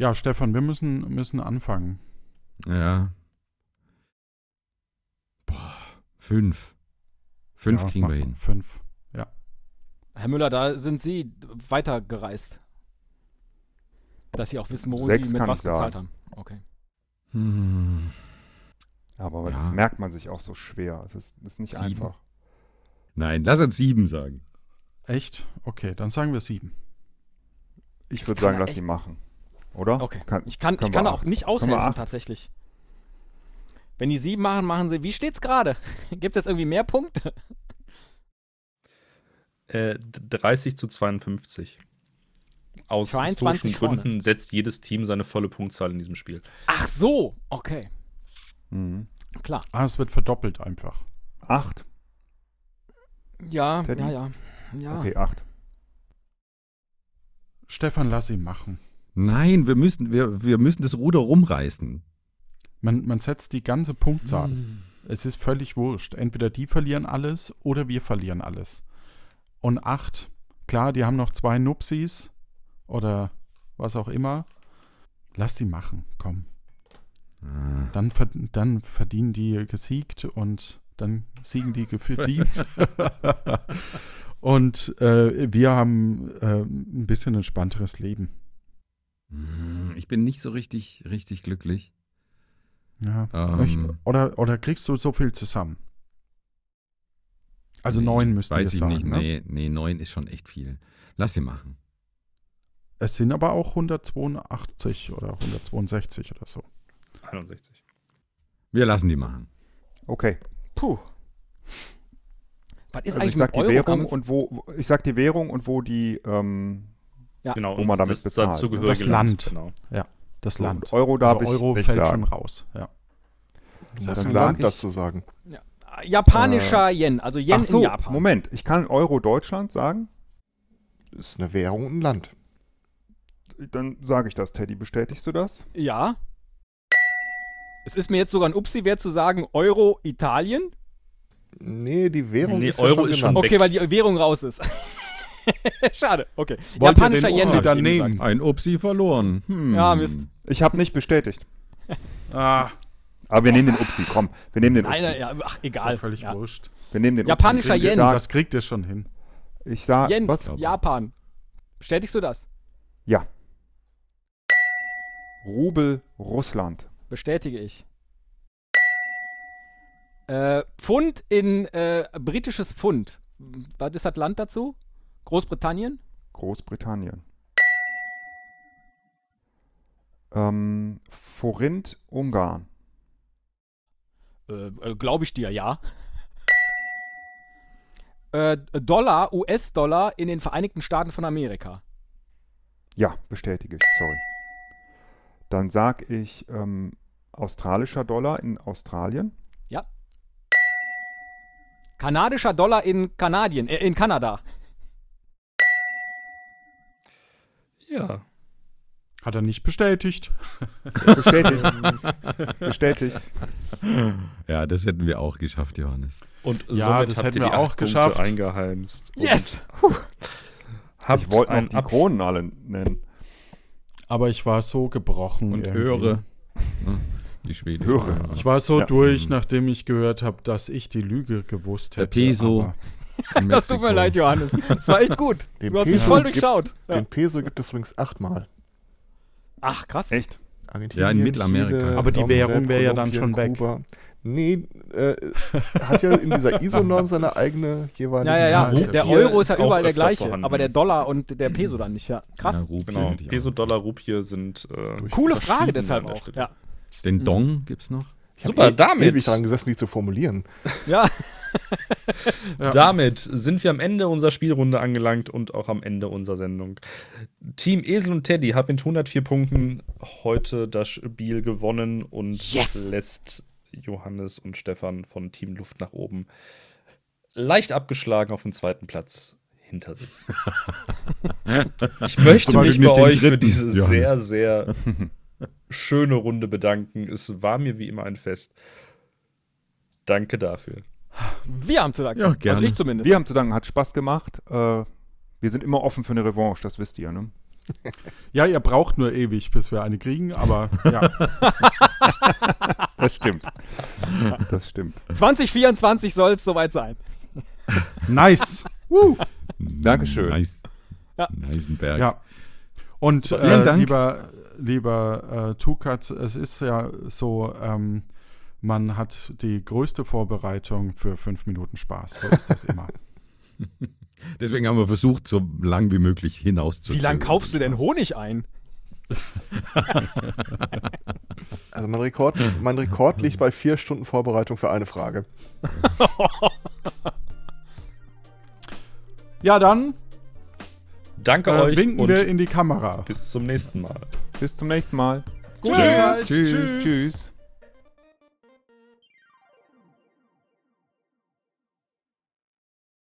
Ja, Stefan, wir müssen, müssen anfangen. Ja. Boah, fünf. Fünf ja, kriegen wir hin. Fünf. Herr Müller, da sind Sie weitergereist. Dass Sie auch wissen, wo Sechs Sie mit was ich sagen. gezahlt haben. Okay. Hm. Aber Ja. das merkt man sich auch so schwer. Es ist, ist nicht Sieben. einfach. Nein, lass uns sieben sagen. Echt? Okay, dann sagen wir sieben. Ich würde kann sagen, lass sie machen. Oder? Okay. Kann, Ich kann, ich kann auch acht. nicht aushelfen, tatsächlich. Wenn die sieben machen, machen sie. Wie steht's gerade? (laughs) Gibt es irgendwie mehr Punkte? Äh, 30 zu 52. Aus 22 historischen vorne. Gründen setzt jedes Team seine volle Punktzahl in diesem Spiel. Ach so, okay. Mhm. Klar. Ah, es wird verdoppelt einfach. Acht? Ja, Teddy? ja, ja. Ja. Okay, acht. Stefan, lass ihn machen. Nein, wir müssen, wir, wir müssen das Ruder rumreißen. Man, man setzt die ganze Punktzahl. Hm. Es ist völlig wurscht. Entweder die verlieren alles oder wir verlieren alles. Und acht, klar, die haben noch zwei Nupsis oder was auch immer. Lass die machen, komm. Ah. Dann, dann verdienen die gesiegt und dann siegen die verdient. (laughs) (laughs) und äh, wir haben äh, ein bisschen entspannteres Leben. Hm, Ich bin nicht so richtig, richtig glücklich. Ja. Ähm. Ich, oder, oder kriegst du so viel zusammen? Also Nee, neun müssten Weiß wir ich sagen. nicht. Ne? Nee, nee, neun ist schon echt viel. Lass sie machen. Es sind aber auch 182 oder 162 oder so. 61. Wir lassen die machen. Okay. Puh. Was ist Also eigentlich ich sag mit die Euro? Währung und wo, wo- ich sag die Währung und wo die ähm, Ja. Genau, Wo und man damit das bezahlt. Das Land. Genau. Das so, Land. Euro darf also Euro ich nicht fällt sagen. schon raus. Ja. Ja, musst dann ein Land dazu sagen. Japanischer Yen, also Yen Ach so, in Japan. Moment, ich kann Euro Deutschland sagen? Ist eine Währung und ein Land. Dann sage ich das, Teddy. Bestätigst du das? Ja. Es ist mir jetzt sogar ein Upsi wert zu sagen, Euro Italien. Nee, die Währung Nee, ist ja Euro schon ist schon. Okay, weil die Währung raus ist. (laughs) Schade, okay. Wollt ihr Japanischer den Yen. Upsi ich dann nehmen? Ein Upsi verloren. Hm. Ja, Mist. Ich habe nicht bestätigt. Ah, Aber wir nehmen den Upsi, komm. Wir nehmen den Upsi. nein, ja, ach, ist egal. ja völlig ja. wurscht. Wir nehmen den Japanischer Upsi. Yen. Ich sag, Das kriegt ihr schon hin. ich sag, Yen, was? Japan. Bestätigst du das? Ja. Rubel Russland. Bestätige ich. Äh, Pfund in äh, britisches Pfund. Was ist das Land dazu? Großbritannien? Großbritannien. Ähm, Forint Ungarn. Äh, äh, Glaube ich dir, ja. Äh, Dollar, US-Dollar in den Vereinigten Staaten von Amerika. Ja, bestätige ich, sorry. Dann sag ich ähm, australischer Dollar in Australien. Kanadischer Dollar in Kanadien, äh, in Kanada. Ja. Hat er nicht bestätigt. (laughs) Bestätigt. Bestätigt. Ja, das hätten wir auch geschafft, Johannes. Und Ja, somit das habt hätten ihr wir die auch Punkte geschafft. eingeheimst. Yes! Ich wollte noch einen die Kronen alle nennen. Aber ich war so gebrochen. Und irgendwie. Öre. Hm, Die schwedische. Höre. Ja. Ich war so Ja. durch, nachdem ich gehört habe, dass ich die Lüge gewusst Der hätte. Peso. Das tut mir leid, Johannes. Das war echt gut. Den Du hast mich voll gibt- durchschaut. Ja. Den Peso gibt es übrigens achtmal. Ach, krass. Echt? Argentinien, Ja, in Mittelamerika. Chile, Aber die Währung wäre ja dann schon weg. Kuba. Nee, äh, hat ja in dieser ISO-Norm seine eigene jeweilige. Ja, ja, ja. Der Euro ist ja überall der gleiche, vorhanden. aber der Dollar und der Peso dann nicht. Ja, krass. Ja, Rupie Genau. Peso, Dollar, Rupie sind. Äh, Coole Frage deshalb auch. Ja. Den Dong gibt's noch. Ich Super, eh- damit. ewig daran gesessen, die zu formulieren. (laughs) ja. (laughs) Damit sind wir am Ende unserer Spielrunde angelangt und auch am Ende unserer Sendung. Team Esel und Teddy hat mit 104 Punkten heute das Spiel gewonnen und Yes! lässt Johannes und Stefan von Team Luft nach oben leicht abgeschlagen auf dem zweiten Platz hinter sich. (laughs) Ich möchte mich nicht bei den euch für dritten, diese Johannes. sehr, sehr schöne Runde bedanken. Es war mir wie immer ein Fest. Danke dafür. Wir haben zu danken. Ja, gerne. Also ich zumindest. Wir haben zu danken, hat Spaß gemacht. Äh, wir sind immer offen für eine Revanche, das wisst ihr, ne? (laughs) Ja, ihr braucht nur ewig, bis wir eine kriegen, aber ja. (laughs) Das stimmt. Das stimmt. 2024 soll es soweit sein. (laughs) nice. Dankeschön. Nice. Ja. Neisenberg. Ja. Und vielen äh, Dank. lieber, lieber äh, Tukatz, es ist ja so, ähm, man hat die größte Vorbereitung für fünf Minuten Spaß. So ist das immer. (laughs) Deswegen haben wir versucht, so lang wie möglich hinaus zu Wie lange kaufst du denn Honig ein? (laughs) Also mein Rekord, mein Rekord liegt bei vier Stunden Vorbereitung für eine Frage. Ja, dann Danke äh, euch winken und wir in die Kamera. bis zum nächsten Mal. Bis zum nächsten Mal. Gute Zeit. Tschüss. Tschüss.